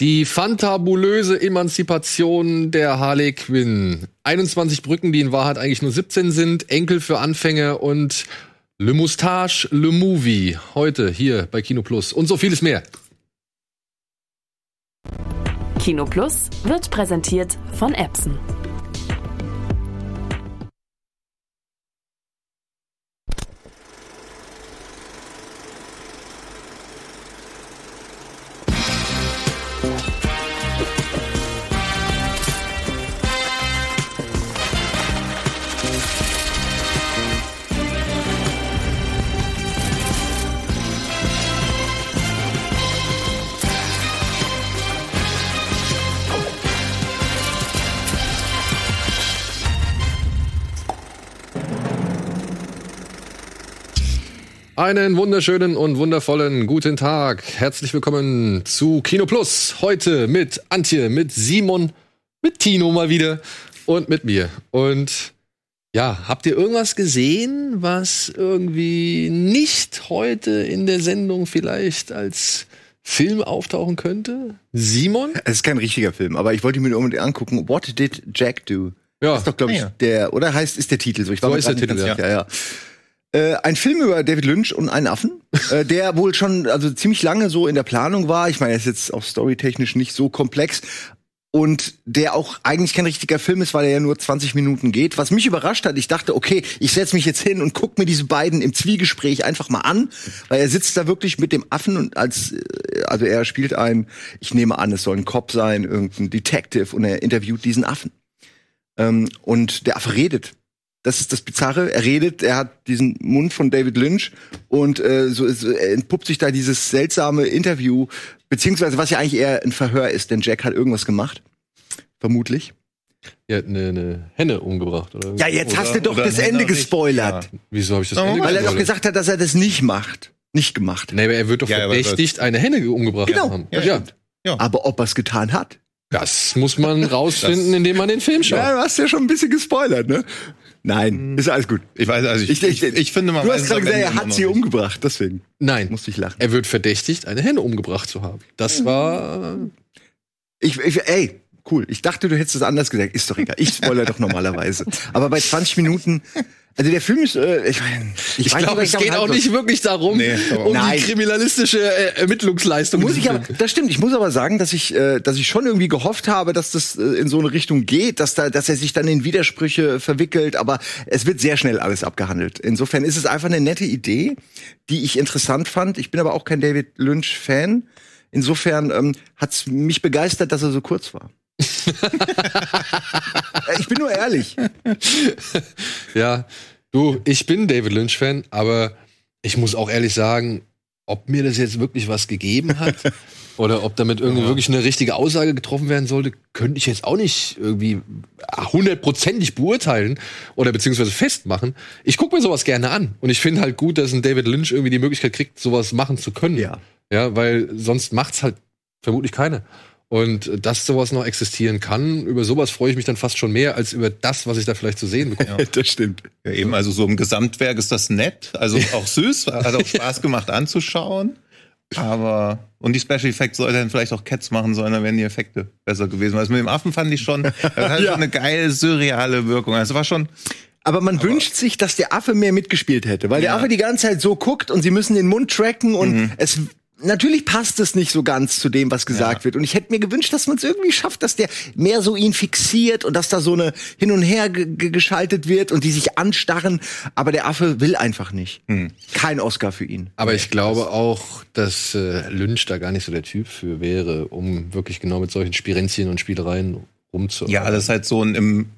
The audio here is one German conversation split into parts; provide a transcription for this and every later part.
Die fantabulöse Emanzipation der Harley Quinn. 21 Brücken, die in Wahrheit eigentlich nur 17 sind. Enkel für Anfänger und Le Moustache, Le Movie. Heute hier bei Kino Plus. Und so vieles mehr. Kino Plus wird präsentiert von Epson. Einen wunderschönen und wundervollen guten Tag. Herzlich willkommen zu Kino Plus. Heute mit Antje, mit Simon, mit Tino mal wieder und mit mir. Und ja, habt ihr irgendwas gesehen, was irgendwie nicht heute in der Sendung vielleicht als Film auftauchen könnte? Simon? Es ist kein richtiger Film, aber ich wollte mir nur unbedingt angucken. What did Jack do? Ja. Das ist doch, glaube ich, Ah, ja. der, oder heißt, ist der Titel so? Ich So mir ist der Titel, ganz sicher, ja. Äh, ein Film über David Lynch und einen Affen, äh, der wohl schon also ziemlich lange so in der Planung war. Ich meine, er ist jetzt auch storytechnisch nicht so komplex und der auch eigentlich kein richtiger Film ist, weil er ja nur 20 Minuten geht. Was mich überrascht hat, ich dachte, okay, ich setze mich jetzt hin und guck mir diese beiden im Zwiegespräch einfach mal an, weil er sitzt da wirklich mit dem Affen und als äh, also er spielt ein, ich nehme an, es soll ein Cop sein, irgendein Detective und er interviewt diesen Affen. Ähm, und der Affe redet. Das ist das Bizarre. Er redet, er hat diesen Mund von David Lynch und äh, so äh, entpuppt sich da dieses seltsame Interview, beziehungsweise was ja eigentlich eher ein Verhör ist, denn Jack hat irgendwas gemacht. Vermutlich. Ihr habt eine, eine Henne umgebracht, oder? Ja, jetzt Oder- hast du doch das Ende gespoilert. Wieso habe ich das mal, Ende Weil er doch gesagt hat, dass er das nicht macht. Nicht gemacht. Nee, aber er wird doch Ja, verdächtigt, eine Henne umgebracht Genau. zu haben. Ja, ja, stimmt. Aber ob er es getan hat? das muss man rausfinden, indem man den Film schaut. Ja, du hast ja schon ein bisschen gespoilert, ne? Nein, ist alles gut. Ich weiß, also ich, ich, ich, finde man Du hast gerade gesagt, er hat sie umgebracht, deswegen Nein, musste ich lachen. er wird verdächtigt, eine Henne umgebracht zu haben. Das war Ich, ich, ey, cool. Ich dachte, du hättest es anders gesagt. Ist doch egal. Ich spoilere doch normalerweise. Aber bei 20 Minuten, also der Film ist, äh, ich, mein, Ich weiß glaube, es ich geht auch nicht wirklich darum, Nee, um Nein. die kriminalistische äh, Ermittlungsleistung. Muss ich aber, das stimmt. Ich muss aber sagen, dass ich, äh, dass ich schon irgendwie gehofft habe, dass das äh, in so eine Richtung geht, dass da, dass er sich dann in Widersprüche verwickelt. Aber es wird sehr schnell alles abgehandelt. Insofern ist es einfach eine nette Idee, die ich interessant fand. Ich bin aber auch kein David Lynch Fan. Insofern ähm, hat's mich begeistert, dass er so kurz war. Äh, ich bin nur ehrlich. Ja, du, ich bin David Lynch-Fan, aber ich muss auch ehrlich sagen, ob mir das jetzt wirklich was gegeben hat oder ob damit irgendwie wirklich eine richtige Aussage getroffen werden sollte, könnte ich jetzt auch nicht irgendwie hundertprozentig beurteilen oder beziehungsweise festmachen. Ich gucke mir sowas gerne an und ich finde halt gut, dass ein David Lynch irgendwie die Möglichkeit kriegt, sowas machen zu können. Ja. Ja, weil sonst macht's halt vermutlich keiner. Und dass sowas noch existieren kann, über sowas freue ich mich dann fast schon mehr als über das, was ich da vielleicht zu sehen bekomme. Das stimmt. Ja, eben, also so im Gesamtwerk ist das nett, also auch süß, hat auch Spaß gemacht anzuschauen. Aber, und die Special Effects sollte dann vielleicht auch Cats machen sollen, dann wären die Effekte besser gewesen. Also mit dem Affen fand ich schon, das hatte Ja. eine geile, surreale Wirkung. Also war schon, Aber man wünscht sich, dass der Affe mehr mitgespielt hätte, weil der Ja. Affe die ganze Zeit so guckt und sie müssen den Mund tracken und Mhm. es natürlich passt es nicht so ganz zu dem, was gesagt Ja. wird. Und ich hätte mir gewünscht, dass man es irgendwie schafft, dass der mehr so ihn fixiert und dass da so eine hin und her ge ge geschaltet wird und die sich anstarren. Aber der Affe will einfach nicht. Mhm. Kein Oscar für ihn. Aber ich glaube auch, dass äh, Lynch da gar nicht so der Typ für wäre, um wirklich genau mit solchen Spirenzien und Spielereien rumzuarbeiten. ja, das ist halt so ein im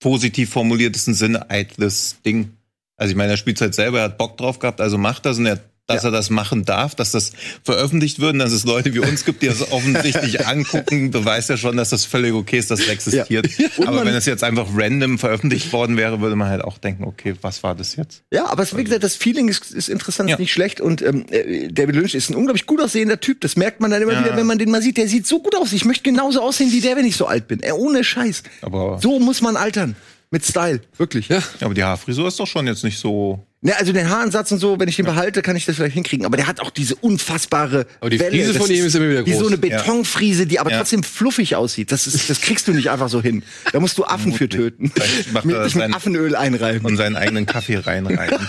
positiv formuliertesten Sinne eitles Ding. Also ich meine, er spielt halt selber, er hat Bock drauf gehabt, also macht das und er dass er das machen darf, dass das veröffentlicht wird und dass es Leute wie uns gibt, die das offensichtlich angucken, beweist ja schon, dass das völlig okay ist, dass es existiert. Und Aber wenn es jetzt einfach random veröffentlicht worden wäre, würde man halt auch denken, okay, was war das jetzt? Ja, aber es, wie gesagt, das Feeling ist, ist interessant, Ja. ist nicht schlecht. Und ähm, äh, David Lynch ist ein unglaublich gut aussehender Typ. Das merkt man dann immer Ja. wieder, wenn man den mal sieht. Der sieht so gut aus. Ich möchte genauso aussehen wie der, wenn ich so alt bin. Äh, ohne Scheiß. Aber So muss man altern. Mit Style, wirklich. Ja. Aber die Haarfrisur ist doch schon jetzt nicht so. Ne, also den Haaransatz und so, wenn ich den behalte, kann ich das vielleicht hinkriegen. Aber der hat auch diese unfassbare Aber die Welle. Frise Das von ihm ist immer wieder Wie so groß. eine Betonfriese, die aber Ja. trotzdem fluffig aussieht. Das, ist, das kriegst du nicht einfach so hin. Da musst du Affen für töten. Vielleicht macht mit, er mit sein- Affenöl einreiben. Und seinen eigenen Kaffee reinreiben.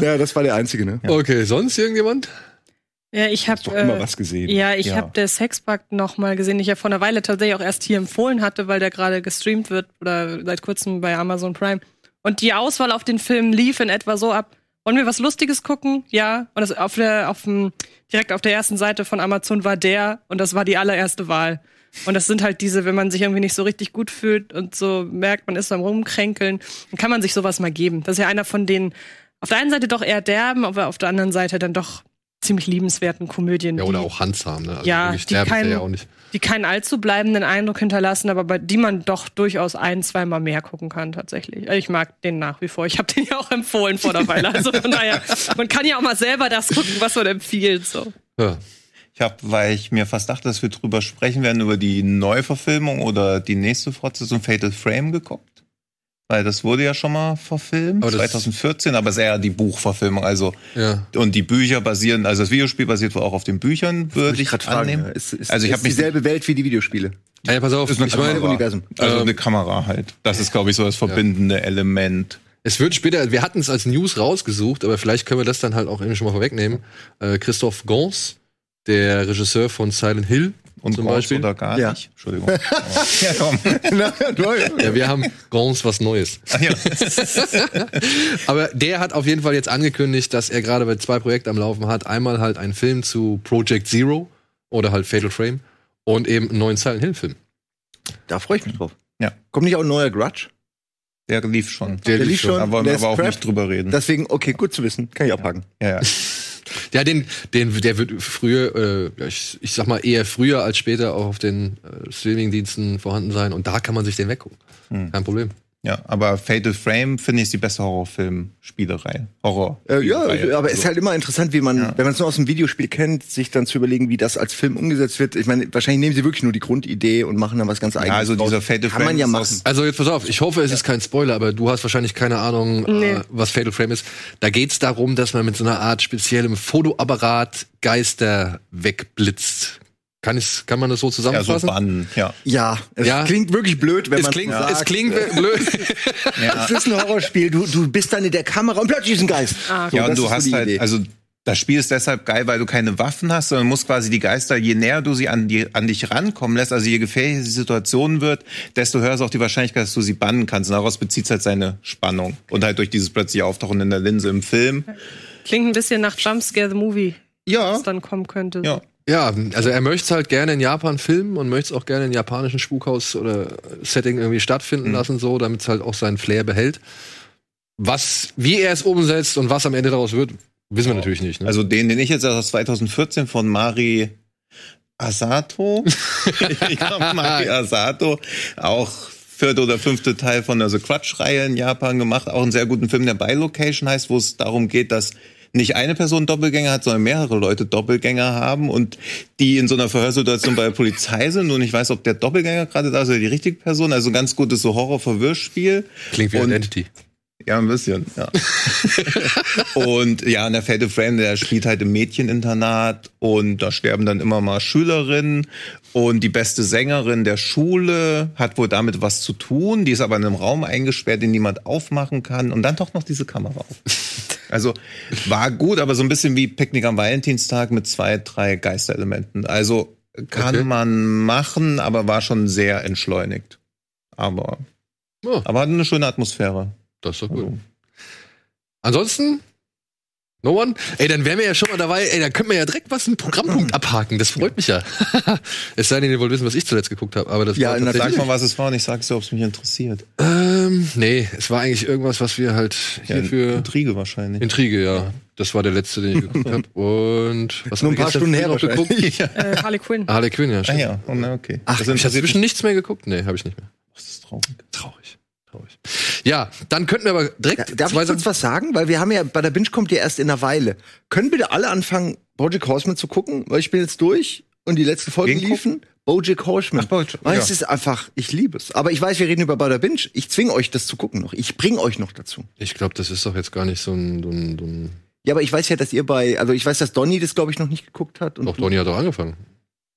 Ja, das war der einzige, ne? Okay, sonst irgendjemand? Ja, ich habe Doch immer was gesehen. Ja, ich Ja. habe der Sexpakt noch mal gesehen, den ich ja vor einer Weile tatsächlich auch erst hier empfohlen hatte, weil der gerade gestreamt wird oder seit kurzem bei Amazon Prime. Und die Auswahl auf den Film lief in etwa so ab: Wollen wir was Lustiges gucken? Ja. Und das auf der auf dem direkt auf der ersten Seite von Amazon war der und das war die allererste Wahl. Und das sind halt diese, wenn man sich irgendwie nicht so richtig gut fühlt und so merkt, man ist am Rumkränkeln, dann kann man sich sowas mal geben. Das ist ja einer von den auf der einen Seite doch eher derben, aber auf der anderen Seite dann doch ziemlich liebenswerten Komödien. Ja, oder die- auch Handsam, ne? Also Ja, die keinen- ja auch nicht. die keinen allzu bleibenden Eindruck hinterlassen, aber bei die man doch durchaus ein, zweimal mehr gucken kann tatsächlich. Also Ich mag den nach wie vor. Ich habe den ja auch empfohlen vor der Weile. Also von daher, man kann ja auch mal selber das gucken, was man empfiehlt. So. Ja. Ich habe, weil ich mir fast dachte, dass wir drüber sprechen werden, über die Neuverfilmung oder die nächste Fortsetzung Fatal Frame geguckt. Weil das wurde ja schon mal verfilmt, Aber das- 2014, aber es ist eher die Buchverfilmung. Also Ja. und die Bücher basieren, also das Videospiel basiert wohl auch auf den Büchern, würde ich grad annehmen. ja. Ist, ist, also ich ist habe mich dieselbe Welt wie die Videospiele. Ja, pass auf, ist eine ich meine. Universum. Also Ähm, eine Kamera halt. Das ist, glaube ich, so das verbindende Element. Es wird später, wir hatten es als News rausgesucht, aber vielleicht können wir das dann halt auch irgendwie schon mal vorwegnehmen. Äh, Christoph Gans, der Regisseur von Silent Hill Und zum groß Beispiel. oder gar Ja. nicht. Entschuldigung. ja, komm. Ja, wir haben Gans was Neues. Ach ja. Aber der hat auf jeden Fall jetzt angekündigt, dass er gerade bei zwei Projekten am Laufen hat. Einmal halt einen Film zu Project Zero oder halt Fatal Frame und eben einen neuen Silent Hill Film. Da freue ich mich drauf. Ja. Kommt nicht auch ein neuer Grudge? Der lief schon. Der Der lief schon. Da wollen wir aber auch crap. nicht drüber reden. Deswegen, okay, gut zu wissen. Kann ich abhaken. ja, ja. Ja, den, den, der wird früher, äh, ich, ich sag mal eher früher als später auch auf den äh, Streamingdiensten vorhanden sein und da kann man sich den weggucken. Hm. Kein Problem. Ja, aber Fatal Frame finde ich die beste Horrorfilm-Spielerei. Horror. Äh, ja, Reihe. aber es ist halt immer interessant, wie man, Ja. wenn man es nur aus dem Videospiel kennt, sich dann zu überlegen, wie das als Film umgesetzt wird. Ich meine, wahrscheinlich nehmen sie wirklich nur die Grundidee und machen dann was ganz eigenes. also draus. dieser Fatal Kann man Frame ja machen. Also jetzt pass auf, ich hoffe, es ist kein Spoiler, aber du hast wahrscheinlich keine Ahnung, Nee. äh, was Fatal Frame ist. Da geht's darum, dass man mit so einer Art speziellem Fotoapparat Geister wegblitzt. Kann, ich, kann man das so ja, so zusammenfassen? Bannen, ja. Ja, es Ja. klingt wirklich blöd, wenn es, man klingt, sagt, es klingt blöd. Es ist ein Horrorspiel. Du, du bist dann in der Kamera und plötzlich ist ein Geist. Ah, So, ja, und du hast halt, Idee. also das Spiel ist deshalb geil, weil du keine Waffen hast, sondern musst quasi die Geister, je näher du sie an, die, an dich rankommen lässt, also je gefährlicher die Situation wird, desto höher ist auch die Wahrscheinlichkeit, dass du sie bannen kannst. Und daraus bezieht halt seine Spannung. Und halt durch dieses plötzliche Auftauchen in der Linse im Film. Klingt ein bisschen nach Jumpscare the Movie, Ja. was dann kommen könnte. Ja. Ja, also er möchte es halt gerne in Japan filmen und möchte es auch gerne in japanischen Spukhaus oder Setting irgendwie stattfinden Mhm. lassen, so, damit es halt auch seinen Flair behält. Was, wie er es umsetzt und was am Ende daraus wird, wissen wir natürlich nicht. Ne? Also den, den ich jetzt aus 2014 von Mari Asato, ich glaube Mari Asato, auch vierte oder fünfte Teil von der The Crutch-Reihe in Japan gemacht, auch einen sehr guten Film, der Bi-Location heißt, wo es darum geht, dass nicht eine Person Doppelgänger hat, sondern mehrere Leute Doppelgänger haben und die in so einer Verhörsituation bei der Polizei sind und ich weiß, ob der Doppelgänger gerade da ist oder die richtige Person, also ein ganz gutes so Horror-Verwirrspiel. Klingt wie und- Identity. Ja, ein bisschen, ja. und ja, und der Fatal Frame, der spielt halt im Mädcheninternat und da sterben dann immer mal Schülerinnen und die beste Sängerin der Schule hat wohl damit was zu tun, die ist aber in einem Raum eingesperrt, den niemand aufmachen kann und dann taucht noch diese Kamera auf. Also war gut, aber so ein bisschen wie Picknick am Valentinstag mit zwei, drei Geisterelementen. Also kann Okay. man machen, aber war schon sehr entschleunigt. Aber, Ja, aber hat eine schöne Atmosphäre. Das ist doch gut. Also, Ansonsten? No one? Ey, dann wären wir ja schon mal dabei. Ey, da können wir ja direkt was einen Programmpunkt abhaken. Das freut mich ja. es sei denn, ihr wollt wissen, was ich zuletzt geguckt habe. Aber das Ja, war na, Sag mal, was es war und ich sag's dir, ob es mich interessiert. Ähm, nee, es war eigentlich irgendwas, was wir halt Ja, hier für Intrige wahrscheinlich. Intrige, ja. Das war der letzte, den ich geguckt habe. Und was Nur ein paar gestern Stunden her noch geguckt? wahrscheinlich. Äh, Harley Quinn. Harley Quinn, ja. ah Stimmt. ja, oh, na, okay. Ach, das Ich habe interessiert zwischen mich. nichts mehr geguckt. Nee, habe ich nicht mehr. Das ist traurig. Traurig. Ja, dann könnten wir aber direkt Darf ich kurz was sagen? Weil wir haben ja, bei der Binge kommt ja erst in einer Weile. Können bitte alle anfangen, Bojack Horseman zu gucken? Weil ich bin jetzt durch. und die letzten Folgen Wen liefen. Bojack Horseman. Ach, Bojack, Weil ja. Es ist einfach, ich liebe es. Aber ich weiß, wir reden über Bader Binge. Ich zwinge euch, das zu gucken noch. Ich bringe euch noch dazu. Ich glaube, das ist doch jetzt gar nicht so ein. So ein, so ein Ja, aber ich weiß ja, dass ihr bei, also ich weiß, dass Donny das, glaube ich, noch nicht geguckt hat. Und doch, Donny hat doch angefangen.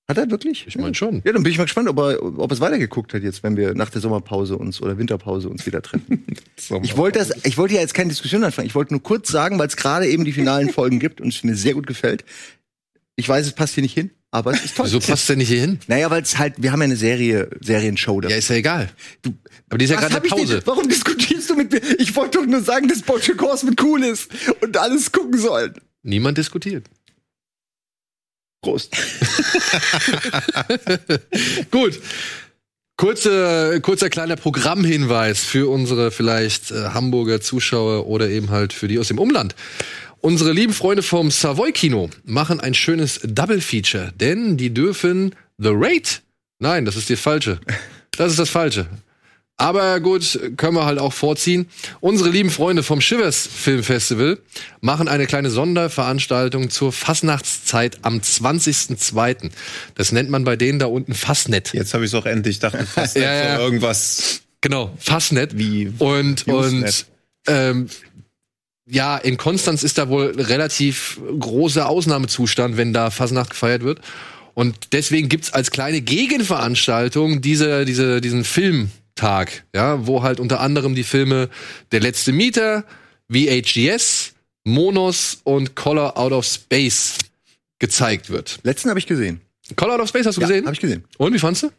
Hat er wirklich? Ich meine schon. Ja, dann bin ich mal gespannt, ob er, ob er es weitergeguckt hat jetzt, wenn wir nach der Sommerpause uns oder Winterpause uns wieder treffen. Ich wollte das, ich wollte ja jetzt keine Diskussion anfangen. Ich wollte nur kurz sagen, weil es gerade eben die finalen Folgen gibt und es mir sehr gut gefällt. Ich weiß, es passt hier nicht hin, aber es ist toll. Wieso passt der nicht hier hin? Naja, weil es halt, wir haben ja eine Serie, Serienshow da. Ja, ist ja egal. aber die ist ja gerade eine denn- Pause. warum diskutierst du mit mir? Ich wollte doch nur sagen, dass Bojack Horseman cool ist und alles gucken sollen. Niemand diskutiert. Prost. Gut. Kurze, kurzer kleiner Programmhinweis für unsere vielleicht äh, Hamburger Zuschauer oder eben halt für die aus dem Umland. Unsere lieben Freunde vom Savoy Kino machen ein schönes Double Feature, denn die dürfen The Raid. Nein, das ist die falsche. Das ist das falsche. Aber gut, können wir halt auch vorziehen. Unsere lieben Freunde vom Shivers Film Festival machen eine kleine Sonderveranstaltung zur Fastnachtszeit am 20.02. Das nennt man bei denen da unten Fastnet. Jetzt habe ich es auch endlich. Ich dachte fast Ja, ja. irgendwas. Genau, Fastnet. Wie und und ähm, ja, in Konstanz ist da wohl relativ großer Ausnahmezustand, wenn da Fasnacht gefeiert wird. Und deswegen gibt's als kleine Gegenveranstaltung diese, diese, diesen Filmtag, ja, wo halt unter anderem die Filme Der letzte Mieter, VHGS, Monos und Color Out of Space gezeigt wird. Letzten habe ich gesehen. Color Out of Space hast du Ja, gesehen? habe ich gesehen. Und wie fandst du?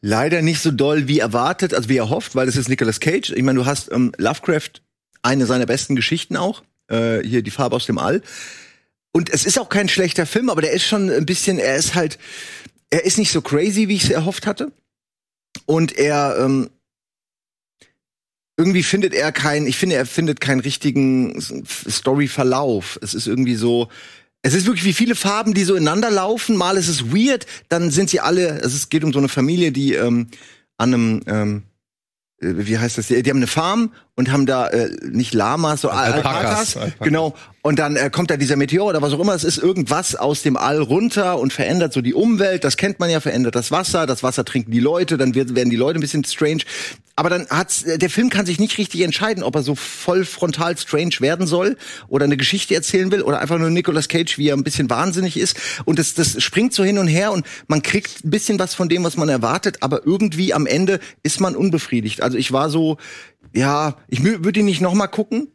Leider nicht so doll wie erwartet, also wie erhofft, weil es ist Nicolas Cage. Ich meine, du hast ähm, Lovecraft, eine seiner besten Geschichten auch. Äh, hier die Farbe aus dem All. Und es ist auch kein schlechter Film, aber der ist schon ein bisschen, er ist halt, er ist nicht so crazy, wie ich es erhofft hatte. Und er, ähm, irgendwie findet er kein, ich finde, er findet keinen richtigen Story-Verlauf. Es ist irgendwie so, es ist wirklich wie viele Farben, die so ineinander laufen. Mal ist es weird, dann sind sie alle, es geht um so eine Familie, die ähm, an einem, ähm, äh, wie heißt das, die, die haben eine Farm und haben da äh, nicht Lamas, so Al- Alpakas. Alpakas. Genau. Und dann äh, kommt da dieser Meteor oder was auch immer, es ist irgendwas aus dem All runter und verändert so die Umwelt. Das kennt man ja, verändert das Wasser. Das Wasser trinken die Leute, dann wird, werden die Leute ein bisschen strange. Aber dann hat's, äh, der Film kann sich nicht richtig entscheiden, ob er so voll frontal strange werden soll oder eine Geschichte erzählen will oder einfach nur Nicolas Cage, wie er ein bisschen wahnsinnig ist. Und das, das springt so hin und her und man kriegt ein bisschen was von dem, was man erwartet, aber irgendwie am Ende ist man unbefriedigt. Also ich war so, ja, ich würde ihn nicht noch mal gucken,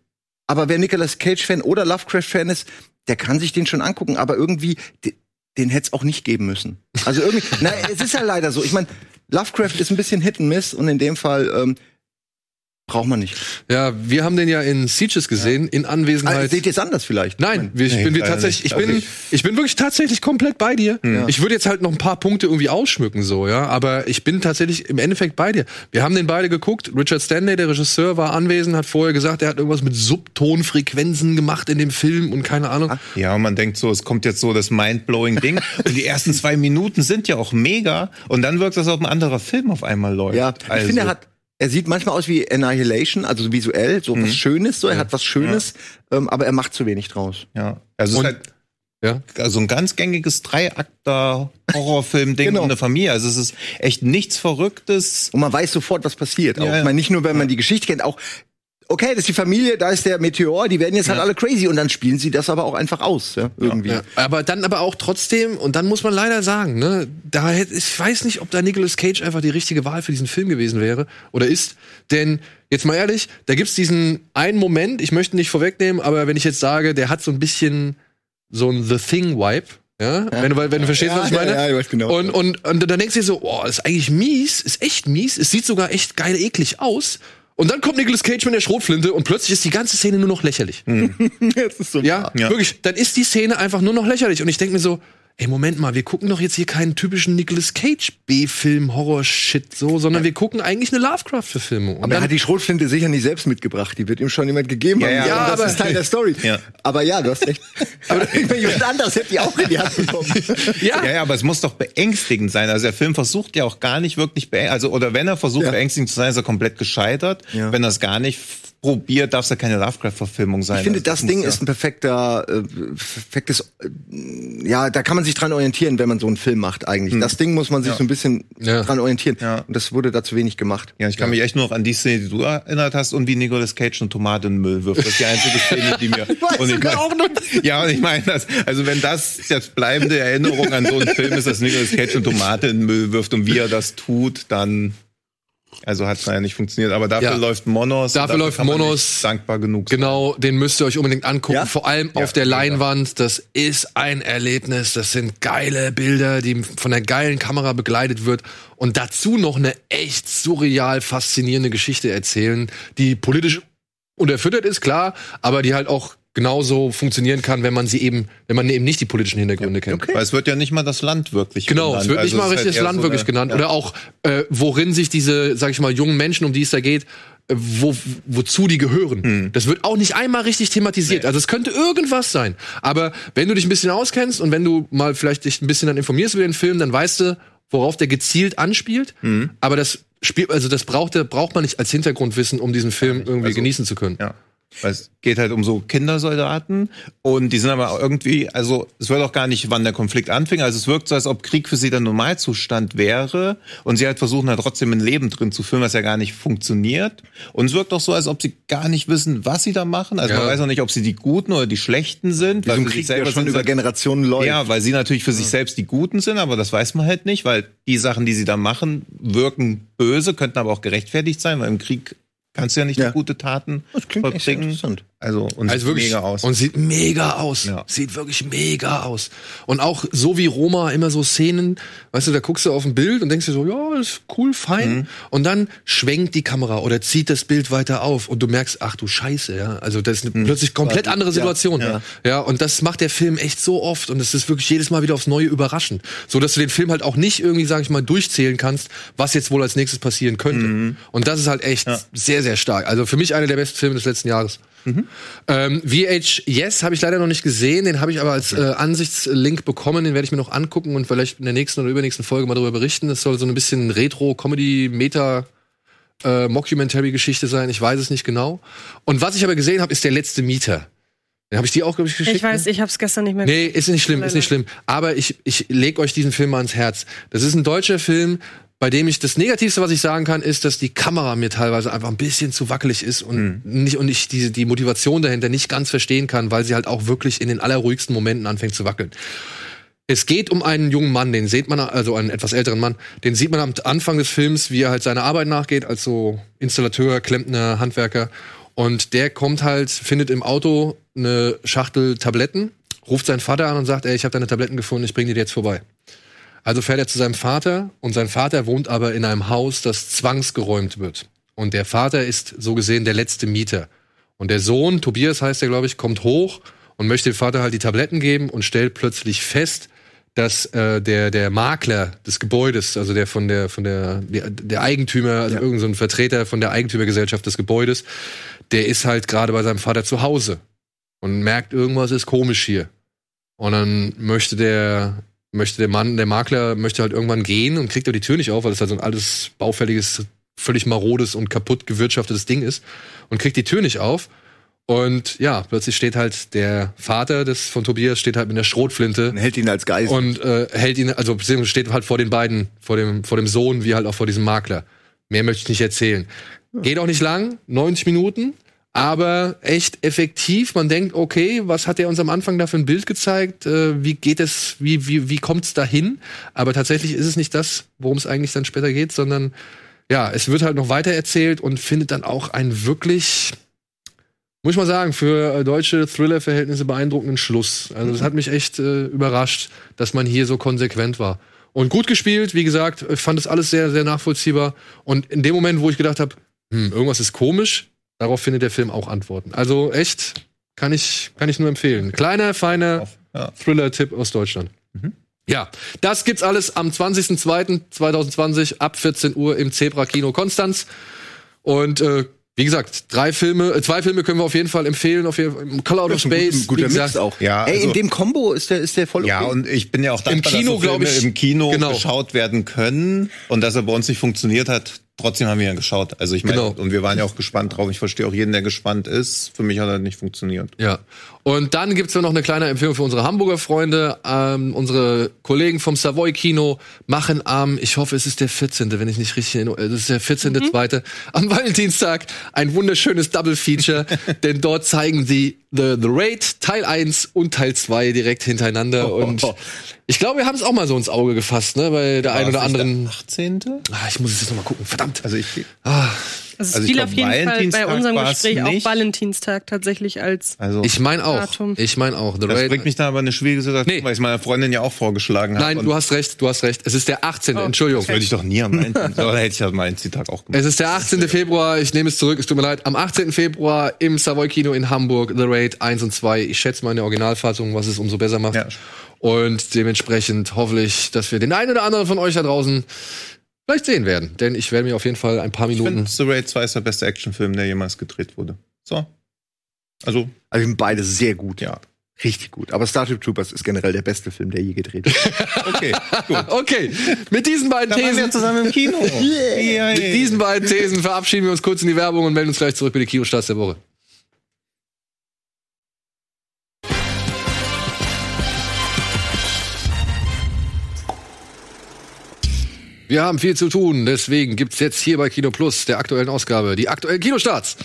aber wer Nicolas Cage-Fan oder Lovecraft-Fan ist, der kann sich den schon angucken, aber irgendwie, de- den hätte es auch nicht geben müssen. Also irgendwie, na, es ist ja leider so. Ich meine, Lovecraft ist ein bisschen Hit and Miss und in dem Fall ähm, braucht man nicht. Ja, wir haben den ja in Sieges gesehen, in Ah, Anwesenheit. seht ihr es anders vielleicht? Nein, wir- ich Nee, bin tatsächlich, ich bin, Also ich bin wirklich tatsächlich komplett bei dir. Ja. Ich würde jetzt halt noch ein paar Punkte irgendwie ausschmücken, so, ja, aber ich bin tatsächlich im Endeffekt bei dir. Wir haben den beide geguckt. Richard Stanley, der Regisseur, war anwesend, hat vorher gesagt, er hat irgendwas mit Subtonfrequenzen gemacht in dem Film und keine Ahnung. Ja, und man denkt so, es kommt jetzt so das mindblowing Ding. und die ersten zwei Minuten sind ja auch mega. Und dann wirkt das, als ob ein anderer Film auf einmal läuft. Ja, ich Also, finde, er hat, er sieht manchmal aus wie Annihilation, also visuell, so Mhm. was Schönes, so, er hat was Schönes, ähm, aber er macht zu wenig draus. Ja, also Und- es ist halt Ja. also ein ganz gängiges Dreiakter-Horrorfilm-Ding Genau. um eine Familie. Also es ist echt nichts Verrücktes. Und man weiß sofort, was passiert. Auch. Ja, ja. Ich meine, nicht nur, wenn man die Geschichte kennt, auch, okay, das ist die Familie, da ist der Meteor, die werden jetzt halt alle crazy und dann spielen sie das aber auch einfach aus, ja, irgendwie. Ja, aber dann aber auch trotzdem, und dann muss man leider sagen, ne, da hätte, ich weiß nicht, ob da Nicolas Cage einfach die richtige Wahl für diesen Film gewesen wäre oder ist. Denn, jetzt mal ehrlich, da gibt's diesen einen Moment, ich möchte nicht vorwegnehmen, aber wenn ich jetzt sage, der hat so ein bisschen so ein The Thing-Vibe, ja, wenn du, wenn du verstehst, Ja, was ich meine. ja, ja, ich weiß genau. Und, und, und dann denkst du dir so, oh, ist eigentlich mies, ist echt mies, es sieht sogar echt geil eklig aus. Und dann kommt Nicolas Cage mit der Schrotflinte und plötzlich ist die ganze Szene nur noch lächerlich. das ist so Ja, Ja. wirklich. Dann ist die Szene einfach nur noch lächerlich. Und ich denke mir so, ey, Moment mal, wir gucken doch jetzt hier keinen typischen Nicolas Cage B-Film Horror-Shit so, sondern wir gucken eigentlich eine Lovecraft-Verfilmung. Aber er dann, hat die Schrotflinte sicher nicht selbst mitgebracht. Die wird ihm schon jemand gegeben Ja, haben. ja. und Ja, das aber- ist Teil der Story. Ja. Aber ja, du hast recht. aber jemand anders hätte die auch in die Hand bekommen. ja, Ja, ja, aber es muss doch beängstigend sein. Also der Film versucht ja auch gar nicht wirklich, also oder wenn er versucht Ja. beängstigend zu sein, ist er komplett gescheitert. Ja. Wenn er es gar nicht probiert, darf es ja keine Lovecraft-Verfilmung sein. Ich finde, Also das muss Ding ja- ist ein perfekter, äh, perfektes, äh, ja, da kann man sich dran orientieren, wenn man so einen Film macht eigentlich. Das Ding muss man sich Ja. so ein bisschen Ja. dran orientieren. Ja. Und das wurde da zu wenig gemacht. Ja, ich kann mich echt nur noch an die Szene, die du erinnert hast und wie Nicolas Cage eine Tomate in den Müll wirft. Das ist die einzige Szene, die mir. und ich mein, ja, und ich meine das, also wenn das jetzt bleibende Erinnerung an so einen Film ist, dass Nicolas Cage eine Tomate in den Müll wirft und wie er das tut, dann. Also hat es ja nicht funktioniert, aber dafür Ja. läuft Monos. Dafür und läuft Monos. dankbar genug. sein. Genau, den müsst ihr euch unbedingt angucken. Ja? Vor allem auf der. Leinwand. Das ist ein Erlebnis. Das sind geile Bilder, die von einer geilen Kamera begleitet wird. Und dazu noch eine echt surreal faszinierende Geschichte erzählen, die politisch unterfüttert ist, klar, aber die halt auch genauso funktionieren kann, wenn man sie eben, wenn man eben nicht die politischen Hintergründe kennt. Weil es wird ja nicht mal das Land wirklich Genau, genannt. es wird nicht Also mal richtig halt das Land so wirklich eine- genannt. Oder auch, äh, worin sich diese, sag ich mal, jungen Menschen, um die es da geht, äh, wo, wozu die gehören. Hm. Das wird auch nicht einmal richtig thematisiert. Also es könnte irgendwas sein. Aber wenn du dich ein bisschen auskennst und wenn du mal vielleicht dich ein bisschen dann informierst über den Film, dann weißt du, worauf der gezielt anspielt. Hm. Aber das Spiel, also das braucht, braucht man nicht als Hintergrundwissen, um diesen Film irgendwie Also- genießen zu können. Ja. Weil es geht halt um so Kindersoldaten und die sind aber irgendwie, also es wird auch gar nicht, wann der Konflikt anfing. Also es wirkt so, als ob Krieg für sie der Normalzustand wäre und sie halt versuchen halt trotzdem ein Leben drin zu führen, was ja gar nicht funktioniert. Und es wirkt auch so, als ob sie gar nicht wissen, was sie da machen. Also Ja. man weiß auch nicht, ob sie die Guten oder die Schlechten sind. Ein für Krieg, selber schon sind über sie- Generationen läuft. ja, weil sie natürlich für sich selbst die Guten sind, aber das weiß man halt nicht, weil die Sachen, die sie da machen, wirken böse, könnten aber auch gerechtfertigt sein, weil im Krieg kannst du ja nicht Ja. nur gute Taten Das klingt echt vollbringen. interessant. Also, und Also sieht wirklich mega aus. Und sieht mega aus. Ja. Sieht wirklich mega aus. Und auch so wie Roma immer so Szenen, weißt du, da guckst du auf ein Bild und denkst dir so, ja, ist cool, fein. Mhm. Und dann schwenkt die Kamera oder zieht das Bild weiter auf und du merkst, ach du Scheiße, ja. Also das ist eine plötzlich komplett andere Situation. Ja. Mhm. ja. ja. und das macht der Film echt so oft und es ist wirklich jedes Mal wieder aufs Neue überraschend. So dass du den Film halt auch nicht irgendwie, sag ich mal, durchzählen kannst, was jetzt wohl als nächstes passieren könnte. Mhm. Und das ist halt echt sehr, sehr stark. Also für mich einer der besten Filme des letzten Jahres. Ähm, VH Yes habe ich leider noch nicht gesehen, den habe ich aber als äh, Ansichtslink bekommen, den werde ich mir noch angucken und vielleicht in der nächsten oder übernächsten Folge mal darüber berichten. Das soll so ein bisschen Retro-Comedy, Meta äh, Mockumentary-Geschichte sein, ich weiß es nicht genau. Und was ich aber gesehen habe, ist der letzte Mieter. Den habe ich dir auch, glaube ich, geschickt. Ich weiß, ne? ich hab's gestern nicht mehr Nee, ist nicht schlimm, ist nicht schlimm. Aber ich, ich leg euch diesen Film mal ans Herz. Das ist ein deutscher Film, bei dem ich das Negativste, was ich sagen kann, ist, dass die Kamera mir teilweise einfach ein bisschen zu wackelig ist und nicht und ich diese die Motivation dahinter nicht ganz verstehen kann, weil sie halt auch wirklich in den allerruhigsten Momenten anfängt zu wackeln. Es geht um einen jungen Mann, den sieht man, also einen etwas älteren Mann, den sieht man am Anfang des Films, wie er halt seiner Arbeit nachgeht, als so Installateur, Klempner, Handwerker. Und der kommt halt, findet im Auto eine Schachtel Tabletten, ruft seinen Vater an und sagt, ey, ich habe deine Tabletten gefunden, ich bring die dir jetzt vorbei. Also fährt er zu seinem Vater und sein Vater wohnt aber in einem Haus, das zwangsgeräumt wird. Und der Vater ist so gesehen der letzte Mieter. Und der Sohn, Tobias heißt er, glaube ich, kommt hoch und möchte dem Vater halt die Tabletten geben und stellt plötzlich fest, dass äh, der der Makler des Gebäudes, also der von der von der der, der Eigentümer, also irgendein so ein Vertreter von der Eigentümergesellschaft des Gebäudes, der ist halt gerade bei seinem Vater zu Hause und merkt irgendwas ist komisch hier. Und dann möchte der möchte der Mann, der Makler möchte halt irgendwann gehen und kriegt aber die Tür nicht auf, weil das halt so ein altes baufälliges, völlig marodes und kaputt gewirtschaftetes Ding ist und kriegt die Tür nicht auf. Und ja, plötzlich steht halt der Vater des von Tobias steht halt mit der Schrotflinte Und hält ihn als Geist. und äh, hält ihn, also beziehungsweise steht halt vor den beiden, vor dem, vor dem Sohn, wie halt auch vor diesem Makler. Mehr möchte ich nicht erzählen. Geht auch nicht lang, 90 Minuten, aber echt effektiv. Man denkt, okay, was hat er uns am Anfang da für ein Bild gezeigt? Äh, wie geht es, wie, wie, wie kommt es dahin? Aber tatsächlich ist es nicht das, worum es eigentlich dann später geht, sondern ja, es wird halt noch weiter erzählt und findet dann auch einen wirklich, muss ich mal sagen, für äh, deutsche Thriller-Verhältnisse beeindruckenden Schluss. Also das hat mich echt äh, überrascht, dass man hier so konsequent war. Und gut gespielt, wie gesagt, ich fand das alles sehr, sehr nachvollziehbar. Und in dem Moment, wo ich gedacht habe, hm, irgendwas ist komisch, darauf findet der Film auch Antworten. Also echt, kann ich, kann ich nur empfehlen. Kleiner, feiner Ja. Thriller-Tipp aus Deutschland. Ja, das gibt's alles am 20.02.2020 ab 14 Uhr im Zebra Kino Konstanz. Und äh, wie gesagt, drei Filme, äh, zwei Filme können wir auf jeden Fall empfehlen. Auf jeden Fall, Color Out of Space, guter- guter wie gesagt, Mix auch. Ja, Ey, also- in dem Combo ist der, ist der voll okay. Ja, und ich bin ja auch dankbar, Kino, dass so Filme ich, im Kino genau. geschaut werden können und dass er bei uns nicht funktioniert hat. Trotzdem haben wir ja geschaut. Also ich meine, Genau. und wir waren ja auch gespannt drauf. Ich verstehe auch jeden, der gespannt ist. Für mich hat er nicht funktioniert. Ja. Und dann gibt's noch eine kleine Empfehlung für unsere Hamburger Freunde. Ähm, unsere Kollegen vom Savoy Kino machen am, ich hoffe, es ist der 14., wenn ich nicht richtig erinnere, es ist der 14.2., am Valentinstag ein wunderschönes Double Feature, denn dort zeigen sie The, The Raid Teil 1 und Teil 2 direkt hintereinander. Und ich glaube, wir haben es auch mal so ins Auge gefasst, ne, bei der ein oder War es nicht anderen. Der 18. Ah, ich muss es jetzt noch mal gucken, verdammt. Also ich, Ah, Also es Also ich fiel glaub, auf jeden Fall bei unserem Gespräch auch nicht. Valentinstag tatsächlich als also ich meine auch. Datum. Ich meine auch. The das Raid. bringt mich dann aber in eine schwierige Situation, Nee. weil ich es meiner Freundin ja auch vorgeschlagen habe. Nein, du hast recht, du hast recht. Es ist der 18. Entschuldigung. Das würde ich doch nie am Valentinstag. Oder hätte ich ja meinen Tag auch gemacht. Es ist der 18. Februar, ich nehme es zurück, es tut mir leid. Am 18. Februar im Savoy Kino in Hamburg, The Raid 1 und 2. Ich schätze mal in der Originalfassung, was es umso besser macht. Ja. Und dementsprechend hoffe ich, dass wir den einen oder anderen von euch da draußen vielleicht sehen werden. Denn ich werde mir auf jeden Fall ein paar Ich Minuten. finde, The Raid 2 ist der beste Actionfilm, der jemals gedreht wurde. So. Also, Also die sind beide sehr gut. ja. Richtig gut. Aber Starship Troopers ist generell der beste Film, der je gedreht ist. Okay, gut. Okay, mit diesen beiden Da waren wir Thesen. zusammen im Kino. Yeah. Mit diesen beiden Thesen verabschieden wir uns kurz in die Werbung und melden uns gleich zurück mit den Kinostarts der Woche. Wir haben viel zu tun, deswegen gibt's jetzt hier bei Kino Plus, der aktuellen Ausgabe, die aktuellen Kinostarts.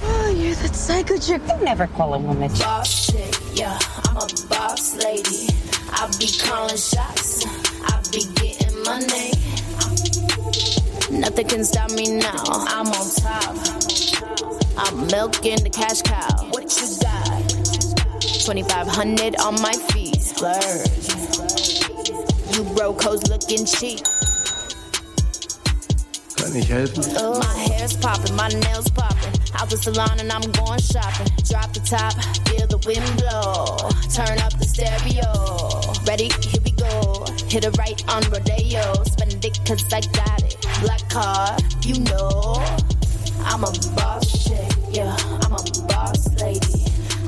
Oh, you're that psycho chick. I never call a woman. boss chick, yeah, I'm a boss lady. I be calling shots, I be getting money. Nothing can stop me now, I'm on top. I'm milking the cash cow. What you got? 2500 on my feet, splurge. You broke hoes looking cheap. Kann ich helfen? Oh. My hair's popping, my nails popping. Out the salon and I'm going shopping. Drop the top, feel the wind blow. Turn up the stereo. Ready? Here we go. Hit it right on Rodeo. Spend it cause I got it. Black card, you know. I'm a boss chick, yeah. I'm a boss lady.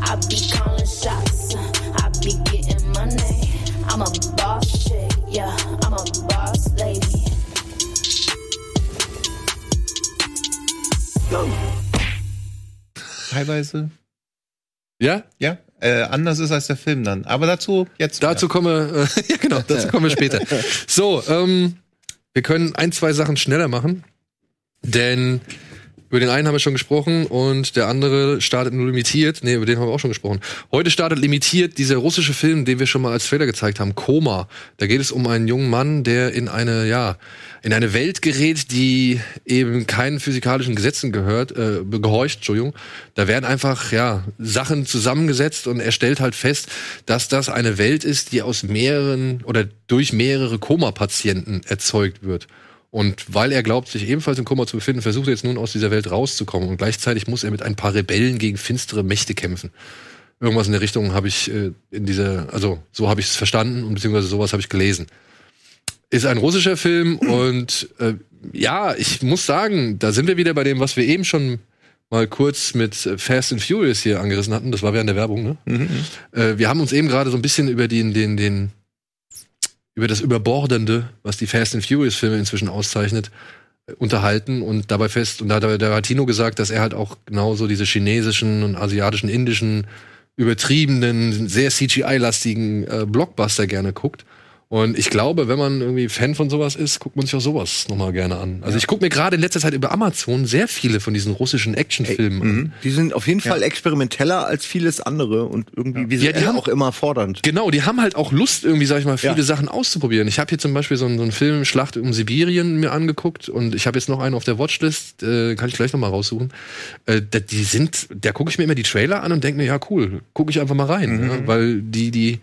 I be calling shots. I be getting money. I'm a boss chick, yeah. I'm a boss lady. Teilweise, Ja? ja, äh, anders ist als der Film dann. Aber dazu jetzt. Dazu kommen wir, äh, ja genau, dazu kommen wir später. So, ähm, wir können ein, zwei Sachen schneller machen, denn über den einen haben wir schon gesprochen und der andere startet nur limitiert. Nee, über den haben wir auch schon gesprochen. Heute startet limitiert dieser russische Film, den wir schon mal als Trailer gezeigt haben, Koma. Da geht es um einen jungen Mann, der in eine, ja, in eine Welt gerät, die eben keinen physikalischen Gesetzen gehört, äh, gehorcht, Entschuldigung. Da werden einfach, ja, Sachen zusammengesetzt und er stellt halt fest, dass das eine Welt ist, die aus mehreren oder durch mehrere Koma-Patienten erzeugt wird. Und weil er glaubt, sich ebenfalls im Koma zu befinden, versucht er jetzt nun aus dieser Welt rauszukommen. Und gleichzeitig muss er mit ein paar Rebellen gegen finstere Mächte kämpfen. Irgendwas in der Richtung habe ich äh, in dieser, also so habe ich es verstanden und beziehungsweise sowas habe ich gelesen. Ist ein russischer Film und äh, ja, ich muss sagen, da sind wir wieder bei dem, was wir eben schon mal kurz mit äh, Fast and Furious hier angerissen hatten. Das war während der Werbung, ne? Mhm. Äh, wir haben uns eben gerade so ein bisschen über den, den, den, über das Überbordende, was die Fast and Furious Filme inzwischen auszeichnet, äh, unterhalten und dabei fest, und da hat der Tino gesagt, dass er halt auch genauso diese chinesischen und asiatischen, indischen, übertriebenen, sehr CGI-lastigen äh, Blockbuster gerne guckt. Und ich glaube, wenn man irgendwie Fan von sowas ist, guckt man sich auch sowas nochmal gerne an. Also ich gucke mir gerade in letzter Zeit über Amazon sehr viele von diesen russischen Actionfilmen an. Die sind auf jeden Fall experimenteller als vieles andere und irgendwie visuell Ja, die haben- auch immer fordernd. Genau, die haben halt auch Lust, irgendwie, sag ich mal, viele Ja. Sachen auszuprobieren. Ich habe hier zum Beispiel so einen, so einen Film Schlacht um Sibirien mir angeguckt und ich habe jetzt noch einen auf der Watchlist, äh, kann ich gleich noch mal raussuchen. Äh, da, die sind, da gucke ich mir immer die Trailer an und denke mir, ja cool, gucke ich einfach mal rein, ja, weil die die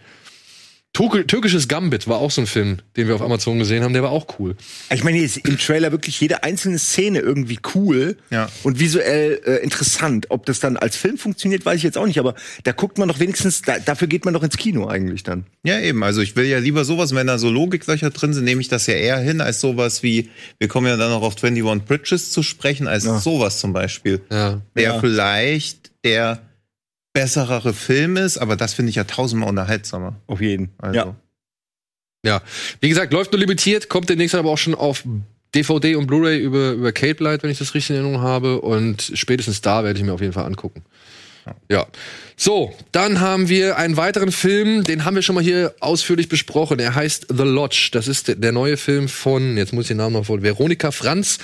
Türkisches Gambit war auch so ein Film, den wir auf Amazon gesehen haben, der war auch cool. Ich meine, hier ist im Trailer wirklich jede einzelne Szene irgendwie cool Ja. und visuell äh, interessant. Ob das dann als Film funktioniert, weiß ich jetzt auch nicht, aber da guckt man doch wenigstens, da, dafür geht man doch ins Kino eigentlich dann. Ja, eben. Also ich will ja lieber sowas, wenn da so Logiklöcher drin sind, nehme ich das ja eher hin, als sowas wie, wir kommen ja dann noch auf 21 Bridges zu sprechen, als sowas zum Beispiel. Ja. Der Ja. vielleicht der besserere Film ist, aber das finde ich ja tausendmal unterhaltsamer. Auf jeden. Also. Ja. Ja, wie gesagt, läuft nur limitiert, kommt demnächst aber auch schon auf DVD und Blu-ray über, über Kate Light, wenn ich das richtig in Erinnerung habe. Und spätestens da werde ich mir auf jeden Fall angucken. Ja. So, dann haben wir einen weiteren Film, den haben wir schon mal hier ausführlich besprochen. Er heißt The Lodge. Das ist der, der neue Film von, jetzt muss ich den Namen noch vor, Veronika Franz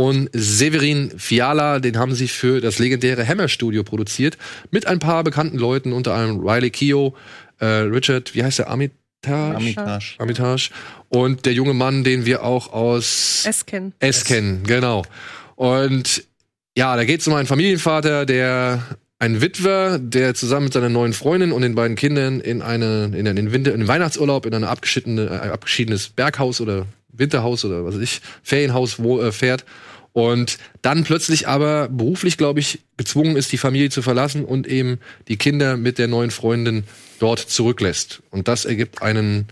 und Severin Fiala. Den haben sie für das legendäre Hammer Studio produziert. Mit ein paar bekannten Leuten, unter anderem Riley Keough, äh, Richard, wie heißt der, Armitage? Armitage. Armitage. Und der junge Mann, den wir auch aus Es kennen. es kennen, genau. Und ja, da geht es um einen Familienvater, der ein Witwer, der zusammen mit seiner neuen Freundin und den beiden Kindern in eine in den Winter in den Weihnachtsurlaub in ein abgeschiedene, äh, abgeschiedenes Berghaus oder Winterhaus oder was weiß ich Ferienhaus wo äh, fährt und dann plötzlich aber beruflich, glaube ich, gezwungen ist, die Familie zu verlassen und eben die Kinder mit der neuen Freundin dort zurücklässt. Und das ergibt einen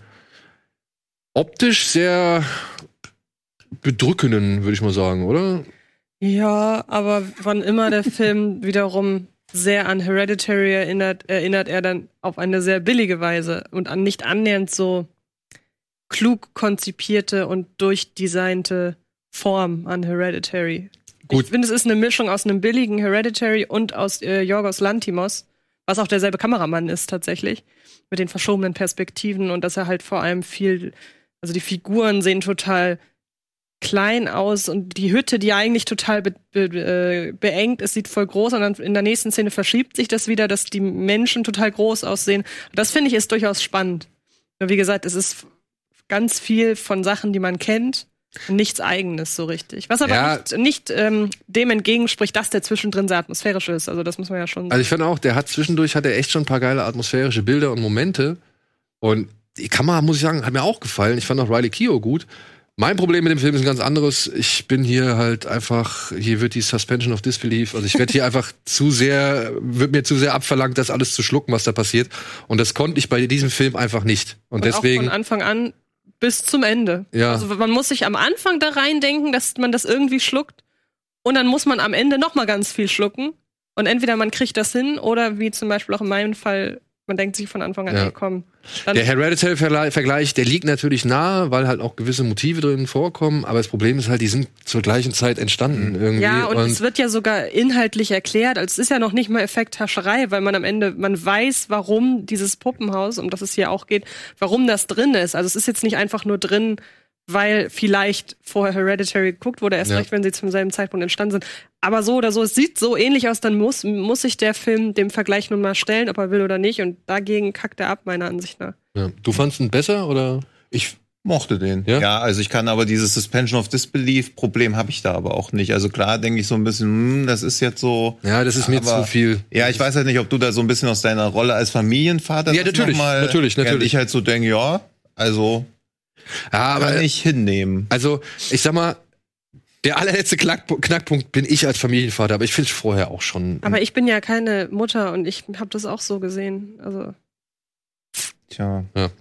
optisch sehr bedrückenden, würde ich mal sagen, oder? Ja, aber wann immer der Film wiederum sehr an Hereditary erinnert, erinnert er dann auf eine sehr billige Weise und an nicht annähernd so klug konzipierte und durchdesignte Form an Hereditary. Gut. Ich finde, es ist eine Mischung aus einem billigen Hereditary und aus äh, Yorgos Lantimos, was auch derselbe Kameramann ist tatsächlich, mit den verschobenen Perspektiven und dass er halt vor allem viel, also die Figuren sehen total klein aus und die Hütte, die eigentlich total be be äh, beengt ist, sieht voll groß und dann in der nächsten Szene verschiebt sich das wieder, dass die Menschen total groß aussehen. Das finde ich ist durchaus spannend. Nur wie gesagt, es ist ganz viel von Sachen, die man kennt. Nichts eigenes so richtig. Was aber Ja. nicht, nicht ähm, dem entgegenspricht, dass der zwischendrin sehr atmosphärisch ist. Also das muss man ja schon Also ich fand auch, der hat zwischendurch hat er echt schon ein paar geile atmosphärische Bilder und Momente. Und die Kamera, muss ich sagen, hat mir auch gefallen. Ich fand auch Riley Keough gut. Mein Problem mit dem Film ist ein ganz anderes. Ich bin hier halt einfach, hier wird die Suspension of Disbelief, also ich werde hier einfach zu sehr, wird mir zu sehr abverlangt, das alles zu schlucken, was da passiert. Und das konnte ich bei diesem Film einfach nicht. Und, Und deswegen, auch von Anfang an bis zum Ende. Ja. Also man muss sich am Anfang da reindenken, dass man das irgendwie schluckt. Und dann muss man am Ende noch mal ganz viel schlucken. Und entweder man kriegt das hin oder wie zum Beispiel auch in meinem Fall, man denkt sich von Anfang an, Ja. ey, komm. Dann, Der Hereditary-Vergleich, der liegt natürlich nahe, weil halt auch gewisse Motive drin vorkommen. Aber das Problem ist halt, die sind zur gleichen Zeit entstanden irgendwie. ja, und, es wird ja sogar inhaltlich erklärt. Also es ist ja noch nicht mal Effekthascherei, weil man am Ende, man weiß, warum dieses Puppenhaus, um das es hier auch geht, warum das drin ist. Also es ist jetzt nicht einfach nur drin, weil vielleicht vorher Hereditary geguckt wurde, erst Ja. recht, wenn sie zum selben Zeitpunkt entstanden sind. Aber so oder so, es sieht so ähnlich aus, dann muss, muss sich der Film dem Vergleich nun mal stellen, ob er will oder nicht. Und dagegen kackt er ab, meiner Ansicht nach. ja. Du fandst ihn besser oder? Ich mochte den. Ja? Ja? also ich kann aber dieses Suspension of Disbelief Problem habe ich da aber auch nicht. Also klar denke ich so ein bisschen, hm, das ist jetzt so. Ja, das ist mir Aber- zu viel. Ja, ich weiß halt nicht, ob du da so ein bisschen aus deiner Rolle als Familienvater Ja, natürlich, noch mal, natürlich, natürlich. Ich halt so denke, ja, also Ja, aber kann ich hinnehmen. Also, ich sag mal, der allerletzte Knackpunkt, Knackpunkt bin ich als Familienvater, aber ich finde es vorher auch schon. Aber ich bin ja keine Mutter und ich habe das auch so gesehen. Also Tja. Ja.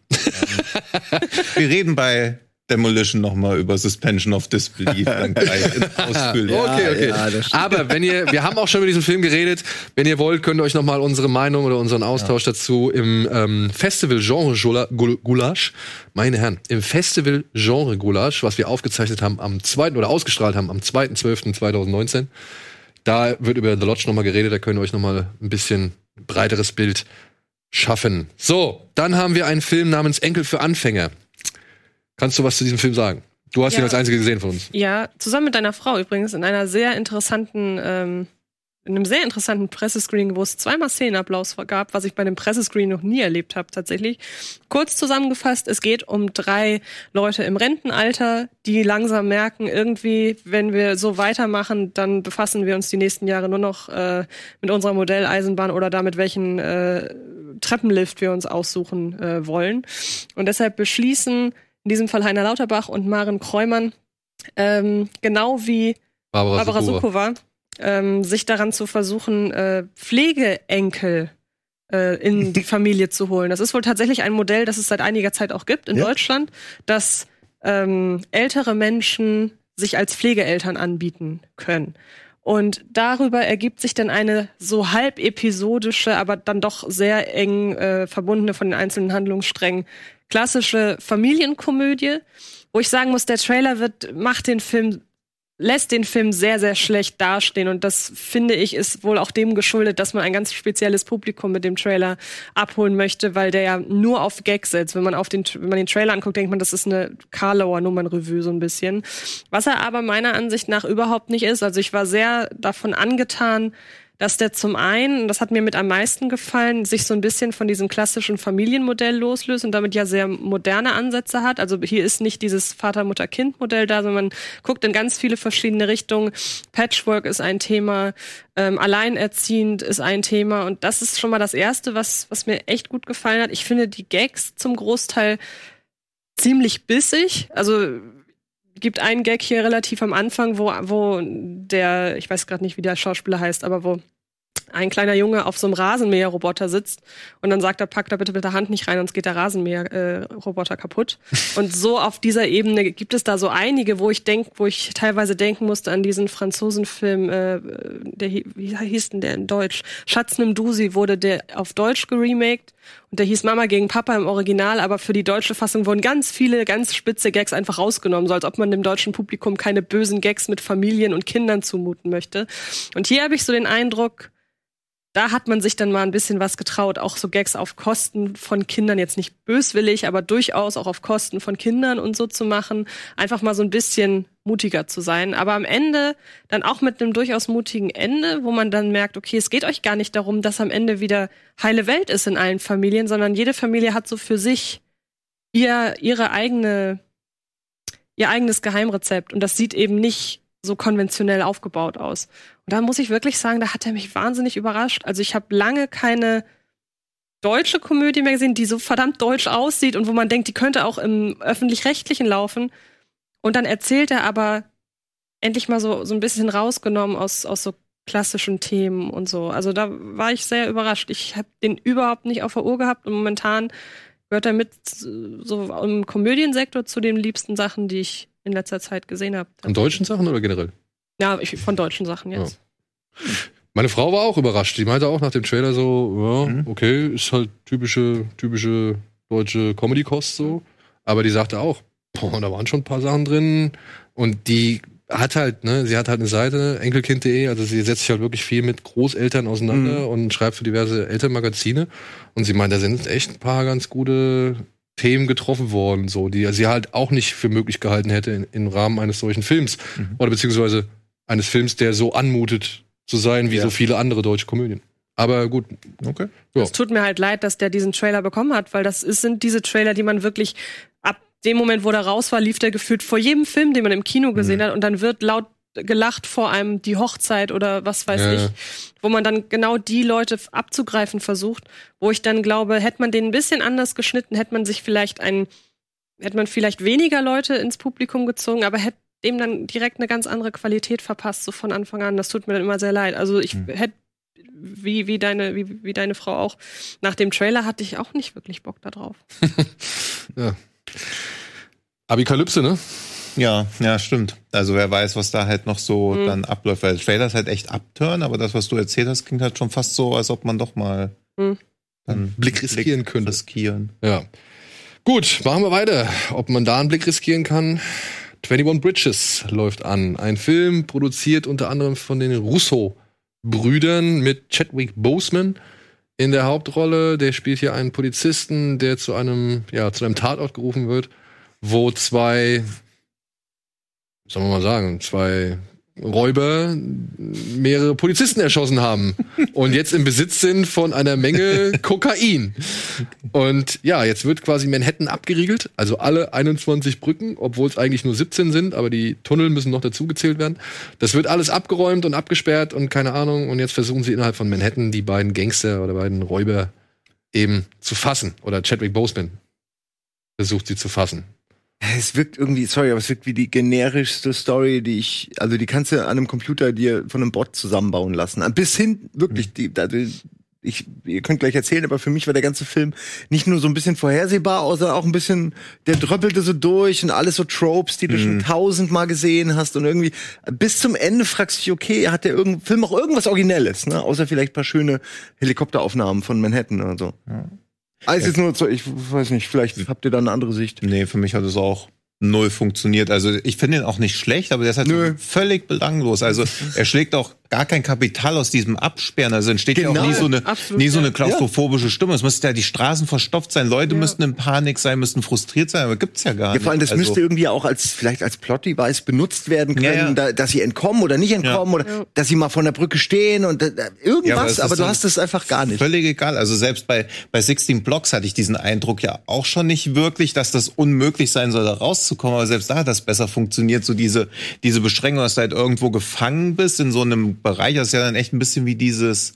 Wir reden bei Demolition noch mal über Suspension of Disbelief dann gleich ausführlich. Okay, okay. ja. Aber wenn ihr, wir haben auch schon über diesen Film geredet. Wenn ihr wollt, könnt ihr euch nochmal unsere Meinung oder unseren Austausch dazu im ähm, Festival Genre Gula- Gul- Gulasch, meine Herren, im Festival Genre Gulasch, was wir aufgezeichnet haben am 2. oder ausgestrahlt haben am 2.12.2019. Da wird über The Lodge nochmal geredet, da könnt ihr euch nochmal ein bisschen breiteres Bild schaffen. So, dann haben wir einen Film namens Enkel für Anfänger. Kannst du was zu diesem Film sagen? Du hast Ja. ihn als einzige gesehen von uns. Ja, zusammen mit deiner Frau übrigens in einer sehr interessanten, ähm, in einem sehr interessanten Pressescreening, wo es zweimal Szenenapplaus gab, was ich bei dem Pressescreening noch nie erlebt habe tatsächlich. Kurz zusammengefasst, es geht um drei Leute im Rentenalter, die langsam merken, irgendwie, wenn wir so weitermachen, dann befassen wir uns die nächsten Jahre nur noch äh, mit unserer Modelleisenbahn oder damit, welchen äh, Treppenlift wir uns aussuchen äh, wollen. Und deshalb beschließen in diesem Fall Heiner Lauterbach und Maren Kreumann, ähm, genau wie Barbara, Barbara Sukowa. Sukowa, ähm, sich daran zu versuchen, äh, Pflegeenkel äh, in die Familie zu holen. Das ist wohl tatsächlich ein Modell, das es seit einiger Zeit auch gibt in Ja. Deutschland, dass ähm, ältere Menschen sich als Pflegeeltern anbieten können. Und darüber ergibt sich dann eine so halb episodische, aber dann doch sehr eng äh, verbundene von den einzelnen Handlungssträngen klassische Familienkomödie, wo ich sagen muss, der Trailer wird, macht den Film lässt den Film sehr, sehr schlecht dastehen. Und das finde ich ist wohl auch dem geschuldet, dass man ein ganz spezielles Publikum mit dem Trailer abholen möchte, weil der ja nur auf Gags setzt. Wenn man auf den, wenn man den Trailer anguckt, denkt man, das ist eine Karlauer Nummernrevue so ein bisschen. Was er aber meiner Ansicht nach überhaupt nicht ist. Also ich war sehr davon angetan, dass der zum einen, das hat mir mit am meisten gefallen, sich so ein bisschen von diesem klassischen Familienmodell loslöst und damit ja sehr moderne Ansätze hat. Also hier ist nicht dieses Vater-Mutter-Kind-Modell da, sondern man guckt in ganz viele verschiedene Richtungen. Patchwork ist ein Thema, ähm, alleinerziehend ist ein Thema und das ist schon mal das Erste, was, was mir echt gut gefallen hat. Ich finde die Gags zum Großteil ziemlich bissig. Also gibt einen Gag hier relativ am Anfang, wo, wo der, ich weiß gerade nicht, wie der Schauspieler heißt, aber wo ein kleiner Junge auf so einem Rasenmäherroboter sitzt und dann sagt er, pack da bitte mit der Hand nicht rein, sonst geht der Rasenmäherroboter äh, kaputt. Und so auf dieser Ebene gibt es da so einige, wo ich denk, wo ich teilweise denken musste an diesen Franzosenfilm, äh, der wie hieß denn der in Deutsch? Schatz nimm Dusi wurde der auf Deutsch geremaked und der hieß Mama gegen Papa im Original, aber für die deutsche Fassung wurden ganz viele ganz spitze Gags einfach rausgenommen, so als ob man dem deutschen Publikum keine bösen Gags mit Familien und Kindern zumuten möchte. Und hier habe ich so den Eindruck, da hat man sich dann mal ein bisschen was getraut, auch so Gags auf Kosten von Kindern, jetzt nicht böswillig, aber durchaus auch auf Kosten von Kindern und so zu machen, einfach mal so ein bisschen mutiger zu sein. Aber am Ende dann auch mit einem durchaus mutigen Ende, wo man dann merkt, okay, es geht euch gar nicht darum, dass am Ende wieder heile Welt ist in allen Familien, sondern jede Familie hat so für sich ihr, ihre eigene, ihr eigenes Geheimrezept. Und das sieht eben nicht so konventionell aufgebaut aus. Und da muss ich wirklich sagen, da hat er mich wahnsinnig überrascht. Also ich habe lange keine deutsche Komödie mehr gesehen, die so verdammt deutsch aussieht und wo man denkt, die könnte auch im öffentlich-rechtlichen laufen. Und dann erzählt er aber endlich mal so, so ein bisschen rausgenommen aus, aus so klassischen Themen und so. Also da war ich sehr überrascht. Ich habe den überhaupt nicht auf der Uhr gehabt und momentan gehört er mit so im Komödiensektor zu den liebsten Sachen, die ich in letzter Zeit gesehen habe. An deutschen Sachen oder generell? Ja, ich, von deutschen Sachen jetzt. Ja. Meine Frau war auch überrascht. Die meinte auch nach dem Trailer so, ja, mhm. okay, ist halt typische, typische deutsche Comedy-Kost so. Aber die sagte auch, boah, da waren schon ein paar Sachen drin. Und die hat halt, ne, sie hat halt eine Seite, enkelkind.de, also sie setzt sich halt wirklich viel mit Großeltern auseinander mhm. und schreibt für diverse Elternmagazine. Und sie meint, da sind echt ein paar ganz gute Themen getroffen worden, so, die sie halt auch nicht für möglich gehalten hätte in, im Rahmen eines solchen Films. Mhm. Oder beziehungsweise eines Films, der so anmutet zu sein wie ja. so viele andere deutsche Komödien. Aber gut, okay. Ja. Es tut mir halt leid, dass der diesen Trailer bekommen hat, weil das ist, sind diese Trailer, die man wirklich ab dem Moment, wo der raus war, lief der gefühlt vor jedem Film, den man im Kino gesehen mhm. hat und dann wird laut gelacht vor einem die Hochzeit oder was weiß ja. ich, wo man dann genau die Leute abzugreifen versucht, wo ich dann glaube, hätte man den ein bisschen anders geschnitten, hätte man sich vielleicht ein, hätte man vielleicht weniger Leute ins Publikum gezogen, aber hätte dem dann direkt eine ganz andere Qualität verpasst, so von Anfang an. Das tut mir dann immer sehr leid. Also ich mhm. hätte, wie, wie, deine, wie, wie deine Frau auch, nach dem Trailer hatte ich auch nicht wirklich Bock darauf. ja. Abikalypse, ne? Ja, ja, stimmt. Also wer weiß, was da halt noch so mhm. dann abläuft. Weil der Trailer ist halt echt abturn, aber das, was du erzählt hast, klingt halt schon fast so, als ob man doch mal mhm. einen Blick riskieren Blick könnte. Riskieren. Ja. Gut, machen wir weiter. Ob man da einen Blick riskieren kann. 21 Bridges läuft an. Ein Film produziert unter anderem von den Russo-Brüdern mit Chadwick Boseman in der Hauptrolle. Der spielt hier einen Polizisten, der zu einem, ja, zu einem Tatort gerufen wird, wo zwei soll man mal sagen, zwei Räuber mehrere Polizisten erschossen haben und jetzt im Besitz sind von einer Menge Kokain. Und ja, jetzt wird quasi Manhattan abgeriegelt, also alle 21 Brücken, obwohl es eigentlich nur 17 sind, aber die Tunnel müssen noch dazugezählt werden. Das wird alles abgeräumt und abgesperrt und keine Ahnung. Und jetzt versuchen sie innerhalb von Manhattan die beiden Gangster oder beiden Räuber eben zu fassen. Oder Chadwick Boseman versucht sie zu fassen. Es wirkt irgendwie, sorry, aber es wirkt wie die generischste Story, die ich, also die kannst du an einem Computer dir von einem Bot zusammenbauen lassen. Bis hin, wirklich, die, ich, ihr könnt gleich erzählen, aber für mich war der ganze Film nicht nur so ein bisschen vorhersehbar, sondern auch ein bisschen, der dröppelte so durch und alles so Tropes, die du mhm. schon tausendmal gesehen hast und irgendwie bis zum Ende fragst du dich, okay, hat der Film auch irgendwas Originelles, ne? Außer vielleicht paar schöne Helikopteraufnahmen von Manhattan oder so. Ja. Also jetzt nur, so, ich weiß nicht, vielleicht habt ihr da eine andere Sicht. Nee, für mich hat es auch null funktioniert. Also ich finde ihn auch nicht schlecht, aber der ist halt Nö. völlig belanglos. Also er schlägt auch gar kein Kapital aus diesem Absperren. Also entsteht ja Genau. auch nie so eine, Absolut, nie so eine ja. klaustrophobische Stimme. Es müsste ja die Straßen verstopft sein, Leute Ja. müssten in Panik sein, müssten frustriert sein, aber gibt's ja gar Ja, nicht. vor allem, das also, müsste irgendwie auch als, vielleicht als Plot-Device benutzt werden können, Ja, ja. Da, dass sie entkommen oder nicht entkommen oder Ja. dass sie mal von der Brücke stehen und äh, Ja, aber irgendwas, aber, ist du hast es einfach gar nicht. Völlig egal. Also selbst bei, bei 16 Blocks hatte ich diesen Eindruck ja auch schon nicht wirklich, dass das unmöglich sein soll, da rauszukommen. Aber selbst da hat das besser funktioniert. So diese, diese Beschränkung, dass du halt irgendwo gefangen bist in so einem Bereich, das ist ja dann echt ein bisschen wie dieses,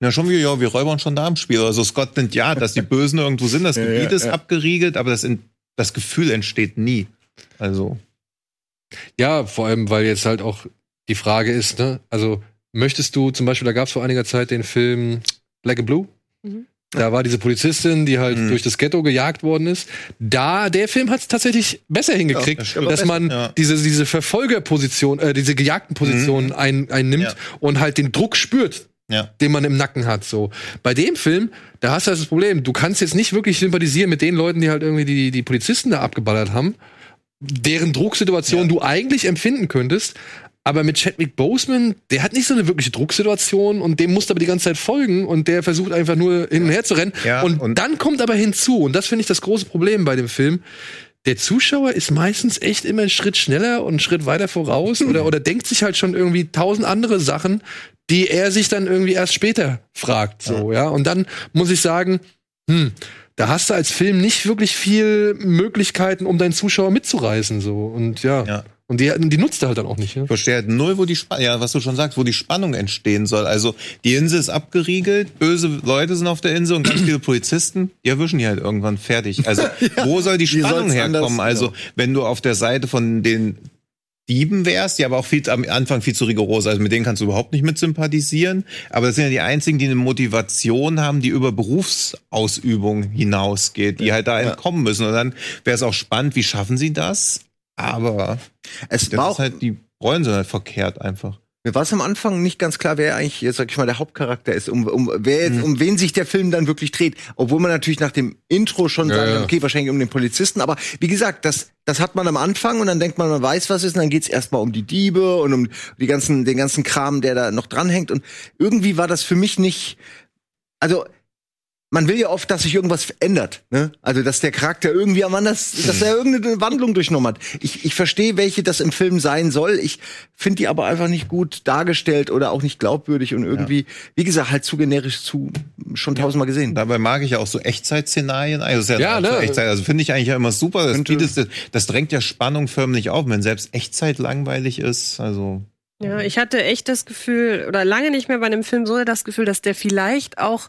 na schon wie, ja, wir räubern schon da im Spiel. Also Scotland Yard, dass die Bösen irgendwo sind, das Ja, Gebiet ja, ist ja. abgeriegelt, aber das, in, das Gefühl entsteht nie. Also, Ja, vor allem, weil jetzt halt auch die Frage ist, ne, also möchtest du zum Beispiel, da gab es vor einiger Zeit den Film Black and Blue. Mhm. Da war diese Polizistin, die halt Mhm. durch das Ghetto gejagt worden ist. Da, der Film hat es tatsächlich besser hingekriegt, das stimmt. dass man Ja. diese, diese Verfolgerposition, äh, diese gejagten Positionen ein, einnimmt Ja. und halt den Druck spürt, ja. den man im Nacken hat. So bei dem Film, da hast du das Problem. Du kannst jetzt nicht wirklich sympathisieren mit den Leuten, die halt irgendwie die, die Polizisten da abgeballert haben, deren Drucksituation Ja. du eigentlich empfinden könntest. Aber mit Chadwick Boseman, der hat nicht so eine wirkliche Drucksituation und dem musst du aber die ganze Zeit folgen und der versucht einfach nur hin und her zu rennen. Ja, und, und- dann kommt aber hinzu, und das finde ich das große Problem bei dem Film, der Zuschauer ist meistens echt immer einen Schritt schneller und einen Schritt weiter voraus oder, oder denkt sich halt schon irgendwie tausend andere Sachen, die er sich dann irgendwie erst später fragt, so, ja. Und dann muss ich sagen, hm, da hast du als Film nicht wirklich viel Möglichkeiten, um deinen Zuschauer mitzureißen, so. Und ja. Ja. Und die, die nutzt er halt dann auch nicht, ja. Ich verstehe halt null, wo die Spannung, ja, was du schon sagst, wo die Spannung entstehen soll. Also, die Insel ist abgeriegelt, böse Leute sind auf der Insel und ganz viele Polizisten, die erwischen die halt irgendwann fertig. Also, wo soll die Spannung herkommen? anders- also, ja. wenn du auf der Seite von den Dieben wärst, die aber auch viel, am Anfang viel zu rigoros, also mit denen kannst du überhaupt nicht mit sympathisieren. Aber das sind ja die einzigen, die eine Motivation haben, die über Berufsausübung hinausgeht, die halt da entkommen müssen. Und dann wäre es auch spannend, wie schaffen sie das? Aber Es war ist auch, halt, die Rollen sind halt verkehrt einfach. mir war es am Anfang nicht ganz klar, wer eigentlich, jetzt sag ich mal, der Hauptcharakter ist, um, um, wer jetzt, um wen sich der Film dann wirklich dreht. Obwohl man natürlich nach dem Intro schon Ja, kann, ja. okay, wahrscheinlich um den Polizisten. Aber wie gesagt, das, das hat man am Anfang und dann denkt man, man weiß, was ist, und dann geht's erstmal um die Diebe und um die ganzen, den ganzen Kram, der da noch dranhängt. Und irgendwie war das für mich nicht, also, man will ja oft, dass sich irgendwas ändert, ne? Also, dass der Charakter irgendwie am anders, dass er irgendeine Wandlung durchgenommen hat. Ich, ich verstehe, welche das im Film sein soll. Ich finde die aber einfach nicht gut dargestellt oder auch nicht glaubwürdig und irgendwie, wie gesagt, halt zu generisch zu, schon tausendmal gesehen. Dabei mag ich ja auch so Echtzeit-Szenarien. Also, das ist Ja, ja, ne? so Echtzeit. also finde ich eigentlich ja immer super. Das, bietet, das drängt ja Spannung förmlich auf, wenn selbst Echtzeit langweilig ist. Also Ja, ich hatte echt das Gefühl, oder lange nicht mehr bei einem Film so das Gefühl, dass der vielleicht auch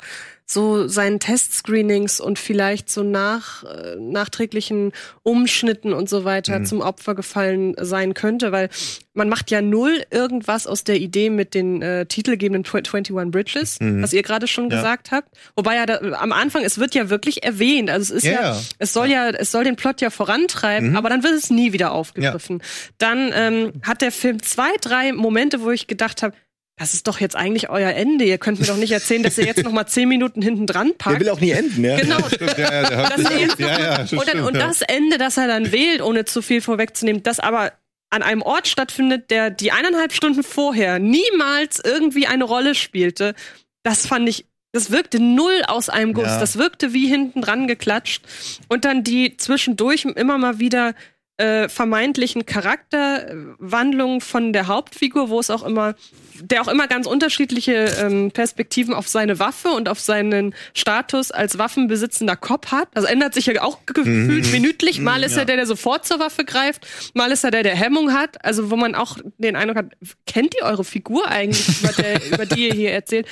so seinen Testscreenings und vielleicht so nach, äh, nachträglichen Umschnitten und so weiter Mhm. zum Opfer gefallen sein könnte, weil man macht ja null irgendwas aus der Idee mit den äh, titelgebenden Tw 21 Bridges, Mhm. was ihr gerade schon Ja. gesagt habt. Wobei ja da, am Anfang, es wird ja wirklich erwähnt. Also es ist Ja, ja, ja. es soll ja, es soll den Plot ja vorantreiben, Mhm. aber dann wird es nie wieder aufgegriffen. Dann ähm, hat der Film zwei, drei Momente, wo ich gedacht habe, das ist doch jetzt eigentlich euer Ende. Ihr könnt mir doch nicht erzählen, dass ihr jetzt noch mal zehn Minuten hinten dran Der packt. will auch nie enden, ja. Genau. Der und, das Ende, das er dann wählt, ohne zu viel vorwegzunehmen, das aber an einem Ort stattfindet, der die eineinhalb Stunden vorher niemals irgendwie eine Rolle spielte, das fand ich, das wirkte null aus einem Guss. Ja. Das wirkte wie hinten dran geklatscht. Und dann die zwischendurch immer mal wieder äh, vermeintlichen Charakterwandlungen von der Hauptfigur, wo es auch immer, der auch immer ganz unterschiedliche ähm, Perspektiven auf seine Waffe und auf seinen Status als waffenbesitzender Cop hat. Das ändert sich ja auch gefühlt minütlich. Mal ist er der, der sofort zur Waffe greift, mal ist er der, der Hemmung hat. Also wo man auch den Eindruck hat, kennt ihr eure Figur eigentlich, über, der, über die ihr hier erzählt?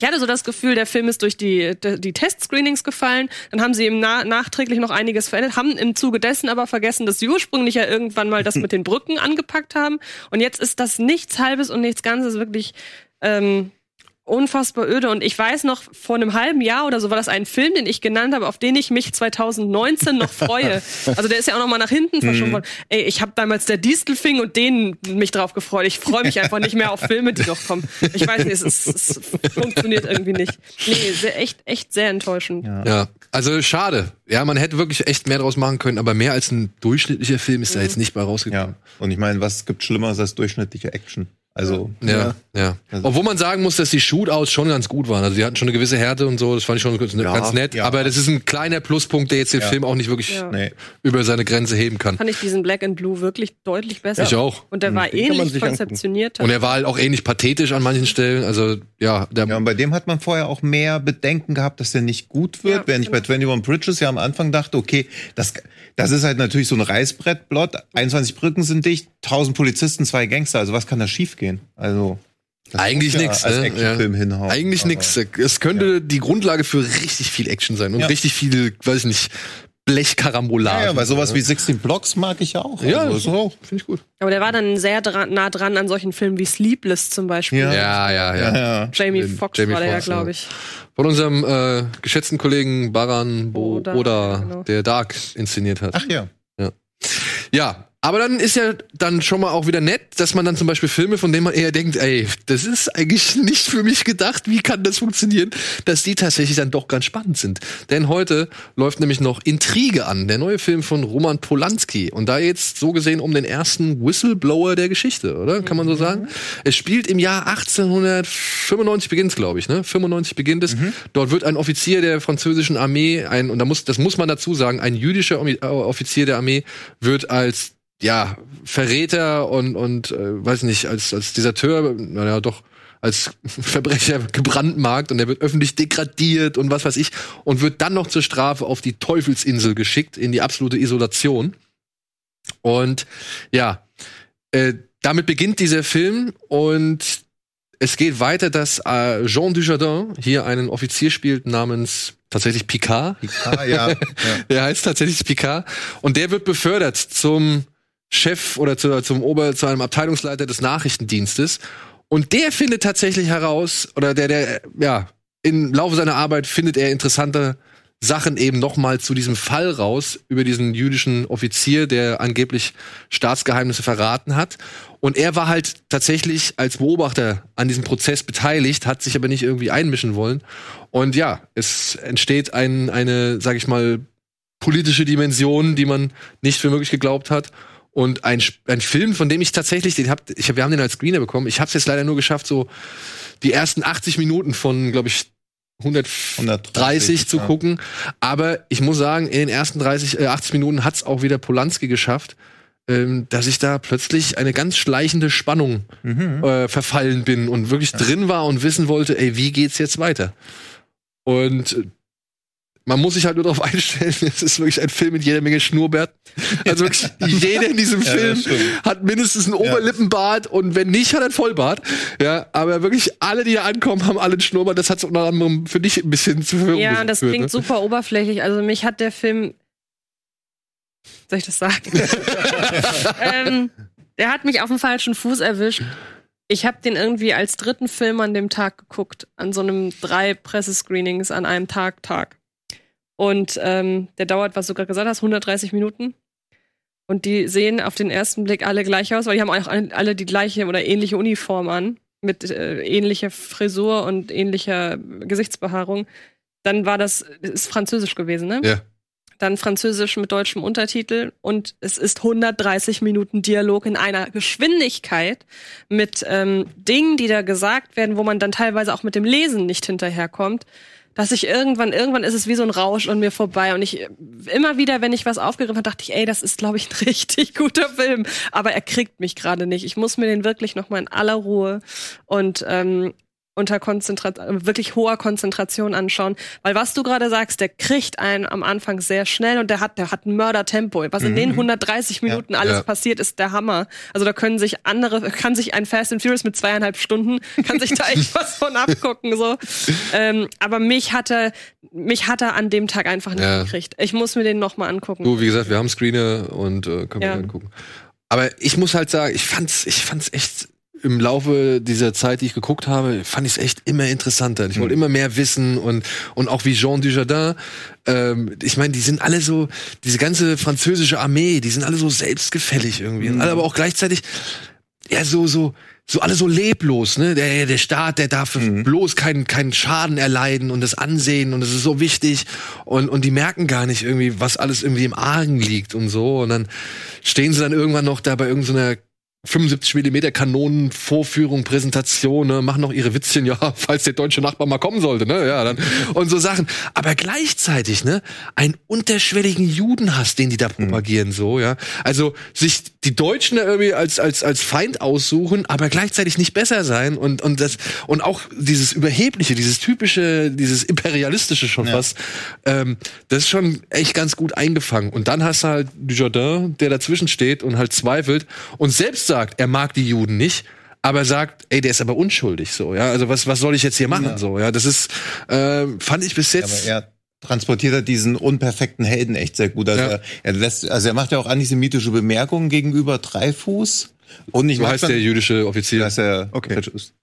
Ich hatte so das Gefühl, der Film ist durch die, die, Testscreenings gefallen. Dann haben sie ihm na, nachträglich noch einiges verändert, haben im Zuge dessen aber vergessen, dass sie ursprünglich ja irgendwann mal das mit den Brücken angepackt haben. Und jetzt ist das nichts Halbes und nichts Ganzes wirklich ähm, unfassbar öde. Und ich weiß noch, vor einem halben Jahr oder so war das ein Film, den ich genannt habe, auf den ich mich 2019 noch freue. Also der ist ja auch noch mal nach hinten verschoben worden. Ey, ich habe damals der Distelfing und den mich drauf gefreut. Ich freue mich einfach nicht mehr auf Filme, die noch kommen. Ich weiß nicht, es, ist, es funktioniert irgendwie nicht. Nee, sehr, echt, echt sehr enttäuschend. Ja, also schade. Ja, man hätte wirklich echt mehr draus machen können, aber mehr als ein durchschnittlicher Film ist da jetzt nicht bei rausgekommen. Ja. Und ich meine, was gibt Schlimmeres als durchschnittliche Action? Also, Ja, ja. Also- Obwohl man sagen muss, dass die Shootouts schon ganz gut waren. Also die hatten schon eine gewisse Härte und so, das fand ich schon ganz, ganz nett. ja. Aber das ist ein kleiner Pluspunkt, der jetzt den Ja. Film auch nicht wirklich Ja. nee. über seine Grenze heben kann. Fand ich diesen Black and Blue wirklich deutlich besser. Ich auch. Und der war Den ähnlich konzeptioniert. Und er war halt auch ähnlich pathetisch an manchen Stellen. Also ja, der, Ja, und bei dem hat man vorher auch mehr Bedenken gehabt, dass der nicht gut wird. Ja, Während ich bei 21 Bridges ja am Anfang dachte, okay, das, das ist halt natürlich so ein Reißbrettplot. 21 Brücken sind dicht, 1000 Polizisten, zwei Gangster. Also was kann da schiefgehen? Also das Eigentlich ja nix, Als ne? Actionfilm Ja. hinhauen. Eigentlich nix. Es könnte die Grundlage für richtig viel Action sein und Ja. richtig viel, weiß ich nicht, Blechkarambolage. Ja, ja, weil sowas wie 16 Blocks mag ich ja auch. Ja, also, ist auch. Finde ich gut. Aber der war dann sehr dran, nah dran an solchen Filmen wie Sleepless zum Beispiel. Ja. Ja, ja, ja. ja, ja. Jamie Foxx war der ja, ja. glaube ich. Von unserem äh, geschätzten Kollegen Baran Bo Oda, Oda, ja, genau. der Dark inszeniert hat. Ach ja. Ja, aber dann ist ja dann schon mal auch wieder nett, dass man dann zum Beispiel Filme, von denen man eher denkt, ey, das ist eigentlich nicht für mich gedacht, wie kann das funktionieren, dass die tatsächlich dann doch ganz spannend sind. Denn heute läuft nämlich noch Intrige an, der neue Film von Roman Polanski. Und da jetzt so gesehen um den ersten Whistleblower der Geschichte, oder? Kann man so sagen? Es spielt im Jahr 1895 beginnt glaube ich, ne? 95 beginnt es. Dort wird ein Offizier der französischen Armee, ein, und da muss, das muss man dazu sagen, ein jüdischer äh, Offizier der Armee wird als ja, Verräter und, und äh, weiß nicht, als, als Deserteur, naja, doch, als Verbrecher gebrandmarkt und er wird öffentlich degradiert und was weiß ich und wird dann noch zur Strafe auf die Teufelsinsel geschickt, in die absolute Isolation. Und ja, äh, damit beginnt dieser Film und es geht weiter, dass äh, Jean Dujardin hier einen Offizier spielt namens tatsächlich Picard. Ah, ja. ja. Der heißt tatsächlich Picard. Und der wird befördert zum Chef oder zu, zum Ober, zu einem Abteilungsleiter des Nachrichtendienstes. Und der findet tatsächlich heraus, oder der, der, ja, im Laufe seiner Arbeit findet er interessante Sachen eben nochmal zu diesem Fall raus, über diesen jüdischen Offizier, der angeblich Staatsgeheimnisse verraten hat. Und er war halt tatsächlich als Beobachter an diesem Prozess beteiligt, hat sich aber nicht irgendwie einmischen wollen. Und ja, es entsteht ein, eine, sag ich mal, politische Dimension, die man nicht für möglich geglaubt hat. Und ein, ein Film, von dem ich tatsächlich, den hab, ich hab, wir haben den als Screener bekommen. Ich habe es jetzt leider nur geschafft, so die ersten 80 Minuten von, glaube ich, 130 130, zu ja. gucken. Aber ich muss sagen, in den ersten 30, äh, 80 Minuten hat's auch wieder Polanski geschafft, ähm, dass ich da plötzlich eine ganz schleichende Spannung Mhm. äh, verfallen bin und wirklich drin war und wissen wollte, ey, wie geht's jetzt weiter? Und äh, man muss sich halt nur darauf einstellen, es ist wirklich ein Film mit jeder Menge Schnurrbart. Also wirklich jeder in diesem Ja, Film stimmt. hat mindestens einen Oberlippenbart und wenn nicht, hat er einen Vollbart. Ja, aber wirklich alle, die da ankommen, haben alle einen Schnurrbart. Das hat unter anderem für dich ein bisschen zu Verwirrung Ja, das geführt, klingt ne? super oberflächlich. Also mich hat der Film. Soll ich das sagen? ähm, der hat mich auf dem falschen Fuß erwischt. Ich habe den irgendwie als dritten Film an dem Tag geguckt, an so einem drei Pressescreenings an einem Tag Tag. Und ähm, der dauert, was du gerade gesagt hast, 130 Minuten. Und die sehen auf den ersten Blick alle gleich aus, weil die haben auch alle die gleiche oder ähnliche Uniform an, mit äh, ähnlicher Frisur und ähnlicher Gesichtsbehaarung. Dann war das, ist französisch gewesen, ne? Ja. Dann französisch mit deutschem Untertitel und es ist 130 Minuten Dialog in einer Geschwindigkeit mit ähm, Dingen, die da gesagt werden, wo man dann teilweise auch mit dem Lesen nicht hinterherkommt, dass ich irgendwann, irgendwann ist es wie so ein Rausch an mir vorbei. Und ich immer wieder, wenn ich was aufgegriffen habe, dachte ich, ey, das ist, glaube ich, ein richtig guter Film, aber er kriegt mich gerade nicht. Ich muss mir den wirklich noch mal in aller Ruhe. Und ähm, unter Konzentration, wirklich hoher Konzentration anschauen. Weil was du gerade sagst, der kriegt einen am Anfang sehr schnell und der hat, der hat ein Mördertempo. Was in den 130 Minuten alles Ja. passiert, ist der Hammer. Also da können sich andere, kann sich ein Fast and Furious mit zweieinhalb Stunden, kann sich da echt was von abgucken, so. Ähm, aber mich hat er, mich hat er an dem Tag einfach nicht Ja. gekriegt. Ich muss mir den noch mal angucken. Du, wie gesagt, wir haben Screener und äh, können Ja. wir angucken. Aber ich muss halt sagen, ich fand's, ich fand's echt im Laufe dieser Zeit, die ich geguckt habe, fand ich es echt immer interessanter. Ich wollte immer mehr wissen und und auch wie Jean Dujardin. Ähm, ich meine, die sind alle so diese ganze französische Armee, die sind alle so selbstgefällig irgendwie, und alle aber auch gleichzeitig ja so so so alle so leblos, ne? Der, der Staat, der darf bloß keinen keinen Schaden erleiden und das Ansehen und das ist so wichtig und und die merken gar nicht irgendwie, was alles irgendwie im Argen liegt und so und dann stehen sie dann irgendwann noch da bei irgendeiner 75 Millimeter Kanonen Vorführung Präsentation ne, machen noch ihre Witzchen ja falls der deutsche Nachbar mal kommen sollte ne ja dann und so Sachen. Aber gleichzeitig ne einen unterschwelligen Judenhass den die da propagieren so ja. Also sich die Deutschen da irgendwie als als als Feind aussuchen aber gleichzeitig nicht besser sein und und das und auch dieses überhebliche dieses typische dieses imperialistische schon fast ähm, das ist schon echt ganz gut eingefangen. Und dann hast du halt Dujardin der dazwischen steht und halt zweifelt. Und selbst sagt er mag die Juden nicht aber sagt, ey, der ist aber unschuldig, so, ja. Also was, was soll ich jetzt hier machen, so, ja. Das ist, äh, fand ich bis Aber jetzt. er transportiert er diesen unperfekten Helden echt sehr gut. Also, Ja. er, er lässt, also er macht ja auch antisemitische Bemerkungen gegenüber Dreifuß. Und ich so heißt dann- der jüdische Offizier. dass er Okay.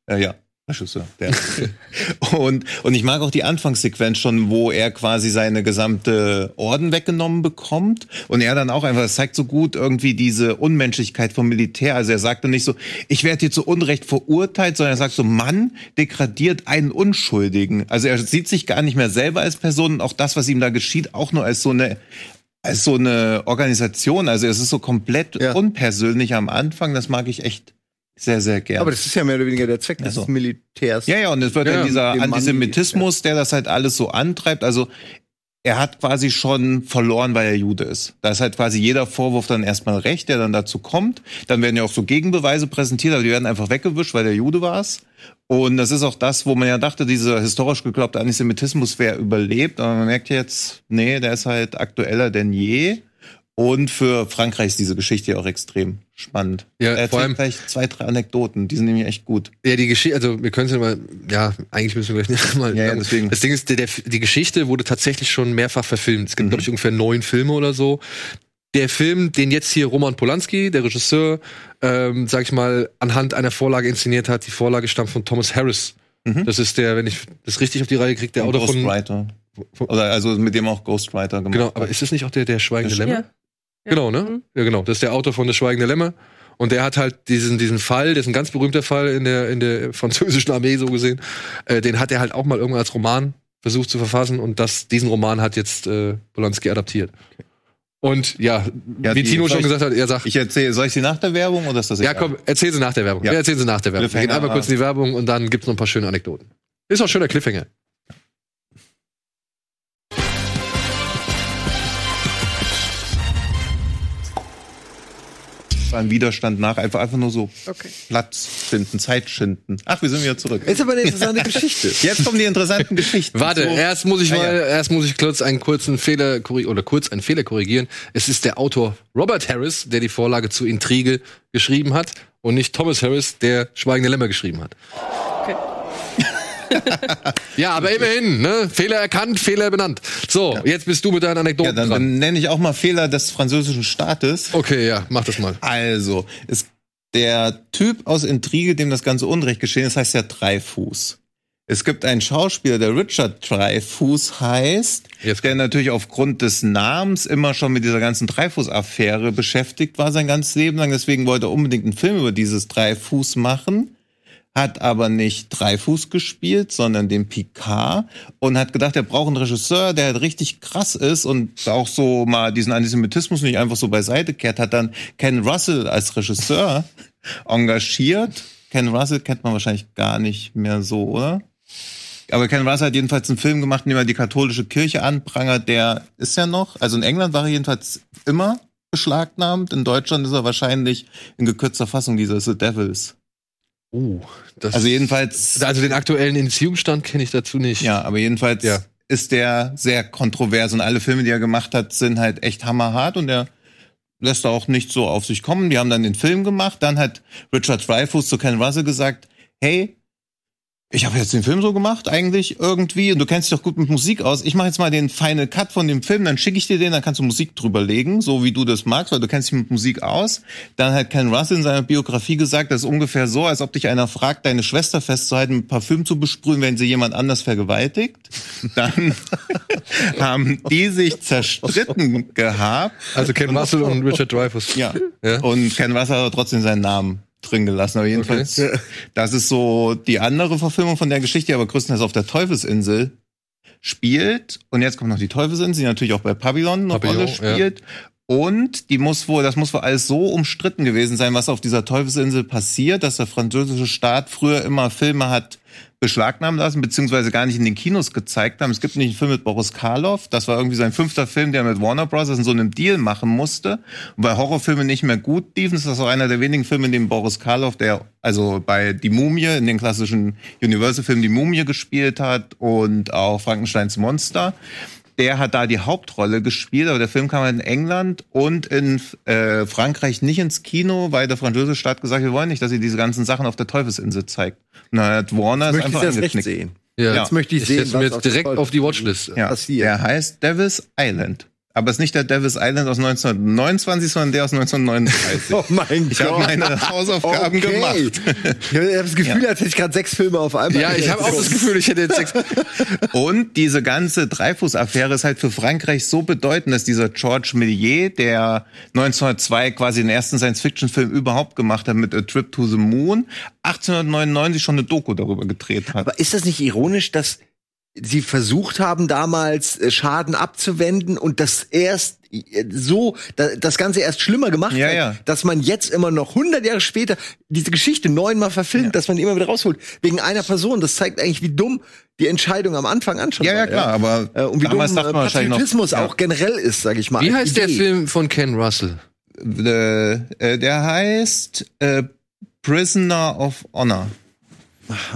Äh, ja Regisseur der. und und ich mag auch die Anfangssequenz schon wo er quasi seine gesamte Orden weggenommen bekommt und er dann auch einfach das zeigt so gut irgendwie diese Unmenschlichkeit vom Militär also er sagte nicht so ich werde hier zu Unrecht verurteilt sondern er sagt so Mann degradiert einen Unschuldigen also er sieht sich gar nicht mehr selber als Person und auch das was ihm da geschieht auch nur als so eine als so eine Organisation also es ist so komplett Ja. unpersönlich am Anfang das mag ich echt sehr sehr gerne Aber das ist ja mehr oder weniger der Zweck des Ach so. Militärs. ja, ja, und es wird Ja, dann dieser Antisemitismus, der das halt alles so antreibt. Also er hat quasi schon verloren, weil er Jude ist. Da ist halt quasi jeder Vorwurf dann erstmal recht, der dann dazu kommt. Dann werden ja auch so Gegenbeweise präsentiert, aber die werden einfach weggewischt, weil der Jude war es. Und das ist auch das, wo man ja dachte, dieser historisch geglaubte Antisemitismus wäre überlebt. Aber man merkt jetzt, nee, der ist halt aktueller denn je. Und für Frankreich ist diese Geschichte ja auch extrem spannend. Ja, er vor erzählt allem- gleich zwei, drei Anekdoten, die sind nämlich echt gut. Ja, die Geschichte, also wir können es ja mal, ja, eigentlich müssen wir gleich nicht mal. Ja, ja, deswegen. Das Ding ist, der, der, die Geschichte wurde tatsächlich schon mehrfach verfilmt. Es gibt, glaube ich, ungefähr neun Filme oder so. Der Film, den jetzt hier Roman Polanski, der Regisseur, ähm, sag ich mal, anhand einer Vorlage inszeniert hat, die Vorlage stammt von Thomas Harris. Mhm. Das ist der, wenn ich das richtig auf die Reihe kriege, der Autor von. Oder also mit dem auch Ghostwriter gemacht. Genau, aber ist das nicht auch der, der Schweigende Lämmer? Ja. Genau, ne? Mhm. Ja, genau. Das ist der Autor von Das Schweigende Lämmer. Und der hat halt diesen, diesen Fall, das ist ein ganz berühmter Fall in der, in der französischen Armee so gesehen, äh, den hat er halt auch mal irgendwann als Roman versucht zu verfassen und das, diesen Roman hat jetzt äh, Polanski adaptiert. Und ja, Ja, wie die- Tino schon ich- gesagt hat, er sagt, Ich erzähle, soll ich sie nach der Werbung oder ist das ja egal? komm, erzähl sie nach der Werbung. Ja. Ja, erzähl sie nach der Werbung. Wir gehen einmal kurz in die Werbung und dann gibt's noch ein paar schöne Anekdoten. Ist auch ein schöner Cliffhanger. Ein Widerstand nach, einfach, einfach nur so Okay. Platz finden, Zeit schinden. Ach, wir sind wieder zurück. Ist aber eine interessante Geschichte. Jetzt kommen die interessanten Geschichten. Warte, So. erst muss ich Ah, mal, ja. erst muss ich kurz einen kurzen Fehler korrigieren oder kurz einen Fehler korrigieren. Es ist der Autor Robert Harris, der die Vorlage zu Intrige geschrieben hat und nicht Thomas Harris, der Schweigende Lämmer geschrieben hat. Ja, aber immerhin, ne? Fehler erkannt, Fehler benannt. So, jetzt bist du mit deinen Ja, Anekdoten dann, dran. dann nenne ich auch mal Fehler des französischen Staates. Okay, ja, mach das mal. Also, ist der Typ aus Intrige, dem das ganze Unrecht geschehen ist, heißt ja Dreifuß. Es gibt einen Schauspieler, der Richard Dreifuß heißt, Jetzt der natürlich aufgrund des Namens immer schon mit dieser ganzen Dreifuß-Affäre beschäftigt war sein ganzes Leben lang. Deswegen wollte er unbedingt einen Film über dieses Dreifuß machen. Hat aber nicht Dreifuß gespielt, sondern den Picard und hat gedacht, er braucht einen Regisseur, der halt richtig krass ist und auch so mal diesen Antisemitismus nicht einfach so beiseite kehrt, hat dann Ken Russell als Regisseur engagiert. Ken Russell kennt man wahrscheinlich gar nicht mehr so, oder? Aber Ken Russell hat jedenfalls einen Film gemacht, in dem er die katholische Kirche anprangert. Der ist ja noch, also in England war er jedenfalls immer beschlagnahmt. In Deutschland ist er wahrscheinlich in gekürzter Fassung dieser The Devils. Uh, das Also jedenfalls, also den aktuellen Indizierungsstand kenne ich dazu nicht. ja, aber jedenfalls Ja. ist der sehr kontrovers und alle Filme, die er gemacht hat, sind halt echt hammerhart und er lässt da auch nicht so auf sich kommen. Die haben dann den Film gemacht. Dann hat Richard Dreyfuss zu Ken Russell gesagt, hey, Ich habe jetzt den Film so gemacht, eigentlich irgendwie, und du kennst dich doch gut mit Musik aus. Ich mache jetzt mal den Final Cut von dem Film, dann schicke ich dir den, dann kannst du Musik drüber legen, so wie du das magst, weil du kennst dich mit Musik aus. Dann hat Ken Russell in seiner Biografie gesagt, das ist ungefähr so, als ob dich einer fragt, deine Schwester festzuhalten, mit Parfüm zu besprühen, wenn sie jemand anders vergewaltigt. Dann haben die sich zerstritten gehabt. Also Ken Russell und Richard Dreyfuss. Ja. Ja? Und Ken Russell hat trotzdem seinen Namen drin gelassen. Aber jedenfalls, das ist so die andere Verfilmung von der Geschichte, die aber größtenteils auf der Teufelsinsel spielt. Und jetzt kommt noch die Teufelsinsel, die natürlich auch bei Pavillon eine Rolle spielt. Und die muss wohl, das muss wohl alles so umstritten gewesen sein, was auf dieser Teufelsinsel passiert, dass der französische Staat früher immer Filme hat beschlagnahmen lassen, beziehungsweise gar nicht in den Kinos gezeigt haben. Es gibt nicht einen Film mit Boris Karloff, das war irgendwie sein fünfter Film, der mit Warner Bros. in so einem Deal machen musste. Und weil Horrorfilme nicht mehr gut liefen, ist das auch einer der wenigen Filme, in dem Boris Karloff, der also bei Die Mumie, in den klassischen Universal-Filmen Die Mumie gespielt hat und auch Frankensteins Monster, der hat da die Hauptrolle gespielt, aber der Film kam halt in England und in äh, Frankreich nicht ins Kino, weil der französische Staat gesagt hat, wir wollen nicht, dass ihr diese ganzen Sachen auf der Teufels'insel zeigt. Dann hat Warner ich einfach das recht angeknickt. sehen. Ja. Jetzt möchte ich sehen, setze mir jetzt direkt auf die Watchlist. Ja, passiert. der heißt Devil's Island. Aber es ist nicht der Devil's Island aus 1929, sondern der aus 1939. Oh mein Ich habe Gott. meine Hausaufgaben Okay. gemacht. Ich habe das Gefühl, als hätte ich gerade sechs Filme auf einmal. Ja, ich habe auch das Gefühl, ich hätte jetzt sechs. Und diese ganze Dreyfus-Affäre ist halt für Frankreich so bedeutend, dass dieser Georges Méliès, der 1902 quasi den ersten Science-Fiction-Film überhaupt gemacht hat mit A Trip to the Moon, 1899 schon eine Doku darüber gedreht hat. Aber ist das nicht ironisch, dass sie versucht haben, damals äh, Schaden abzuwenden und das erst äh, so, da- das Ganze erst schlimmer gemacht Ja, hat, ja. dass man jetzt immer noch 100 Jahre später diese Geschichte neunmal verfilmt, dass man die immer wieder rausholt, wegen einer Person. Das zeigt eigentlich, wie dumm die Entscheidung am Anfang an schon Ja, ja, klar, aber Äh, und wie dumm äh, noch- Patriotismus ja. auch generell ist, sage ich mal. Wie heißt der Idee. Film von Ken Russell? Äh, äh, der heißt äh, Prisoner of Honor.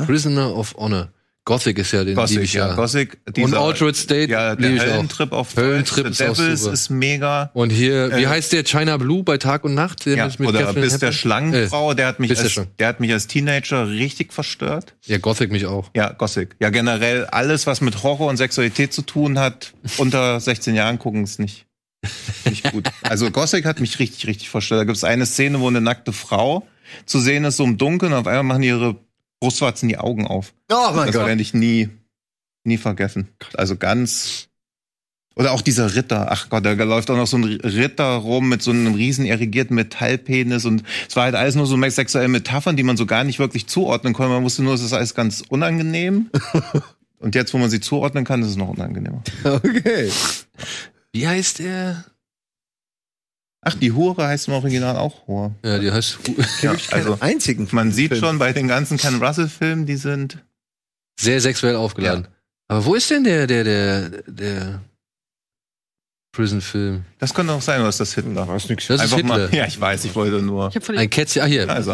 Prisoner of Honor. Gothic ist ja den lieb Gothic, ich ja. Gothic. Und Altered State Ja, lieb der. Höllentrip auf Höllentrip ist Devils super. ist mega. Und hier, wie Äh, heißt der China Blue bei Tag und Nacht? Der Ja, mit oder Catherine bis der Hepburn? Schlangenfrau, der hat mich der als, Schlangen- der hat mich als Teenager richtig verstört. Äh, ja, Gothic mich auch. Ja, Gothic. Ja, generell alles, was mit Horror und Sexualität zu tun hat, unter 16 Jahren gucken ist nicht, nicht gut. Also Gothic hat mich richtig, richtig verstört. Da gibt es eine Szene, wo eine nackte Frau zu sehen ist, so im Dunkeln, und auf einmal machen ihre Brustwarzen die Augen auf. Oh mein das Gott. werde ich nie, nie vergessen. Also ganz. Oder auch dieser Ritter. Ach Gott, da läuft auch noch so ein Ritter rum mit so einem riesen erigierten Metallpenis und es war halt alles nur so sexuelle Metaphern, die man so gar nicht wirklich zuordnen konnte. Man wusste nur, es ist alles ganz unangenehm. und jetzt, wo man sie zuordnen kann, ist es noch unangenehmer. Okay. Wie heißt der? Ach, die Hure heißt im Original auch Hure. Ja, die heißt. Ja, Also einzigen. man sieht Film. schon bei den ganzen Ken Russell-Filmen, die sind. Sehr sexuell aufgeladen. Aber wo ist denn der, der, der, der Prison-Film? Das könnte auch sein, was das Hitler. Das ist. Das ist Einfach Hitler. mal. Ja, ich weiß, ich wollte nur. Ich hab von Ein Kätzchen. Ah, hier. Also.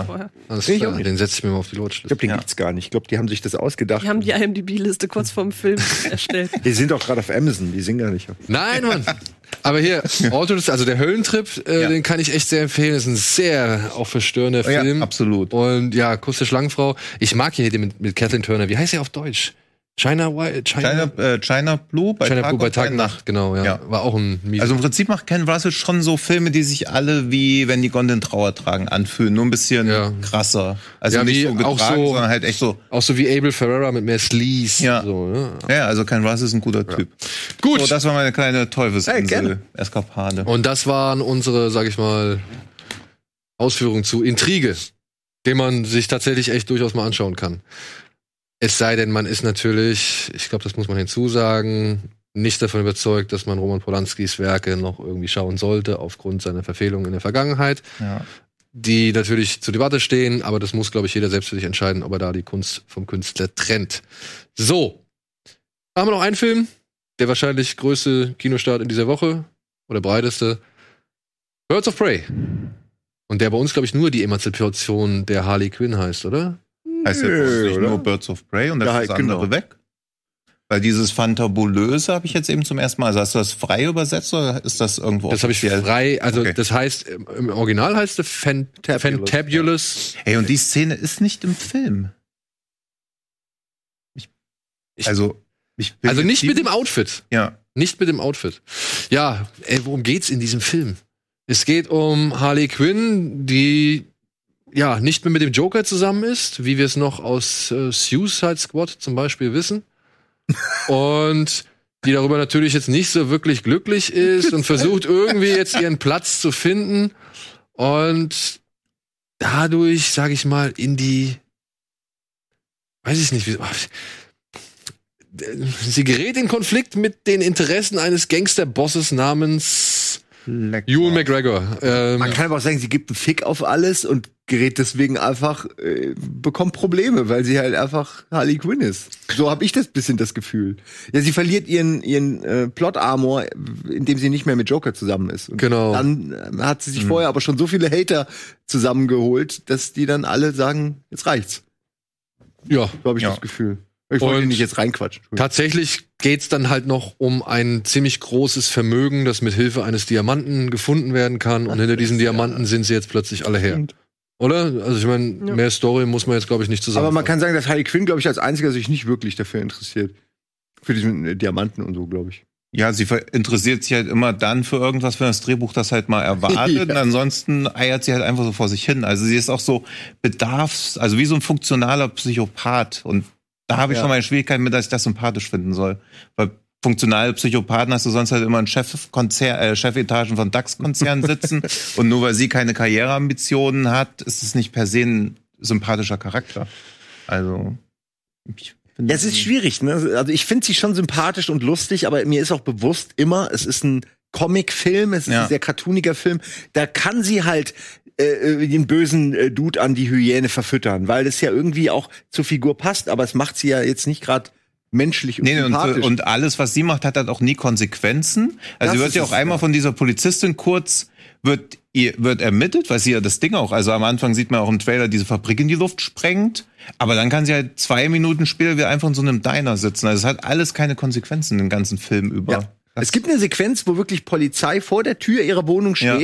Alles Ich klar, auch nicht. den setze ich mir mal auf die Ich Watchlist. glaube, den Ja. gibt's gar nicht. Ich glaube, die haben sich das ausgedacht. Die haben die IMDb-Liste kurz vorm Film erstellt. Die sind doch gerade auf Amazon, die sind gar nicht. auf- Nein, Mann. Aber hier, Altered, also der Höllentrip, äh, Ja. den kann ich echt sehr empfehlen. Das ist ein sehr auch verstörender Ja, Film. absolut. Und ja, Kuss der Schlangenfrau. Ich mag hier den mit, mit Kathleen Turner. Wie heißt er auf Deutsch? China White? China, äh, China Blue bei China Tag, Blue bei und Tag und Nacht, genau, ja. Ja. War auch ein mies. Also im Prinzip macht Ken Russell schon so Filme, die sich alle wie wenn die Gondeln Trauer tragen anfühlen, nur ein bisschen Ja. krasser. Also Ja, nicht so auch getragen, so- sondern halt echt so. auch so wie Abel Ferrara mit mehr Sleaze. Ja. So, ne? Ja, also Ken Russell ist ein guter Typ. Gut. So, das war meine kleine Hey, gerne. Teufelsinsel-Eskapade. Und das waren unsere, sag ich mal, Ausführungen zu Intrige, den man sich tatsächlich echt durchaus mal anschauen kann. Es sei denn, man ist natürlich, ich glaube, das muss man hinzusagen, nicht davon überzeugt, dass man Roman Polanskis Werke noch irgendwie schauen sollte, aufgrund seiner Verfehlungen in der Vergangenheit, Ja. die natürlich zur Debatte stehen, aber das muss, glaube ich, jeder selbst für sich entscheiden, ob er da die Kunst vom Künstler trennt. So. Haben wir noch einen Film, der wahrscheinlich größte Kinostart in dieser Woche oder breiteste. Birds of Prey. Und der bei uns, glaube ich, nur die Emanzipation der Harley Quinn heißt, oder? Heißt ja nicht nur Birds of Prey und das Ja, ist das andere genau. weg. Weil dieses Fantabulöse habe ich jetzt eben zum ersten Mal. Also hast du das frei übersetzt oder ist das irgendwo Das habe ich frei, also Okay. das heißt, im Original heißt es Fan Fantabulous. Fantabulous. Hey, und die Szene ist nicht im Film. Also, ich bin Also nicht mit dem Outfit. Ja. Nicht mit dem Outfit. Ja, ey, worum geht's in diesem Film? Es geht um Harley Quinn, die ja nicht mehr mit dem Joker zusammen ist, wie wir es noch aus äh, Suicide Squad zum Beispiel wissen. Und die darüber natürlich jetzt nicht so wirklich glücklich ist und versucht irgendwie jetzt ihren Platz zu finden und dadurch, sage ich mal, in die, weiß ich nicht, wie, sie gerät in Konflikt mit den Interessen eines Gangsterbosses namens Ewan McGregor. Ähm, Man kann aber auch sagen, sie gibt einen Fick auf alles und gerät deswegen einfach, äh, bekommt Probleme, weil sie halt einfach Harley Quinn ist. So habe ich das bisschen das Gefühl. Ja, sie verliert ihren, ihren äh, Plot-Armor, indem sie nicht mehr mit Joker zusammen ist. Und Genau. Dann äh, hat sie sich vorher aber schon so viele Hater zusammengeholt, dass die dann alle sagen, jetzt reicht's. ja, So habe ich Ja. das Gefühl. Ich wollte Und nicht jetzt reinquatschen. Tatsächlich geht's dann halt noch um ein ziemlich großes Vermögen, das mit Hilfe eines Diamanten gefunden werden kann. Und hinter diesen Diamanten sind sie jetzt plötzlich alle her. Stimmt. Oder? Also ich meine, Ja. mehr Story muss man jetzt, glaube ich, nicht zusammen. Aber man kann sagen, dass Harley Quinn, glaube ich, als einziger sich nicht wirklich dafür interessiert. Für diesen äh, Diamanten und so, glaube ich. Ja, sie interessiert sich halt immer dann für irgendwas, wenn das Drehbuch das halt mal erwartet. Ja. Und ansonsten eiert sie halt einfach so vor sich hin. Also sie ist auch so bedarfs, also wie so ein funktionaler Psychopath. Und da habe ich Ja. schon meine Schwierigkeiten mit, dass ich das sympathisch finden soll. Weil funktionale Psychopathen hast du sonst halt immer in Chefkonzer äh, Chefetagen von DAX-Konzernen sitzen. und nur weil sie keine Karriereambitionen hat, ist es nicht per se ein sympathischer Charakter. Also ich Ja, es ist schwierig, ne? Also ich finde sie schon sympathisch und lustig, aber mir ist auch bewusst immer, es ist ein Comic-Film, es ist Ja. ein sehr cartooniger Film. Da kann sie halt äh, den bösen äh, Dude an die Hyäne verfüttern, weil das ja irgendwie auch zur Figur passt, aber es macht sie ja jetzt nicht gerade menschlich und Nee, und, und alles, was sie macht, hat halt auch nie Konsequenzen. Also Das sie wird ja auch einmal von dieser Polizistin kurz wird ihr wird ermittelt, weil sie ja das Ding auch, also am Anfang sieht man auch im Trailer diese Fabrik in die Luft sprengt, aber dann kann sie halt zwei Minuten später wieder einfach in so einem Diner sitzen. Also es hat alles keine Konsequenzen den ganzen Film über. Ja. Es gibt eine Sequenz, wo wirklich Polizei vor der Tür ihrer Wohnung Ja.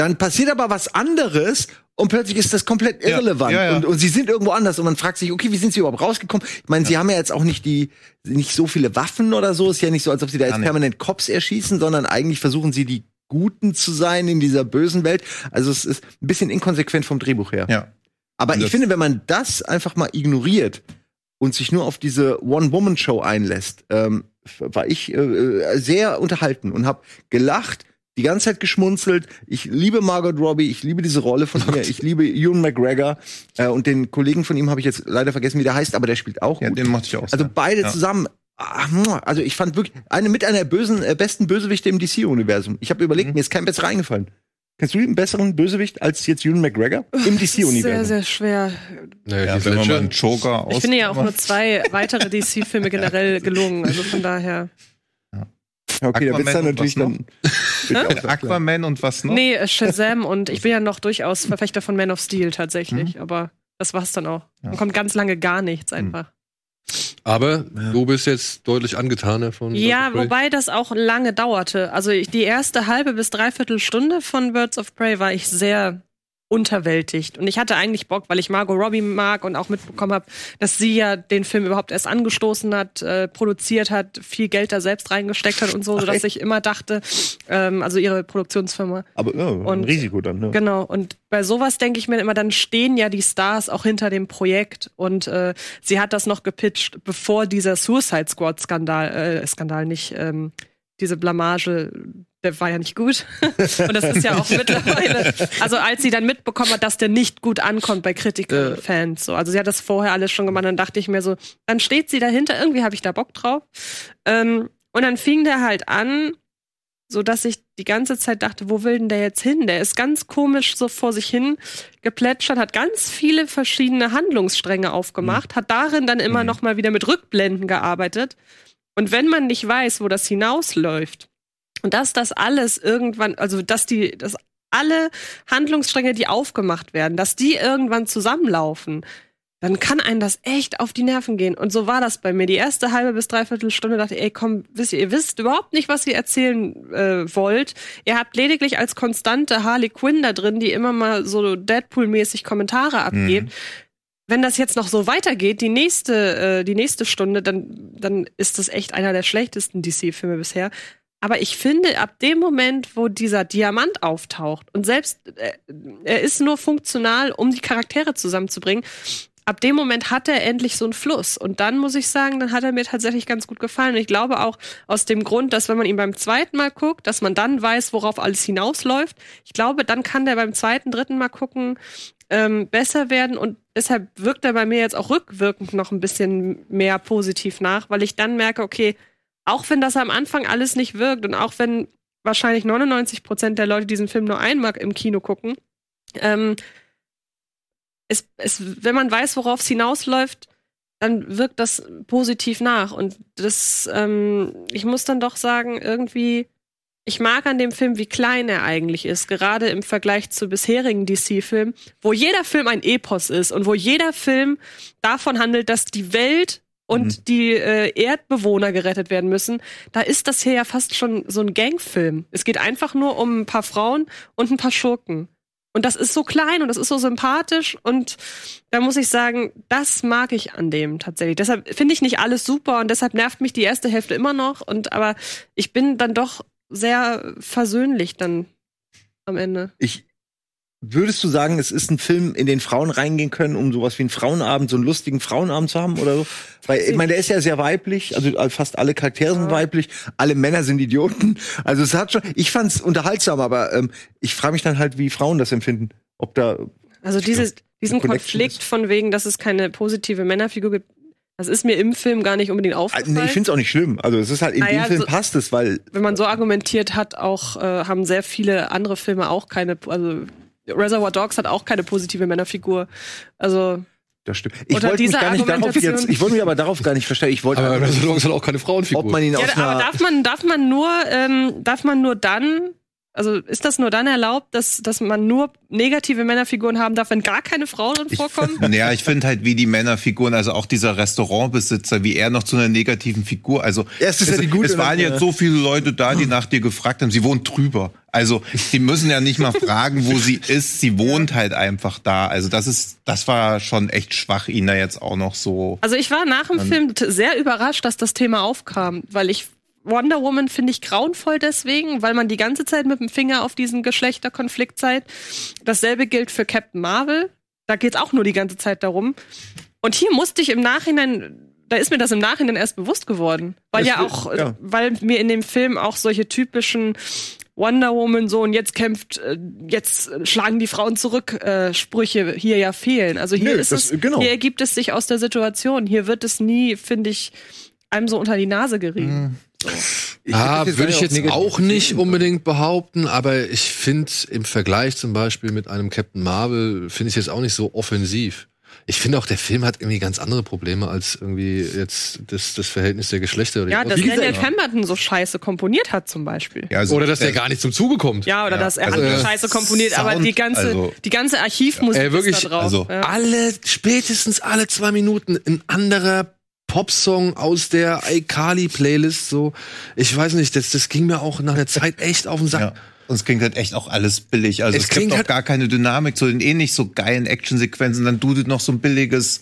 Dann passiert aber was anderes und plötzlich ist das komplett Ja, irrelevant. ja, ja. Und, und sie sind irgendwo anders und man fragt sich, okay, wie sind sie überhaupt rausgekommen? Ich meine, sie haben ja jetzt auch nicht die, nicht so viele Waffen oder so. Ist ja nicht so, als ob sie da jetzt permanent Cops erschießen, sondern eigentlich versuchen sie die Guten zu sein in dieser bösen Welt. Also es ist ein bisschen inkonsequent vom Drehbuch her. Ja. Aber ich finde, wenn man das einfach mal ignoriert und sich nur auf diese One-Woman-Show einlässt, ähm, war ich äh, äh, sehr unterhalten und habe gelacht, die ganze Zeit geschmunzelt. Ich liebe Margot Robbie, ich liebe diese Rolle von ihr, ich liebe Ewan McGregor äh, und den Kollegen von ihm habe ich jetzt leider vergessen, wie der heißt, aber der spielt auch Ja, gut. den mochte ich auch. Also sehr. beide Ja. zusammen. ah. Also ich fand wirklich eine mit einer bösen, äh, besten Bösewichte im DC-Universum. Ich habe überlegt, Mhm. mir ist kein besserer eingefallen. Kennst du einen besseren Bösewicht als jetzt Ewan McGregor im Sehr, DC-Universum? sehr schwer. naja, ja, wenn man mal einen Joker aus Ich finde ja auch nur zwei weitere DC-Filme generell gelungen. Also von daher. Okay, da Aquaman und natürlich was dann. Aquaman und was noch? Nee, äh, Shazam und ich bin ja noch durchaus Verfechter von Man of Steel tatsächlich, aber das war's dann auch. Ja. Dann kommt ganz lange gar nichts einfach. Aber du bist jetzt deutlich angetaner von. Ja, Birds of Prey. wobei das auch lange dauerte. Also ich, die erste halbe bis dreiviertel Stunde von Birds of Prey war ich sehr unterwältigt. Und ich hatte eigentlich Bock, weil ich Margot Robbie mag und auch mitbekommen habe, dass sie ja den Film überhaupt erst angestoßen hat, äh, produziert hat, viel Geld da selbst reingesteckt hat und so, sodass ich immer dachte, ähm, also ihre Produktionsfirma, Aber ja, ein Und- Risiko dann, ne? Genau, und bei sowas denke ich mir immer, dann stehen ja die Stars auch hinter dem Projekt. Und äh, sie hat das noch gepitcht, bevor dieser Suicide Squad-Skandal, äh, Skandal nicht, ähm, diese Blamage, der war ja nicht gut. und das ist ja auch mittlerweile, also als sie dann mitbekommen hat, dass der nicht gut ankommt bei Kritikern und Fans. So. Also sie hat das vorher alles schon gemacht, dann dachte ich mir so, dann steht sie dahinter, irgendwie habe ich da Bock drauf. Ähm, und dann fing der halt an, so dass ich die ganze Zeit dachte, wo will denn der jetzt hin? Der ist ganz komisch so vor sich hin geplätschert, hat ganz viele verschiedene Handlungsstränge aufgemacht, hat darin dann immer Mhm. noch mal wieder mit Rückblenden gearbeitet. Und wenn man nicht weiß, wo das hinausläuft und dass das alles irgendwann, also dass die, dass alle Handlungsstränge, die aufgemacht werden, dass die irgendwann zusammenlaufen, dann kann einen das echt auf die Nerven gehen. Und so war das bei mir. Die erste halbe bis dreiviertel Stunde dachte ich, ey, komm, wisst ihr, ihr wisst überhaupt nicht, was ihr erzählen äh, wollt. Ihr habt lediglich als konstante Harley Quinn da drin, die immer mal so Deadpool-mäßig Kommentare abgibt. wenn das jetzt noch so weitergeht, die nächste, äh, die nächste Stunde, dann, dann ist das echt einer der schlechtesten DC-Filme bisher. Aber ich finde, ab dem Moment, wo dieser Diamant auftaucht und selbst äh, er ist nur funktional, um die Charaktere zusammenzubringen, ab dem Moment hat er endlich so einen Fluss. Und dann muss ich sagen, dann hat er mir tatsächlich ganz gut gefallen. Und ich glaube auch aus dem Grund, dass wenn man ihn beim zweiten Mal guckt, dass man dann weiß, worauf alles hinausläuft. Ich glaube, dann kann der beim zweiten, dritten Mal gucken ähm, besser werden. Und deshalb wirkt er bei mir jetzt auch rückwirkend noch ein bisschen mehr positiv nach, weil ich dann merke, okay, auch wenn das am Anfang alles nicht wirkt und auch wenn wahrscheinlich 99 Prozent der Leute diesen Film nur einmal im Kino gucken, ähm, es, es, wenn man weiß, worauf es hinausläuft, dann wirkt das positiv nach. Und das, ähm, ich muss dann doch sagen, irgendwie, ich mag an dem Film, wie klein er eigentlich ist, gerade im Vergleich zu bisherigen DC-Filmen, wo jeder Film ein Epos ist und wo jeder Film davon handelt, dass die Welt und Mhm. die äh, Erdbewohner gerettet werden müssen. Da ist das hier ja fast schon so ein Gangfilm. Es geht einfach nur um ein paar Frauen und ein paar Schurken. Und das ist so klein und das ist so sympathisch und da muss ich sagen, das mag ich an dem tatsächlich. Deshalb finde ich nicht alles super und deshalb nervt mich die erste Hälfte immer noch und aber ich bin dann doch sehr versöhnlich dann am Ende. Ich würdest du sagen, es ist ein Film, in den Frauen reingehen können, um sowas wie einen Frauenabend, so einen lustigen Frauenabend zu haben oder so? Weil ich meine, der ist ja sehr weiblich, also fast alle Charaktere sind weiblich, alle Männer sind Idioten. Also es hat schon, ich fand's unterhaltsam, aber ähm, ich frage mich dann halt, wie Frauen das empfinden, ob da Also dieses, diesen Konflikt ist. von wegen, dass es keine positive Männerfigur gibt, das ist mir im Film gar nicht unbedingt Ah, aufgefallen. Nee, ich find's auch nicht schlimm. Also es ist halt in Ah dem ja, Film so- passt es, weil wenn man so argumentiert hat, auch äh, haben sehr viele andere Filme auch keine, also Reservoir Dogs hat auch keine positive Männerfigur. Also das stimmt. Ich wollte mich gar nicht darauf jetzt, ich wollte mich aber darauf gar nicht verstehen. Ich wollte Aber Reservoir Dogs hat auch keine Frauenfigur. ob man ihn ja, aus aber darf man darf man nur ähm, darf man nur dann also ist das nur dann erlaubt, dass, dass man nur negative Männerfiguren haben darf, wenn gar keine Frauen drin vorkommen? Ja, ich finde halt, wie die Männerfiguren, also auch dieser Restaurantbesitzer, wie er noch zu einer negativen Figur, also ist es, die Gute es waren jetzt so viele Leute da, die nach dir gefragt haben, sie wohnt drüber. Also, die müssen ja nicht mal fragen, wo sie ist, sie wohnt halt einfach da. Also, das ist, das war schon echt schwach, ihn da jetzt auch noch so. Also ich war nach dem Film sehr überrascht, dass das Thema aufkam, weil ich Wonder Woman finde ich grauenvoll deswegen, weil man die ganze Zeit mit dem Finger auf diesen Geschlechterkonflikt zeigt. Dasselbe gilt für Captain Marvel. Da geht es auch nur die ganze Zeit darum. Und hier musste ich im Nachhinein, da ist mir das im Nachhinein erst bewusst geworden, weil Es ja auch, ja. weil mir in dem Film auch solche typischen Wonder Woman so und jetzt kämpft, äh, jetzt schlagen die Frauen zurück äh, Sprüche hier ja fehlen. Also hier Nö, ist das- es, genau. hier ergibt es sich aus der Situation. Hier wird es nie, finde ich, einem so unter die Nase gerieben. Ich Ah, würde ich jetzt auch nicht unbedingt behaupten, aber ich finde im Vergleich zum Beispiel mit einem Captain Marvel, finde ich es jetzt auch nicht so offensiv. Ich finde auch, der Film hat irgendwie ganz andere Probleme als irgendwie jetzt das, das Verhältnis der Geschlechter. Oder Ja, die dass Daniel Pemberton so scheiße komponiert hat zum Beispiel. Ja, also, oder dass der äh, gar nicht zum Zuge kommt. Ja, oder Ja, dass er also, andere äh, Scheiße komponiert, aber Sound, die ganze, also- die ganze Archivmusik Ey, wirklich, ist da drauf. also- ja. Alle, spätestens alle zwei Minuten ein anderer Popsong aus der iCarly-Playlist, so. Ich weiß nicht, das, das ging mir auch nach einer Zeit echt auf den Sack. Ja. Und es klingt halt echt auch alles billig. Also Es es, gibt klingt auch halt- gar keine Dynamik zu den eh nicht so geilen Actionsequenzen. Dann dudelt noch so ein billiges,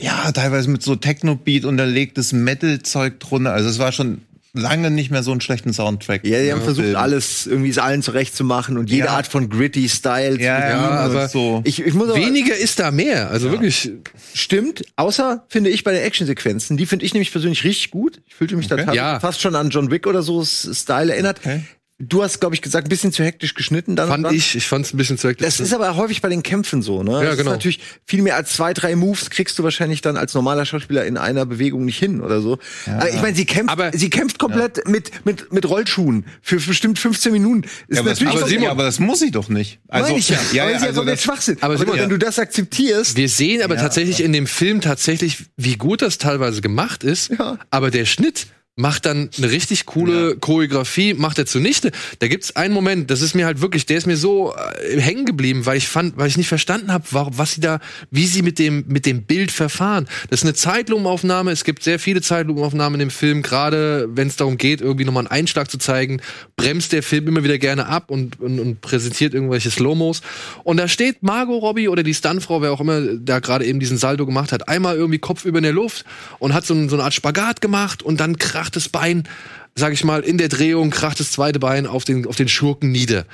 ja, teilweise mit so Techno-Beat unterlegtes Metal-Zeug drunter. Also es war schon lange nicht mehr so einen schlechten Soundtrack. Ja, die haben versucht, Film. alles irgendwie es allen zurechtzumachen und jede Ja. Art von gritty Style. zu Ja, bedienen. ja, aber aber so. Ich, ich muss aber, Weniger ist da mehr. Also wirklich. Stimmt, außer finde ich bei den Actionsequenzen, die finde ich nämlich persönlich richtig gut. Ich fühlte mich da Okay. tats- Ja. fast schon an John Wick oder so Style erinnert. Okay. Du hast, glaube ich, gesagt, ein bisschen zu hektisch geschnitten dann. Fand dann. ich, ich fand es ein bisschen zu hektisch. Das ist aber häufig bei den Kämpfen so, ne? Ja, das genau. Ist natürlich viel mehr als zwei, drei Moves kriegst du wahrscheinlich dann als normaler Schauspieler in einer Bewegung nicht hin oder so. Aber ich meine, sie kämpft, Aber- sie kämpft komplett mit, mit, mit Rollschuhen für bestimmt 15 Minuten. Ist Ja, aber, das, natürlich aber, auch- Simon, aber das muss ich doch nicht. Also, Meine ich ja. ja, weil ja sie also das, Schwachsinn. aber Aber, Simon, wenn du das akzeptierst, Wir sehen aber tatsächlich in dem Film tatsächlich, wie gut das teilweise gemacht ist. Ja. Aber der Schnitt macht dann eine richtig coole Choreografie, macht er zunichte. Da gibt's einen Moment, das ist mir halt wirklich, der ist mir so äh, hängen geblieben, weil ich fand, weil ich nicht verstanden habe, was sie da, wie sie mit dem mit dem Bild verfahren. Das ist eine Zeitlupenaufnahme. Es gibt sehr viele Zeitlupenaufnahmen in dem Film, gerade wenn es darum geht, irgendwie nochmal einen Einschlag zu zeigen, bremst der Film immer wieder gerne ab und, und, und präsentiert irgendwelche Slow-Mos. Und da steht Margot Robbie oder die Stuntfrau, wer auch immer da gerade eben diesen Saldo gemacht hat, einmal irgendwie Kopf über in der Luft und hat so, so eine Art Spagat gemacht und dann kracht das Bein, sag ich mal, in der Drehung kracht das zweite Bein auf den, auf den Schurken nieder.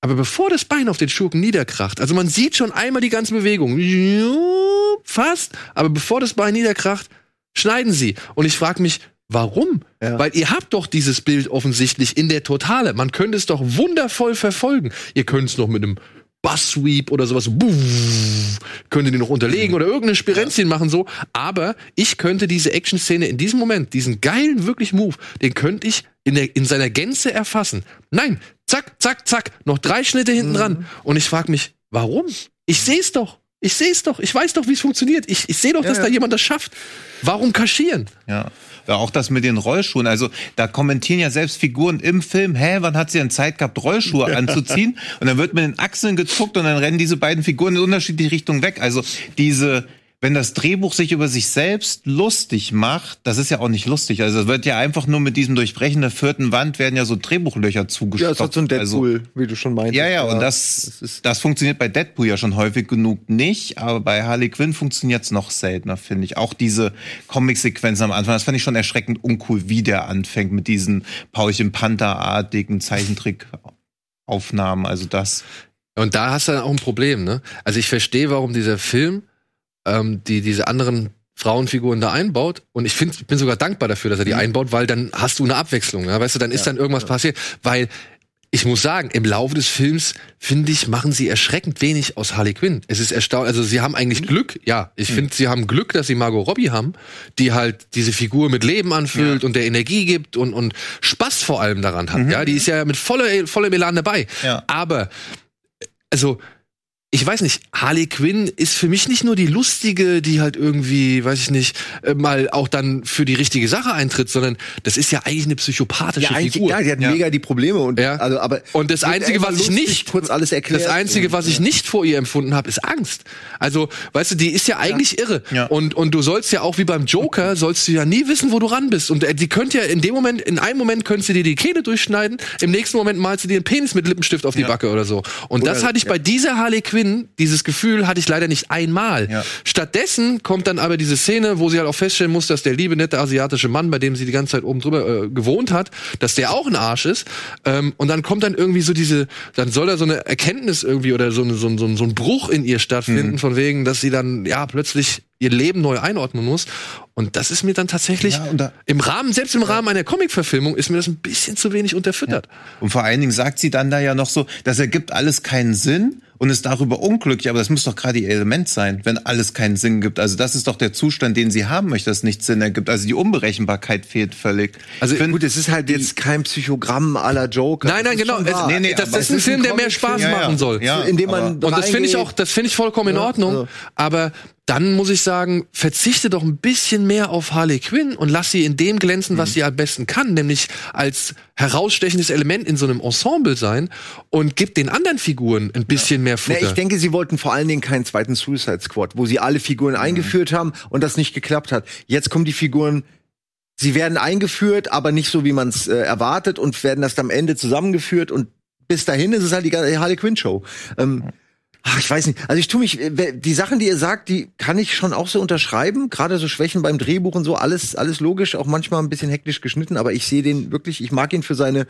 Aber bevor das Bein auf den Schurken niederkracht, also man sieht schon einmal die ganze Bewegung, fast, aber bevor das Bein niederkracht, schneiden sie. Und ich frage mich, warum? Ja. Weil ihr habt doch dieses Bild offensichtlich in der Totale. Man könnte es doch wundervoll verfolgen. Ihr könnt es noch mit einem Bass-Sweep oder sowas, buff, könnt ihr die noch unterlegen oder irgendeine Spirenzchen machen so. Aber ich könnte diese Action-Szene in diesem Moment, diesen geilen wirklich Move, den könnte ich in, der, in seiner Gänze erfassen. Nein, zack, zack, zack, noch drei Schnitte hinten dran. Und ich frage mich, warum? Ich sehe es doch. Ich sehe es doch. Ich weiß doch, wie es funktioniert. Ich, ich sehe doch, dass ja. da jemand das schafft. Warum kaschieren? Ja. Ja, auch das mit den Rollschuhen. Also da kommentieren ja selbst Figuren im Film, hä, wann hat sie denn Zeit gehabt, Rollschuhe anzuziehen? Und dann wird mit den Achseln gezuckt und dann rennen diese beiden Figuren in unterschiedliche Richtungen weg. Also diese wenn das Drehbuch sich über sich selbst lustig macht, das ist ja auch nicht lustig. Also es wird ja einfach nur mit diesem Durchbrechen der vierten Wand werden ja so Drehbuchlöcher Ja, zugestopft. es hat so ein Also, Deadpool, wie du schon meintest. ja, ja, und das das, ist- das funktioniert bei Deadpool ja schon häufig genug nicht, aber bei Harley Quinn funktioniert's noch seltener, finde ich. Auch diese Comic-Sequenzen am Anfang, das fand ich schon erschreckend uncool, wie der anfängt mit diesen Paulchen Panther-artigen Zeichentrick-Aufnahmen. Also das. Und da hast du dann auch ein Problem, ne? Also ich verstehe, warum dieser Film ähm, die diese anderen Frauenfiguren da einbaut. Und ich finde, ich bin sogar dankbar dafür, dass er die einbaut, weil dann hast du eine Abwechslung. Ja? Weißt du, dann ist dann irgendwas passiert. Weil ich muss sagen, im Laufe des Films, finde ich, machen sie erschreckend wenig aus Harley Quinn. Es ist erstaunlich. Also sie haben eigentlich Glück, ja. Ich finde, sie haben Glück, dass sie Margot Robbie haben, die halt diese Figur mit Leben anfüllt und der Energie gibt und, und Spaß vor allem daran hat. Ja, die ist ja mit voller, voller Elan dabei. Ja. Aber also ich weiß nicht, Harley Quinn ist für mich nicht nur die lustige, die halt irgendwie, weiß ich nicht, äh, mal auch dann für die richtige Sache eintritt, sondern das ist ja eigentlich eine psychopathische Ja, Figur. ja, die hat Ja. mega die Probleme und Ja. also aber Und das Einzige, was ich nicht- kurz alles erklärt. Das Einzige, was ich nicht vor ihr empfunden habe, ist Angst. Also, weißt du, die ist ja eigentlich irre. Und, und du sollst ja auch wie beim Joker, sollst du ja nie wissen, wo du ran bist. Und äh, die könnte ja in dem Moment, in einem Moment könntest du dir die Kehle durchschneiden, im nächsten Moment malst du dir einen Penis mit Lippenstift auf die. Backe oder so. Und das hatte ich bei dieser Harley Quinn, dieses Gefühl hatte ich leider nicht einmal. Ja. Stattdessen kommt dann aber diese Szene, wo sie halt auch feststellen muss, dass der liebe, nette asiatische Mann, bei dem sie die ganze Zeit oben drüber äh, gewohnt hat, dass der auch ein Arsch ist. Ähm, und dann kommt dann irgendwie so diese, dann soll da so eine Erkenntnis irgendwie oder so, so, ein- so, so ein Bruch in ihr stattfinden, Mhm. von wegen, dass sie dann ja plötzlich ihr Leben neu einordnen muss. Und das ist mir dann tatsächlich Ja, da- im Rahmen, selbst im Rahmen einer Comic-Verfilmung, ist mir das ein bisschen zu wenig unterfüttert. Und vor allen Dingen sagt sie dann da ja noch so, das ergibt alles keinen Sinn und ist darüber unglücklich, aber das muss doch gerade ihr Element sein, wenn alles keinen Sinn gibt. Also das ist doch der Zustand, den sie haben möchte, dass nichts Sinn ergibt. Also die Unberechenbarkeit fehlt völlig. Also find- Gut, es ist halt jetzt kein Psychogramm aller Joker. Nein, nein, genau. Es, nee, nee, das, das ist ein Film, der mehr Spaß ja, ja. machen soll. Ja. indem man Und das finde ich auch, das finde ich vollkommen in Ordnung. also- Aber dann muss ich sagen, verzichte doch ein bisschen mehr auf Harley Quinn und lass sie in dem glänzen, was sie am besten kann, nämlich als herausstechendes Element in so einem Ensemble sein und gib den anderen Figuren ein bisschen mehr Nee, Futter. ich denke, sie wollten vor allen Dingen keinen zweiten Suicide Squad, wo sie alle Figuren Mhm. eingeführt haben und das nicht geklappt hat. Jetzt kommen die Figuren, sie werden eingeführt, aber nicht so, wie man es äh, erwartet und werden erst am Ende zusammengeführt und bis dahin ist es halt die Harley Quinn Show. Ähm, Ach, ich weiß nicht. Also ich tue mich, äh, die Sachen, die ihr sagt, die kann ich schon auch so unterschreiben. Gerade so Schwächen beim Drehbuch und so, alles, alles logisch, auch manchmal ein bisschen hektisch geschnitten, aber ich sehe den wirklich, ich mag ihn für seine,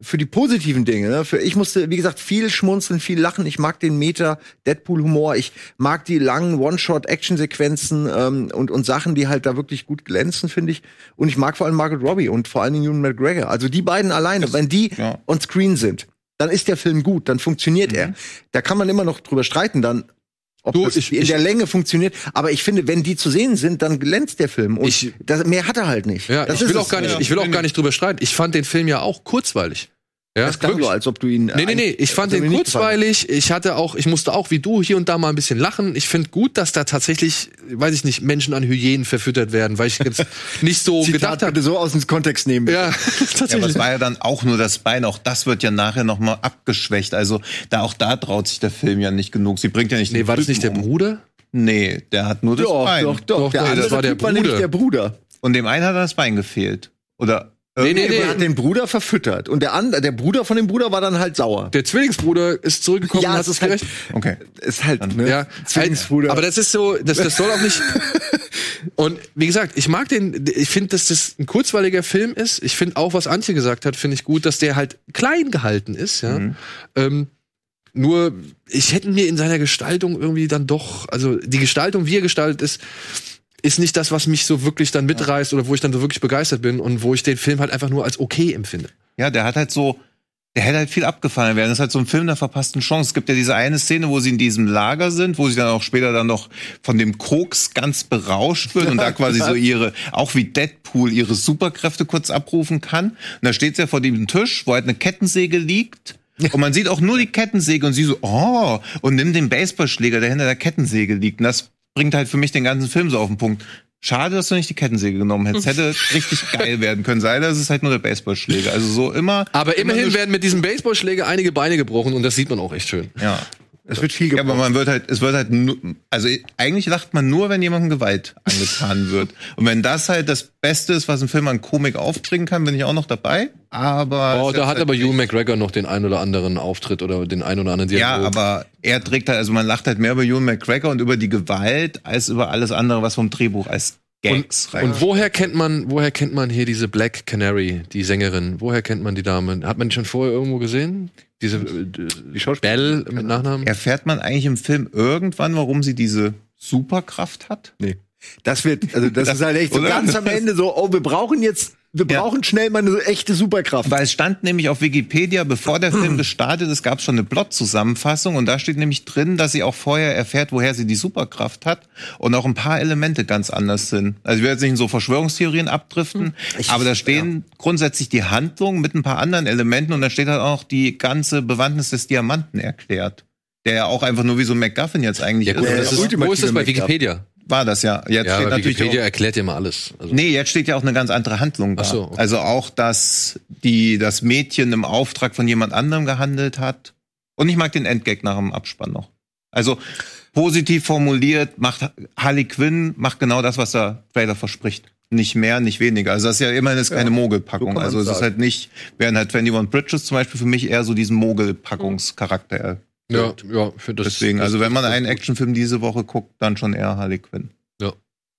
für die positiven Dinge. Ne? Für, ich musste, wie gesagt, viel schmunzeln, viel lachen. Ich mag den Meta Deadpool-Humor. Ich mag die langen One-Shot-Action-Sequenzen ähm, und, und Sachen, die halt da wirklich gut glänzen, finde ich. Und ich mag vor allem Margaret Robbie und vor allen Dingen Ewan McGregor. Also die beiden alleine, wenn die ja. on Screen sind, dann ist der Film gut, dann funktioniert er. Da kann man immer noch drüber streiten, dann ob Du, das ich- in ich- der Länge funktioniert. Aber ich finde, wenn die zu sehen sind, dann glänzt der Film. Und Ich- das, mehr hat er halt nicht. ja, das ich ist will auch gar nicht, ja. ich will auch gar nicht drüber streiten. Ich fand den Film ja auch kurzweilig. Ja, Das klang so, als ob du ihn. Nee, nee, nee, ich fand den gefallen kurzweilig. Ich hatte auch, ich musste auch wie du hier und da mal ein bisschen lachen. Ich finde gut, dass da tatsächlich, weiß ich nicht, Menschen an Hyänen verfüttert werden, weil ich jetzt nicht so. Zitat gedacht habe. so aus dem Kontext nehmen. Ja, Ja, aber tatsächlich. es war ja dann auch nur das Bein. Auch das wird ja nachher noch mal abgeschwächt. Also da auch da traut sich der Film ja nicht genug. Sie bringt ja nicht. nee, den war das nicht der um. Bruder? Nee, der hat nur das Doch, Bein. doch, doch, Doch, Der doch, andere das war der Typ war nämlich Bruder. der Bruder. Und dem einen hat das Bein gefehlt. Oder Nee, nee, Der nee. hat den Bruder verfüttert. Und der andere, der Bruder von dem Bruder war dann halt sauer. Der Zwillingsbruder ist zurückgekommen Ja, und hat es halt- gerecht. Okay. Ist halt, ne? Ja, Zwillingsbruder. aber das ist so, das, das soll auch nicht. Und wie gesagt, ich mag den, ich finde, dass das ein kurzweiliger Film ist. Ich finde auch, was Antje gesagt hat, finde ich gut, dass der halt klein gehalten ist, ja. Mhm. Ähm, nur, ich hätte mir in seiner Gestaltung irgendwie dann doch, also die Gestaltung, wie er gestaltet ist, ist nicht das, was mich so wirklich dann mitreißt oder wo ich dann so wirklich begeistert bin und wo ich den Film halt einfach nur als okay empfinde. Ja, der hat halt so, der hätte halt viel abgefallen werden. Das ist halt so ein Film der verpassten Chance. Es gibt ja diese eine Szene, wo sie in diesem Lager sind, wo sie dann auch später dann noch von dem Koks ganz berauscht wird und da quasi so ihre, auch wie Deadpool, ihre Superkräfte kurz abrufen kann. Und da steht sie ja vor dem Tisch, wo halt eine Kettensäge liegt. Und man sieht auch nur die Kettensäge und sie so, oh, und nimmt den Baseballschläger, der hinter der Kettensäge liegt. Und das bringt halt für mich den ganzen Film so auf den Punkt. Schade, dass du nicht die Kettensäge genommen hättest. Hätte richtig geil werden können. Sei das ist halt nur der Baseballschläger. Also so immer. Aber immer immerhin werden mit diesem Baseballschläger einige Beine gebrochen und das sieht man auch echt schön. Ja. Es wird viel Ja, aber man wird halt, es wird halt nur, also eigentlich lacht man nur, wenn jemandem Gewalt angetan wird. Und wenn das halt das Beste ist, was ein Film an Komik aufbringen kann, bin ich auch noch dabei. Aber. Oh, da hat halt aber Ewan McGregor noch den ein oder anderen Auftritt oder den ein oder anderen Ja, Dialog. aber er trägt halt, also man lacht halt mehr über Ewan McGregor und über die Gewalt als über alles andere, was vom Drehbuch als Gags rein. Und woher kennt man, woher kennt man hier diese Black Canary, die Sängerin? Woher kennt man die Dame? Hat man die schon vorher irgendwo gesehen? Diese äh, die Belle mit Nachnamen? Erfährt man eigentlich im Film irgendwann, warum sie diese Superkraft hat? Nee. Das wird, also das, Das- ist halt echt so ganz am Ende so, oh, wir brauchen jetzt, wir Ja. brauchen schnell mal eine echte Superkraft. Weil es stand nämlich auf Wikipedia, bevor der Film gestartet ist, gab es schon eine Plot-Zusammenfassung und da steht nämlich drin, dass sie auch vorher erfährt, woher sie die Superkraft hat und auch ein paar Elemente ganz anders sind. Also ich will jetzt nicht in so Verschwörungstheorien abdriften, aber da stehen grundsätzlich die Handlungen mit ein paar anderen Elementen und da steht halt auch die ganze Bewandtnis des Diamanten erklärt. Der ja auch einfach nur wie so ein MacGuffin jetzt eigentlich Ja gut, ist. das der ist, wo ist das bei. Wikipedia? War das ja. Jetzt Ja, steht aber natürlich Wikipedia auch, erklärt dir mal alles. Also, Nee, jetzt steht ja auch eine ganz andere Handlung da. Ach so, okay. Also auch, dass die, das Mädchen im Auftrag von jemand anderem gehandelt hat. Und ich mag den Endgag nach dem Abspann noch. Also positiv formuliert, macht Harley Quinn macht genau das, was der Trailer verspricht. Nicht mehr, nicht weniger. Also das ist ja immerhin ist keine so Mogelpackung. also es ist halt nicht, während halt 21 Bridges zum Beispiel für mich eher so diesen Mogelpackungscharakter. Ja, ja, für das. Deswegen, das, also wenn man einen Actionfilm diese Woche guckt, dann schon eher Harley Quinn.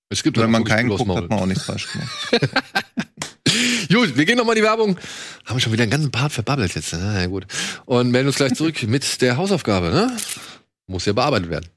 es gibt Wenn halt man keinen guckt, Maul. hat man auch nichts falsch gemacht. Gut, wir gehen nochmal in die Werbung. Haben schon wieder einen ganzen Part verbabbelt jetzt. Na ja, gut. Und melden uns gleich zurück mit der Hausaufgabe, ne? Muss ja bearbeitet werden.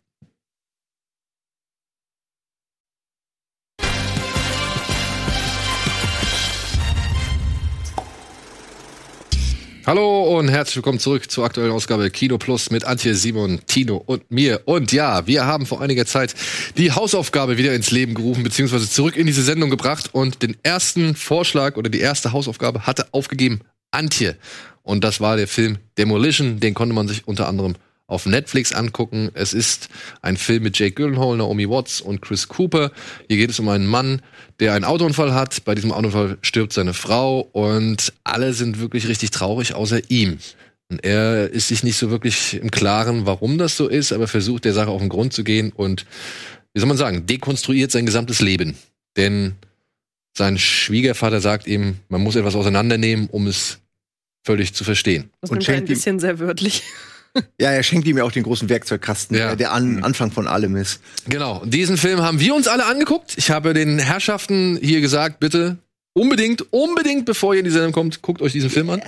Hallo und herzlich willkommen zurück zur aktuellen Ausgabe Kino Plus mit Antje, Simon, Tino und mir. Und ja, wir haben vor einiger Zeit die Hausaufgabe wieder ins Leben gerufen, beziehungsweise zurück in diese Sendung gebracht. Und den ersten Vorschlag oder die erste Hausaufgabe hatte aufgegeben Antje. Und das war der Film Demolition. Den konnte man sich unter anderem auf Netflix angucken. Es ist ein Film mit Jake Gyllenhaal, Naomi Watts und Chris Cooper. Hier geht es um einen Mann, der einen Autounfall hat. Bei diesem Autounfall stirbt seine Frau und alle sind wirklich richtig traurig, außer ihm. Und er ist sich nicht so wirklich im Klaren, warum das so ist, aber versucht der Sache auf den Grund zu gehen und, wie soll man sagen, dekonstruiert sein gesamtes Leben. Denn sein Schwiegervater sagt ihm, man muss etwas auseinandernehmen, um es völlig zu verstehen. Das Und nimmt er ein schenkt ihm- bisschen sehr wörtlich. Ja, er schenkt ihm ja auch den großen Werkzeugkasten, Ja. der an, Anfang von allem ist. Genau, diesen Film haben wir uns alle angeguckt. Ich habe den Herrschaften hier gesagt, bitte unbedingt, unbedingt, bevor ihr in die Sendung kommt, guckt euch diesen Film an.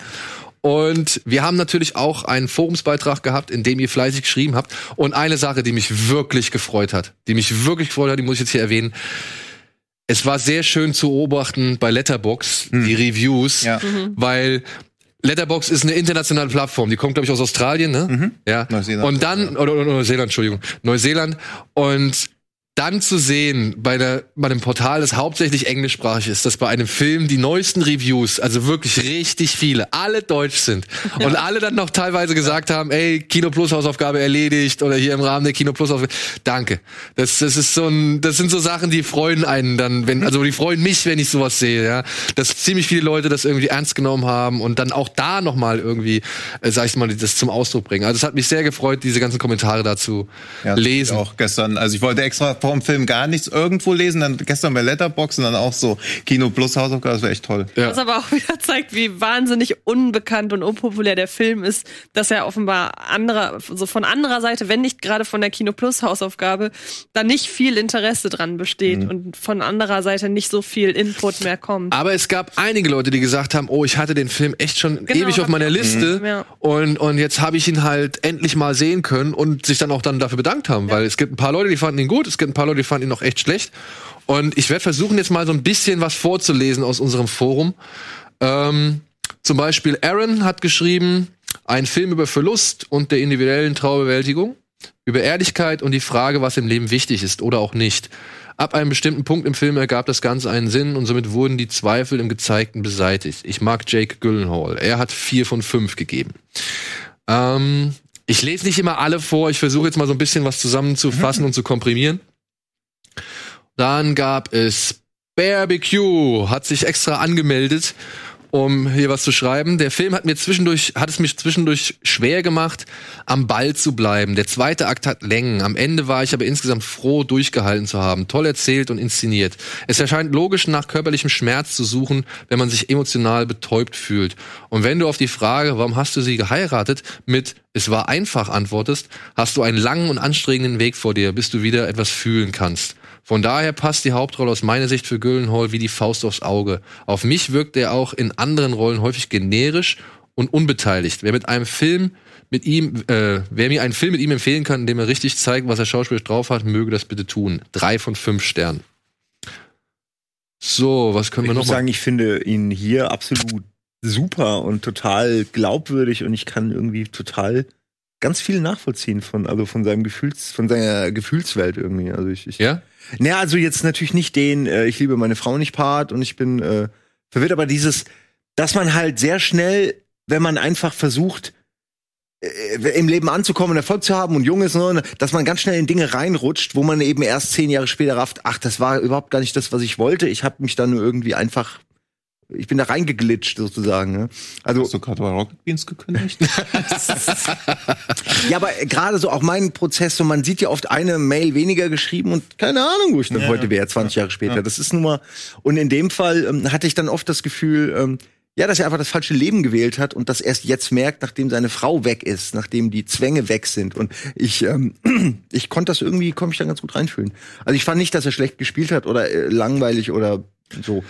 Und wir haben natürlich auch einen Forumsbeitrag gehabt, in dem ihr fleißig geschrieben habt. Und eine Sache, die mich wirklich gefreut hat, die mich wirklich gefreut hat, die muss ich jetzt hier erwähnen. Es war sehr schön zu beobachten bei Letterbox die Reviews, Ja. weil Letterbox ist eine internationale Plattform. Die kommt, glaube ich, aus Australien, ne? Ja. Neuseeland. Und dann, oder, oder Neuseeland, Entschuldigung, Neuseeland. Und dann zu sehen bei, der, bei einem Portal, das hauptsächlich englischsprachig ist, dass bei einem Film die neuesten Reviews, also wirklich richtig viele, alle deutsch sind und alle dann noch teilweise gesagt haben, ey, Kino Plus Hausaufgabe erledigt oder hier im Rahmen der Kino Plus Hausaufgabe. Danke. Das, das ist so ein, das sind so Sachen, die freuen einen dann, wenn, also die freuen mich, wenn ich sowas sehe, ja. Dass ziemlich viele Leute das irgendwie ernst genommen haben und dann auch da nochmal irgendwie, äh, sag ich mal, das zum Ausdruck bringen. Also es hat mich sehr gefreut, diese ganzen Kommentare dazu Ja, lesen. Auch gestern. Also ich wollte extra vor dem Film gar nichts irgendwo lesen, dann gestern bei Letterbox und dann auch so Kino Plus Hausaufgabe, das wäre echt toll. Ja. Was aber auch wieder zeigt, wie wahnsinnig unbekannt und unpopulär der Film ist, dass er offenbar anderer, so von anderer Seite, wenn nicht gerade von der Kino Plus Hausaufgabe, da nicht viel Interesse dran besteht und von anderer Seite nicht so viel Input mehr kommt. Aber es gab einige Leute, die gesagt haben, oh, ich hatte den Film echt schon Genau, ewig auf meiner Liste ja. und, und jetzt habe ich ihn halt endlich mal sehen können und sich dann auch dann dafür bedankt haben, weil es gibt ein paar Leute, die fanden ihn gut, es gibt ein paar Leute, die fanden ihn auch echt schlecht. Und ich werde versuchen, jetzt mal so ein bisschen was vorzulesen aus unserem Forum. Ähm, zum Beispiel Aaron hat geschrieben, ein Film über Verlust und der individuellen Trauerbewältigung, über Ehrlichkeit und die Frage, was im Leben wichtig ist oder auch nicht. Ab einem bestimmten Punkt im Film ergab das Ganze einen Sinn und somit wurden die Zweifel im Gezeigten beseitigt. Ich mag Jake Gyllenhaal. Er hat vier von fünf gegeben. Ähm, ich lese nicht immer alle vor. Ich versuche jetzt mal so ein bisschen was zusammenzufassen und zu komprimieren. Dann gab es Barbecue, hat sich extra angemeldet, um hier was zu schreiben. Der Film hat mir zwischendurch, hat es mich zwischendurch schwer gemacht, am Ball zu bleiben. Der zweite Akt hat Längen. Am Ende war ich aber insgesamt froh, durchgehalten zu haben. Toll erzählt und inszeniert. Es erscheint logisch, nach körperlichem Schmerz zu suchen, wenn man sich emotional betäubt fühlt. Und wenn du auf die Frage, warum hast du sie geheiratet, mit es war einfach antwortest, hast du einen langen und anstrengenden Weg vor dir, bis du wieder etwas fühlen kannst. Von daher passt die Hauptrolle aus meiner Sicht für Gyllenhaal wie die Faust aufs Auge. Auf mich wirkt er auch in anderen Rollen häufig generisch und unbeteiligt. Wer mit einem Film mit ihm, äh, wer mir einen Film mit ihm empfehlen kann, in dem er richtig zeigt, was er schauspielerisch drauf hat, möge das bitte tun. Drei von fünf Sternen. So, was können Ich wir noch muss mal? sagen, ich finde ihn hier absolut super und total glaubwürdig und ich kann irgendwie total ganz viel nachvollziehen von, also von seinem Gefühls, von seiner Gefühlswelt irgendwie. Also ich, ich Ja? Naja, also jetzt natürlich nicht den, äh, ich liebe meine Frau nicht Part und ich bin äh, verwirrt, aber dieses, dass man halt sehr schnell, wenn man einfach versucht, äh, im Leben anzukommen Erfolg zu haben und jung ist, ne, dass man ganz schnell in Dinge reinrutscht, wo man eben erst zehn Jahre später rafft, ach, das war überhaupt gar nicht das, was ich wollte. Ich habe mich da nur irgendwie einfach, ich bin da reingeglitscht sozusagen. Ne? Also Hast du gerade bei Rocket Beans gekündigt? Ja, aber gerade so auch mein Prozess, so man sieht ja oft eine Mail weniger geschrieben und keine Ahnung, wo ich dann Ja, heute ja. wäre, 20 Jahre später. Das ist nun mal, und in dem Fall ähm, hatte ich dann oft das Gefühl, ähm, ja, dass er einfach das falsche Leben gewählt hat und das erst jetzt merkt, nachdem seine Frau weg ist, nachdem die Zwänge weg sind. Und ich, ähm, ich konnte das irgendwie, konnte mich dann ganz gut reinfühlen. Also ich fand nicht, dass er schlecht gespielt hat oder äh, langweilig oder so.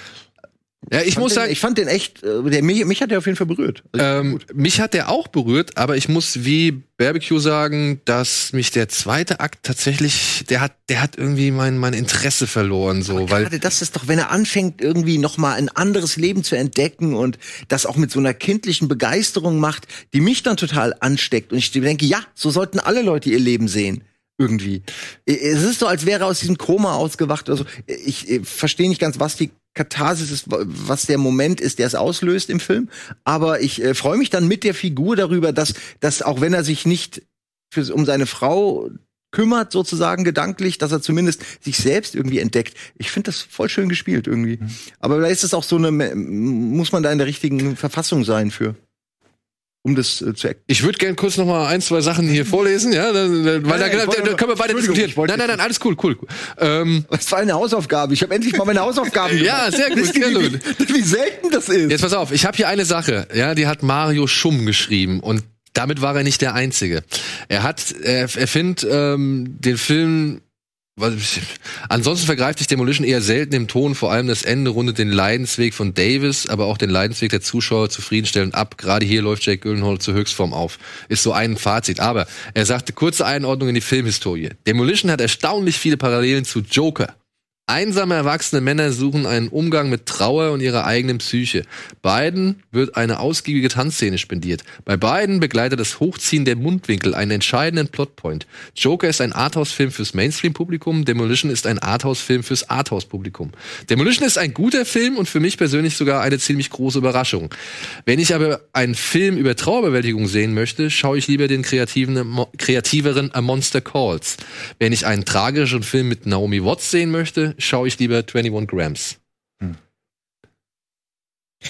Ja, ich fand muss den, sagen, ich fand den echt, äh, der, mich, mich hat der auf jeden Fall berührt. Also, Ähm, mich hat der auch berührt, aber ich muss wie Barbecue sagen, dass mich der zweite Akt tatsächlich, der hat, der hat irgendwie mein, mein Interesse verloren, so, weil Gerade das ist doch, wenn er anfängt, irgendwie noch mal ein anderes Leben zu entdecken und das auch mit so einer kindlichen Begeisterung macht, die mich dann total ansteckt. Und ich denke, ja, so sollten alle Leute ihr Leben sehen. Irgendwie. Es ist so, als wäre er aus diesem Koma ausgewacht oder so. Ich, ich verstehe nicht ganz, was die Katharsis ist, was der Moment ist, der es auslöst im Film. Aber ich äh, freue mich dann mit der Figur darüber, dass, dass auch wenn er sich nicht für, um seine Frau kümmert, sozusagen gedanklich, dass er zumindest sich selbst irgendwie entdeckt. Ich finde das voll schön gespielt irgendwie. Aber da ist es auch so eine, muss man da in der richtigen Verfassung sein für, um das äh, zu erkennen. Ich würde gern kurz noch mal ein, zwei Sachen hier vorlesen, ja, da, da, weil da, Nein, da, wollte da, da können wir weiter diskutieren. Nein, nein, nein, alles cool, cool. Ähm, Das war eine Hausaufgabe. Ich habe endlich mal meine Hausaufgaben Ja, gemacht. sehr gut, sehr wie, gut. wie selten das ist. jetzt pass auf, ich habe hier eine Sache, ja, die hat Mario Schumm geschrieben und damit war er nicht der Einzige. Er hat, er, er findet ähm, den Film Ansonsten vergreift sich Demolition eher selten im Ton, vor allem das Ende rundet den Leidensweg von Davis, aber auch den Leidensweg der Zuschauer zufriedenstellend ab. Gerade hier läuft Jake Gyllenhaal zur Höchstform auf. Ist so ein Fazit. Aber er sagte kurze Einordnung in die Filmhistorie. Demolition hat erstaunlich viele Parallelen zu Joker. Einsame erwachsene Männer suchen einen Umgang mit Trauer und ihrer eigenen Psyche. Beiden wird eine ausgiebige Tanzszene spendiert. Bei beiden begleitet das Hochziehen der Mundwinkel einen entscheidenden Plotpoint. Joker ist ein Arthouse-Film fürs Mainstream-Publikum, Demolition ist ein Arthouse-Film fürs Arthouse-Publikum. Demolition ist ein guter Film und für mich persönlich sogar eine ziemlich große Überraschung. Wenn ich aber einen Film über Trauerbewältigung sehen möchte, schaue ich lieber den kreativen, kreativeren A Monster Calls. Wenn ich einen tragischen Film mit Naomi Watts sehen möchte, schaue ich lieber 21 Grams.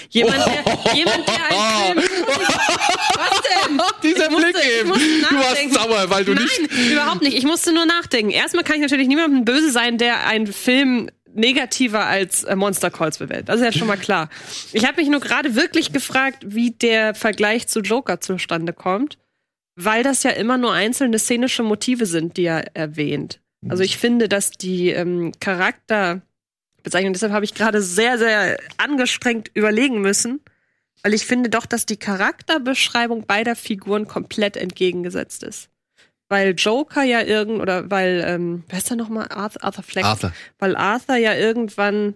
Jemand, der, jemand, der einen Film. Was denn? Dieser Ich musste- Blick eben. Du warst sauer, weil du Nein, nicht. überhaupt nicht. Ich musste nur nachdenken. Erstmal kann ich natürlich niemandem böse sein, der einen Film negativer als äh, Monster Calls bewertet. Das ist ja schon mal klar. Ich habe mich nur gerade wirklich gefragt, wie der Vergleich zu Joker zustande kommt, weil das ja immer nur einzelne szenische Motive sind, die er erwähnt. Also ich finde, dass die ähm, Charakterbezeichnung, deshalb habe ich gerade sehr, sehr angestrengt überlegen müssen, weil ich finde doch, dass die Charakterbeschreibung beider Figuren komplett entgegengesetzt ist. Weil Joker ja irgend, oder weil, ähm, wer ist da nochmal? Arthur, Arthur Fleck. Arthur. Weil Arthur ja irgendwann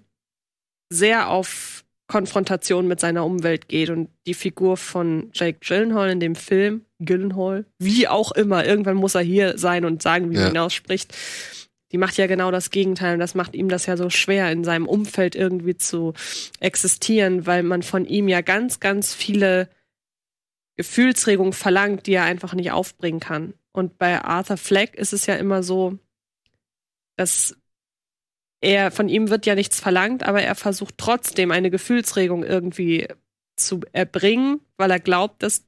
sehr auf Konfrontation mit seiner Umwelt geht und die Figur von Jake Gyllenhaal in dem Film, Gyllenhaal, wie auch immer, irgendwann muss er hier sein und sagen, wie Ja. man ihn ausspricht. Die macht ja genau das Gegenteil und das macht ihm das ja so schwer, in seinem Umfeld irgendwie zu existieren, weil man von ihm ja ganz, ganz viele Gefühlsregungen verlangt, die er einfach nicht aufbringen kann. Und bei Arthur Fleck ist es ja immer so, dass er, von ihm wird ja nichts verlangt, aber er versucht trotzdem eine Gefühlsregung irgendwie zu erbringen, weil er glaubt, dass,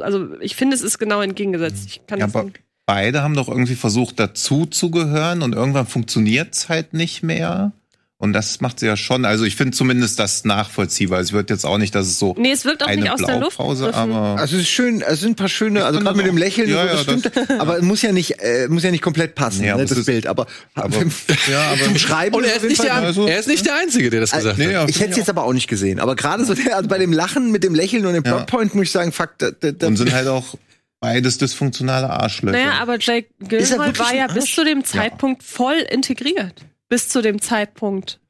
also ich finde, es ist genau entgegengesetzt. Ich kann Ja, aber nicht- beide haben doch irgendwie versucht, dazu zu gehören und irgendwann funktioniert's halt nicht mehr. Und das macht sie ja schon. Also ich finde zumindest das nachvollziehbar. Es wird jetzt auch nicht, dass es so nee, es wirkt auch eine nicht aus der Luft. Aber Also es ist schön, es sind ein paar schöne, also gerade mit das dem Lächeln, Ja, so, ja, das stimmt, aber es muss ja nicht, äh, muss ja nicht komplett passen, Nee, aber ne, das ist- Bild. Aber, aber- ja, aber- zum Schreiben. Und er auf ist, jeden nicht Fall- der, Also- er ist nicht der Einzige, der das gesagt Nee, hat. ja, ich hätte es jetzt aber auch nicht gesehen. Aber gerade so der, also bei dem Lachen mit dem Lächeln und dem Ja. Plotpoint muss ich sagen, fuck, da, da, da, und sind halt auch beides dysfunktionale Arschlöcher. Naja, aber Jake Gyllenhaal war ja bis zu dem Zeitpunkt voll integriert. Bis zu dem Zeitpunkt.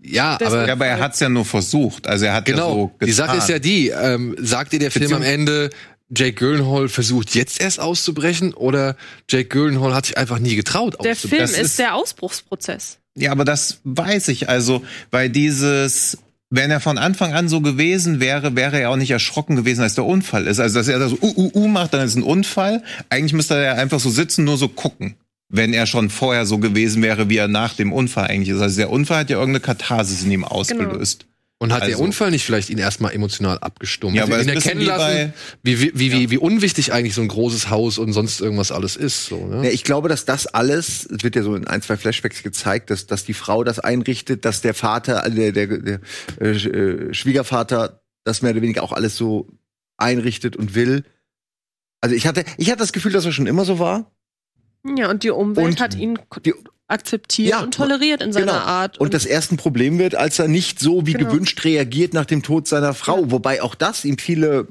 Ja, aber aber er hat's ja nur versucht. Also er hat ja so Genau, getan. die Sache ist ja die, ähm, sagt dir der Film am Ende, Jake Gyllenhaal versucht jetzt erst auszubrechen oder Jake Gyllenhaal hat sich einfach nie getraut Der? Film ist, ist- der Ausbruchsprozess. Ja, aber das weiß ich. Also, weil dieses, wenn er von Anfang an so gewesen wäre, wäre er auch nicht erschrocken gewesen, als der Unfall ist. Also, dass er da so uh, uh, uh macht, dann ist ein Unfall. Eigentlich müsste er ja einfach so sitzen, nur so gucken. Wenn er schon vorher so gewesen wäre, wie er nach dem Unfall eigentlich ist. Also der Unfall hat ja irgendeine Katharsis in ihm ausgelöst. Und hat der Also- Unfall nicht vielleicht ihn erstmal emotional abgestumpft? Ja, aber ihn erkennen wie lassen, wie, wie, wie, wie, wie unwichtig eigentlich so ein großes Haus und sonst irgendwas alles ist. So, ne? Ja, ich glaube, dass das alles, es wird ja so in ein, zwei Flashbacks gezeigt, dass, dass die Frau das einrichtet, dass der Vater, also der, der, der äh, äh, Schwiegervater das mehr oder weniger auch alles so einrichtet und will. Also ich hatte, ich hatte das Gefühl, dass er schon immer so war. Ja, und die Umwelt Und hat ihn die- akzeptiert Ja, und toleriert in seiner genau. Art. Und das erst ein Problem wird, als er nicht so wie Genau. gewünscht reagiert nach dem Tod seiner Frau. Wobei auch das ihm viele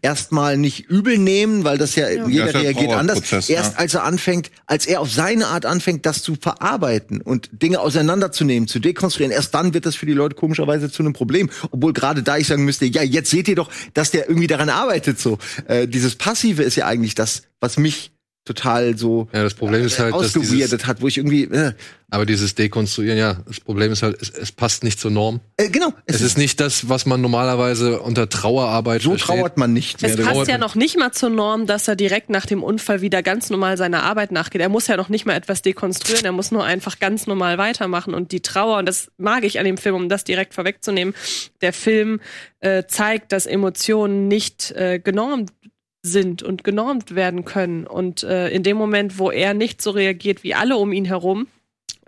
erstmal nicht übel nehmen, weil das ja, Ja. jeder Das ja reagiert anders. Erst ja. als er anfängt, als er auf seine Art anfängt, das zu verarbeiten und Dinge auseinanderzunehmen, zu dekonstruieren, erst dann wird das für die Leute komischerweise zu einem Problem. Obwohl gerade da ich sagen müsste, ja, jetzt seht ihr doch, dass der irgendwie daran arbeitet. So, äh, dieses Passive ist ja eigentlich das, was mich total so Ja, das Problem ist halt, ausgeweirdet hat, wo ich irgendwie, äh, aber dieses Dekonstruieren, ja, das Problem ist halt, es, es passt nicht zur Norm. äh, genau, Es ist nicht das, was man normalerweise unter Trauerarbeit so versteht. trauert man nicht mehr. Es passt trauert ja noch nicht mal zur Norm, dass er direkt nach dem Unfall wieder ganz normal seiner Arbeit nachgeht. Er muss ja noch nicht mal etwas dekonstruieren, er muss nur einfach ganz normal weitermachen. Und die Trauer, und das mag ich an dem Film, um das direkt vorwegzunehmen, der Film äh, zeigt, dass Emotionen nicht äh, genormt sind und genormt werden können. Und äh, in dem Moment, wo er nicht so reagiert wie alle um ihn herum,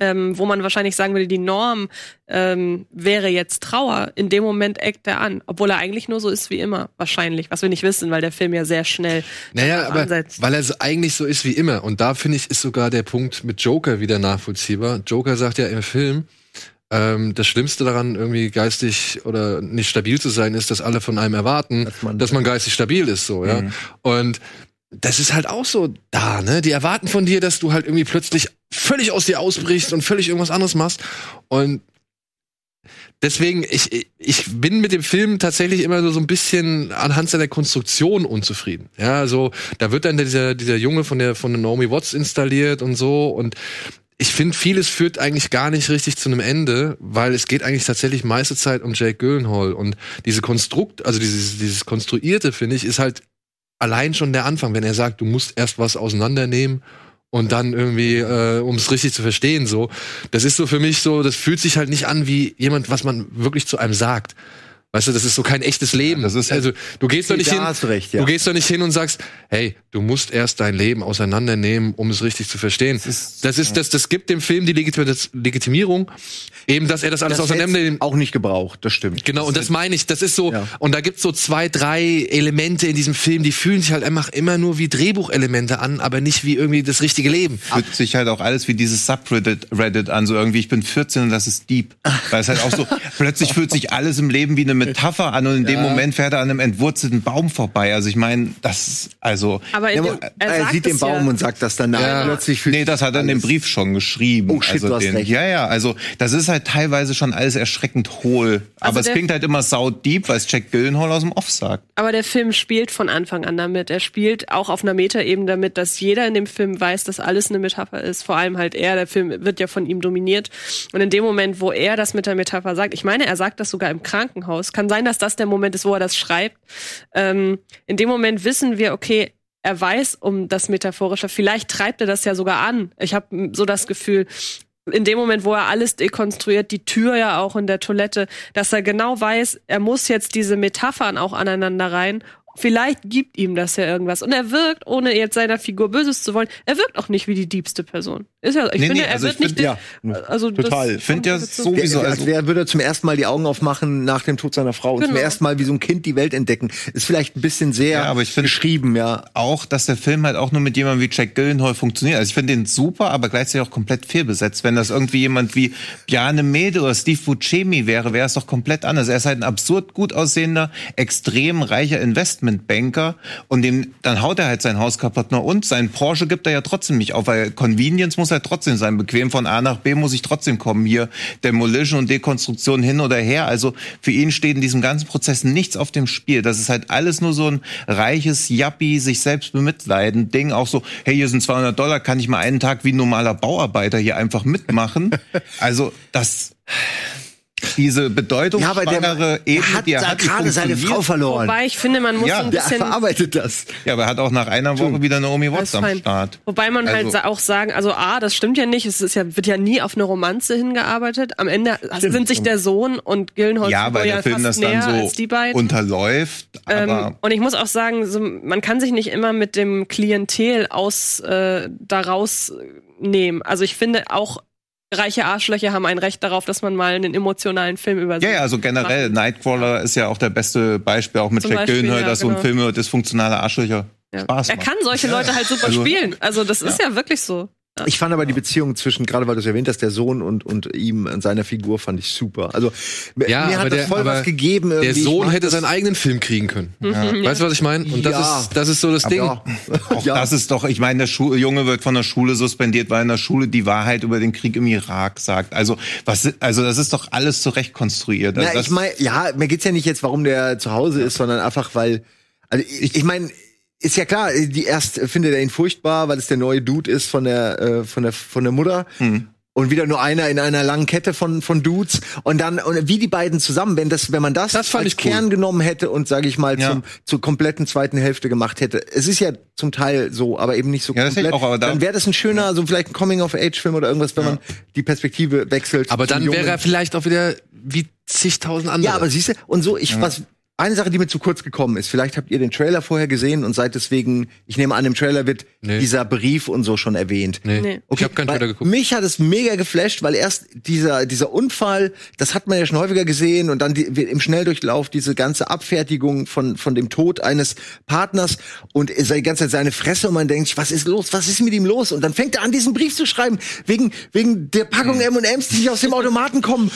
ähm, wo man wahrscheinlich sagen würde, die Norm ähm, wäre jetzt Trauer, in dem Moment eckt er an, obwohl er eigentlich nur so ist wie immer, wahrscheinlich, was wir nicht wissen, weil der Film ja sehr schnell Naja, aber ansetzt. weil er so eigentlich so ist wie immer. Und da finde ich, ist sogar der Punkt mit Joker wieder nachvollziehbar. Joker sagt ja im Film, ähm, das Schlimmste daran, irgendwie geistig oder nicht stabil zu sein, ist, dass alle von einem erwarten, Dass man- dass man geistig stabil ist, so, ja. Und das ist halt auch so da, ne? Die erwarten von dir, dass du halt irgendwie plötzlich völlig aus dir ausbrichst und völlig irgendwas anderes machst. Und deswegen, ich, ich bin mit dem Film tatsächlich immer so, so ein bisschen anhand seiner Konstruktion unzufrieden. Ja, so, da wird dann dieser, dieser Junge von der, von der Naomi Watts installiert und so und ich finde, vieles führt eigentlich gar nicht richtig zu einem Ende, weil es geht eigentlich tatsächlich meiste Zeit um Jake Gyllenhaal und diese Konstrukt, also dieses, dieses Konstruierte, finde ich, ist halt allein schon der Anfang, wenn er sagt, du musst erst was auseinandernehmen und dann irgendwie, äh, um es richtig zu verstehen, so. Das ist so für mich so, das fühlt sich halt nicht an wie jemand, was man wirklich zu einem sagt. Weißt du, das ist so kein echtes Leben. das ist- also du gehst doch nicht hin, recht, ja. du gehst doch nicht hin und sagst, hey, du musst erst dein Leben auseinandernehmen, um es richtig zu verstehen. Das ist- ist, das, das, gibt dem Film die Legit- Legitimierung, eben, dass er das alles Das hätt's auseinandernimmt. auch nicht gebraucht, das stimmt. Genau, und das meine ich, das ist so, Ja. und da gibt's so zwei, drei Elemente in diesem Film, die fühlen sich halt einfach immer nur wie Drehbuchelemente an, aber nicht wie irgendwie das richtige Leben. fühlt sich halt auch alles wie dieses Subreddit Reddit an, so irgendwie, ich bin 14 und das ist deep. Weil es halt auch so, plötzlich fühlt sich alles im Leben wie eine Metapher an und in dem Moment fährt er an einem entwurzelten Baum vorbei. Also ich meine, das ist, also, Aber Ja, aber er, sagt sieht den es Baum ja. und sagt das danach. Ja. Plötzlich fühlt nee, das hat er in dem Brief schon geschrieben. Oh, shit, also du hast den, recht. Ja, ja, also das ist halt teilweise schon alles erschreckend hohl. Aber es der- klingt halt immer sau deep, weil es Jack Gyllenhaal aus dem Off sagt. Aber der Film spielt von Anfang an damit. Er spielt auch auf einer Metaebene damit, dass jeder in dem Film weiß, dass alles eine Metapher ist. Vor allem halt er. Der Film wird ja von ihm dominiert. Und in dem Moment, wo er das mit der Metapher sagt, ich meine, er sagt das sogar im Krankenhaus. Kann sein, dass das der Moment ist, wo er das schreibt. Ähm, in dem Moment wissen wir, okay, er weiß um das Metaphorische. Vielleicht treibt er das ja sogar an. Ich habe so das Gefühl, in dem Moment, wo er alles dekonstruiert, die Tür ja auch in der Toilette, dass er genau weiß, er muss jetzt diese Metaphern auch aneinander rein. Vielleicht gibt ihm das ja irgendwas. Und er wirkt, ohne jetzt seiner Figur Böses zu wollen, er wirkt auch nicht wie die diebste Person. Ist ja, ich Nee, finde, nee, er also wird ich nicht, find- ja, also total. Ich finde ja Sowieso, also- als wer würde zum ersten Mal die Augen aufmachen nach dem Tod seiner Frau und zum Genau. ersten Mal wie so ein Kind die Welt entdecken. Ist vielleicht ein bisschen sehr Ja, aber ich geschrieben, ja. auch, dass der Film halt auch nur mit jemandem wie Jack Gyllenhaal funktioniert. Also ich finde den super, aber gleichzeitig auch komplett fehlbesetzt. Wenn das irgendwie jemand wie Bjarne Mädel oder Steve Buscemi wäre, wäre es doch komplett anders. Er ist halt ein absurd gut aussehender, extrem reicher Investmentbanker und dem, dann haut er halt sein Haus kaputt. Na und sein Porsche gibt er ja trotzdem nicht auf, weil Convenience muss halt trotzdem sein. Bequem von A nach B muss ich trotzdem kommen. Hier Demolition und Dekonstruktion hin oder her. Also für ihn steht in diesem ganzen Prozess nichts auf dem Spiel. Das ist halt alles nur so ein reiches Yappi, sich selbst bemitleiden Ding. Auch so, hey, hier sind 200 Dollar, kann ich mal einen Tag wie ein normaler Bauarbeiter hier einfach mitmachen? also das, diese bedeutungsschwangere Ebene, er hat die er hat, gerade seine. Frau verloren. Wobei ich finde, man muss Ja, so ein Der bisschen verarbeitet das. Ja, aber er hat auch nach einer Woche wieder Naomi Watts am. Start. Wobei man halt Also- sa- auch sagen, also A, das stimmt ja nicht, es ist ja, wird ja nie auf eine Romanze hingearbeitet. Am Ende sind sich der Sohn und Gillenholz Ja, weil der Film fast das näher dann als die so beiden. unterläuft. Ähm, Aber und ich muss auch sagen, so, man kann sich nicht immer mit dem Klientel aus äh, daraus nehmen. Also ich finde auch reiche Arschlöcher haben ein Recht darauf, dass man mal einen emotionalen Film über ja, ja, also generell, macht. Nightcrawler ist ja auch der beste Beispiel, auch mit Zum Jack Gyllenhaal, ja, dass so ein genau. Film über dysfunktionale Arschlöcher Ja. Spaß Er macht. kann solche Leute halt super Also- spielen. Also das ist ja wirklich so. Ich fand aber die Beziehung zwischen, gerade weil du es erwähnt hast, der Sohn und, und ihm und seiner Figur fand ich super. Also Ja, mir hat das der- voll was gegeben. Der irgendwie. Ich Sohn hätte seinen eigenen Film kriegen können. Weißt du, was ich meine? Und das, Ja. ist, das ist so das Aber Ding. Ja. Auch ja. das ist doch, ich meine, der Schu Junge wird von der Schule suspendiert, weil in der Schule die Wahrheit über den Krieg im Irak sagt. Also, was, also das ist doch alles zurecht konstruiert. Also Na, ich meine, ja, mir geht's ja nicht jetzt, warum der zu Hause ist, sondern einfach, weil, also ich, ich meine, ist ja klar, die erst findet er ihn furchtbar, weil es der neue Dude ist von der, äh, von der, von der Mutter. Hm. Und wieder nur einer in einer langen Kette von, von Dudes. Und dann, und wie die beiden zusammen, wenn das, wenn man das, Das fand als ich cool. Kern genommen hätte und, sage ich mal, Ja. zum, zur kompletten zweiten Hälfte gemacht hätte. Es ist ja zum Teil so, aber eben nicht so Ja, komplett. auch, aber da- dann wäre das ein schöner, so vielleicht ein Coming-of-Age-Film oder irgendwas, wenn man die Perspektive wechselt. Aber dann wäre er vielleicht auch wieder wie zigtausend andere. Ja, aber siehst du, und so, ich, was, eine Sache, die mir zu kurz gekommen ist, vielleicht habt ihr den Trailer vorher gesehen und seid deswegen, ich nehme an, im Trailer wird Nee. dieser Brief und so schon erwähnt. nee. Nee. Ich habe keinen Trailer geguckt. Mich hat es mega geflasht, weil erst dieser, dieser Unfall, das hat man ja schon häufiger gesehen und dann die, im Schnelldurchlauf diese ganze Abfertigung von, von dem Tod eines Partners und die ganze Zeit seine Fresse und man denkt, sich, was ist los? Was ist mit ihm los? Und dann fängt er an, diesen Brief zu schreiben, wegen, wegen der Packung M&M's, die nicht aus dem Automaten kommen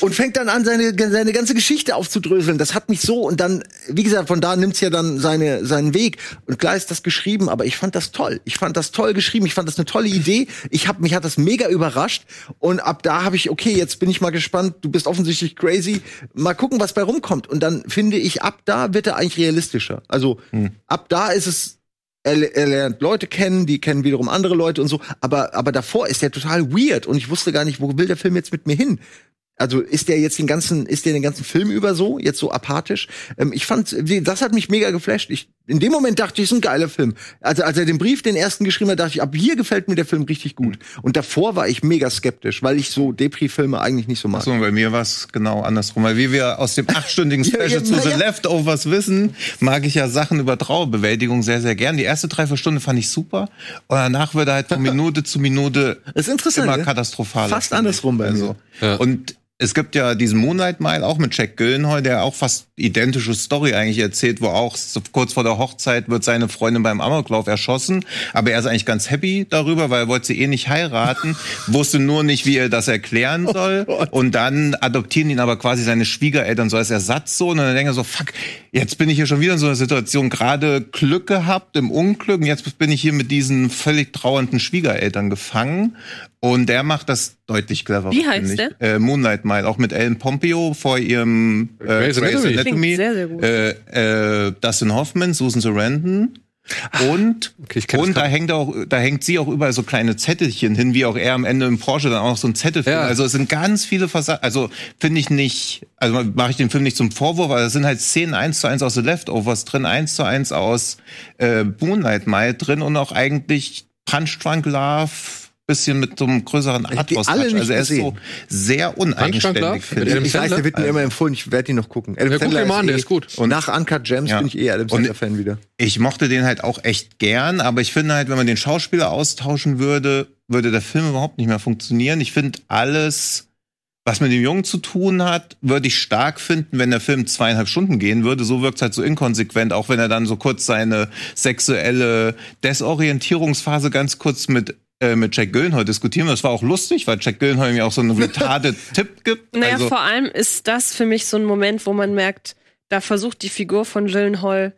und fängt dann an, seine, seine ganze Geschichte aufzudröseln. Das hat mich so und dann, wie gesagt, von da nimmt's ja dann seine, seinen Weg. Und klar ist das geschrieben, aber ich fand das toll. Ich fand das toll geschrieben, ich fand das eine tolle Idee. Ich hab, mich hat das mega überrascht. Und ab da habe ich, okay, jetzt bin ich mal gespannt, du bist offensichtlich crazy. Mal gucken, was bei rumkommt. Und dann finde ich, ab da wird er eigentlich realistischer. Also ab da ist es er, er lernt Leute kennen, die kennen wiederum andere Leute und so. Aber, aber davor ist er total weird und ich wusste gar nicht, wo will der Film jetzt mit mir hin? Also ist der jetzt den ganzen, ist der den ganzen Film über so, jetzt so apathisch? Ähm, ich fand, das hat mich mega geflasht. Ich, in dem Moment dachte ich, es ist ein geiler Film. Also als er den Brief, den ersten geschrieben hat, dachte ich, ab hier gefällt mir der Film richtig gut. Und davor war ich mega skeptisch, weil ich so Depri-Filme eigentlich nicht so mag. So, bei mir war es genau andersrum. Weil wie wir aus dem achtstündigen Ja, Special ja, zu The ja. Leftovers wissen, mag ich ja Sachen über Trauerbewältigung sehr, sehr gern. Die erste Dreiviertelstunde fand ich super. Und danach wird er halt von Minute zu Minute Das ist interessant. immer ne? katastrophal. Fast andersrum bei mir. Ja. Und es gibt ja diesen Moonlight Mile auch mit Jack Gyllenhaal, der auch fast identische Story eigentlich erzählt, wo auch kurz vor der Hochzeit wird seine Freundin beim Amoklauf erschossen, aber er ist eigentlich ganz happy darüber, weil er wollte sie eh nicht heiraten, wusste nur nicht, wie er das erklären soll. Und dann adoptieren ihn aber quasi seine Schwiegereltern so als Ersatzsohn. Und dann denkt er so, fuck, jetzt bin ich hier schon wieder in so einer Situation, gerade Glück gehabt im Unglück. Und jetzt bin ich hier mit diesen völlig trauernden Schwiegereltern gefangen und der macht das deutlich cleverer. Wie heißt ich. Äh, Moonlight Mile, auch mit Ellen Pompeo vor ihrem äh, Grey's Grey's Anatomy. Anatomy. Sehr, sehr gut. Äh, äh, Dustin Hoffman, Susan Sarandon. Und, okay, und da hängt auch, da hängt sie auch überall so kleine Zettelchen hin, wie auch er am Ende im Porsche dann auch so ein Zettel findet. Ja. Also es sind ganz viele Versa also finde ich nicht, also mache ich den Film nicht zum Vorwurf, aber es sind halt Szenen eins zu eins aus The Leftovers drin, eins zu eins aus äh, Moonlight Mile drin und auch eigentlich Punch Drunk Love bisschen mit so einem größeren nicht Also er ist so gesehen. sehr uneigenständig. Love? finde Mit ich. Adam Ich weiß, der Sandler? wird mir immer empfohlen, ich werde ihn noch gucken. Adam Ja, guck Sandler dir mal ist an, der eh- ist gut. Und nach Uncut Gems Ja. bin ich eh Adam Und- Sandler-Fan wieder. Ich mochte den halt auch echt gern, aber ich finde halt, wenn man den Schauspieler austauschen würde, würde der Film überhaupt nicht mehr funktionieren. Ich finde alles, was mit dem Jungen zu tun hat, würde ich stark finden, wenn der Film zweieinhalb Stunden gehen würde. So wirkt es halt so inkonsequent, auch wenn er dann so kurz seine sexuelle Desorientierungsphase ganz kurz mit äh, mit Jack Gyllenhaal diskutieren. Das war auch lustig, weil Jack Gyllenhaal mir auch so einen retarded Tipp gibt. Naja, also, vor allem ist das für mich so ein Moment, wo man merkt, da versucht die Figur von Gyllenhaal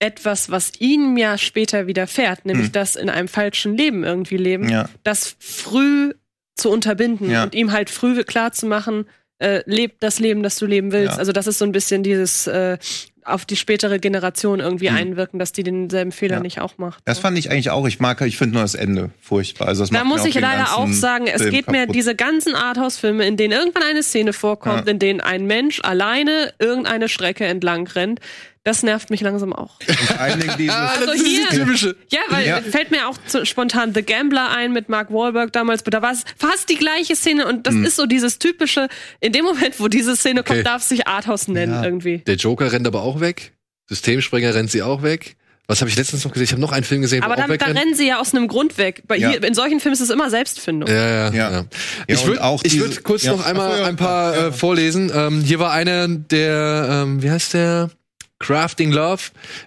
etwas, was ihm ja später widerfährt, nämlich Hm. das in einem falschen Leben irgendwie leben, ja. das früh zu unterbinden Ja. und ihm halt früh klar zu machen, äh, lebt das Leben, das du leben willst. Ja. Also das ist so ein bisschen dieses äh, auf die spätere Generation irgendwie Hm. einwirken, dass die denselben Fehler Ja. nicht auch macht. Das fand ich eigentlich auch. Ich mag, ich finde nur das Ende furchtbar. Also das Da mir muss ich leider auch sagen, es Film geht mir kaputt. diese ganzen Arthouse-Filme, in denen irgendwann eine Szene vorkommt, Ja. in denen ein Mensch alleine irgendeine Strecke entlang rennt, das nervt mich langsam auch. Allen dieses, Also hier, typische. ja, weil Ja. fällt mir auch zu, spontan The Gambler ein mit Mark Wahlberg damals, da war es fast die gleiche Szene und das ist so dieses typische, in dem Moment, wo diese Szene Okay. kommt, darf es sich Arthouse nennen Ja. irgendwie. Der Joker rennt aber auch weg. Systemsprenger rennt sie auch weg. Was habe ich letztens noch gesehen? Ich habe noch einen Film gesehen, Aber dann, da rennen sie ja aus einem Grund weg. Bei Ja. hier, in solchen Filmen ist es immer Selbstfindung. Ja, ja, Ja. ja. Ja, Ich würde auch ich diese- würd kurz Ja. noch einmal Ach ein paar äh, vorlesen. Ähm, hier war einer, der, ähm, wie heißt der? Crafting Love.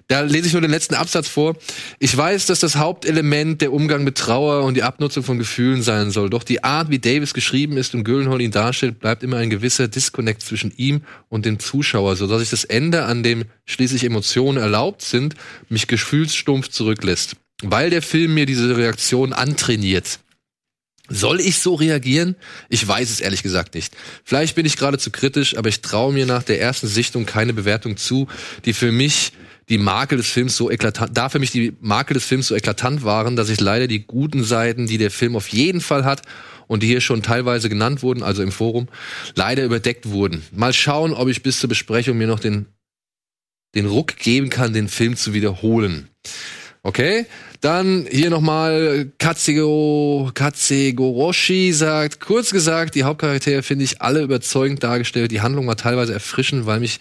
Da lese ich nur den letzten Absatz vor. Ich weiß, dass das Hauptelement der Umgang mit Trauer und die Abnutzung von Gefühlen sein soll. Doch die Art, wie Davis geschrieben ist und Gyllenhaal ihn darstellt, bleibt immer ein gewisser Disconnect zwischen ihm und dem Zuschauer, so dass ich das Ende, an dem schließlich Emotionen erlaubt sind, mich gefühlsstumpf zurücklässt. Weil der Film mir diese Reaktion antrainiert. Soll ich so reagieren? Ich weiß es ehrlich gesagt nicht. Vielleicht bin ich gerade zu kritisch, aber ich traue mir nach der ersten Sichtung keine Bewertung zu, die für mich die Makel des Films so eklatant, da für mich die Makel des Films so eklatant waren, dass ich leider die guten Seiten, die der Film auf jeden Fall hat und die hier schon teilweise genannt wurden, also im Forum, leider überdeckt wurden. Mal schauen, ob ich bis zur Besprechung mir noch den, den Ruck geben kann, den Film zu wiederholen. Okay, dann hier nochmal Katsego, Katsegoroshi sagt, kurz gesagt, die Hauptcharaktere finde ich alle überzeugend dargestellt. Die Handlung war teilweise erfrischend, weil mich,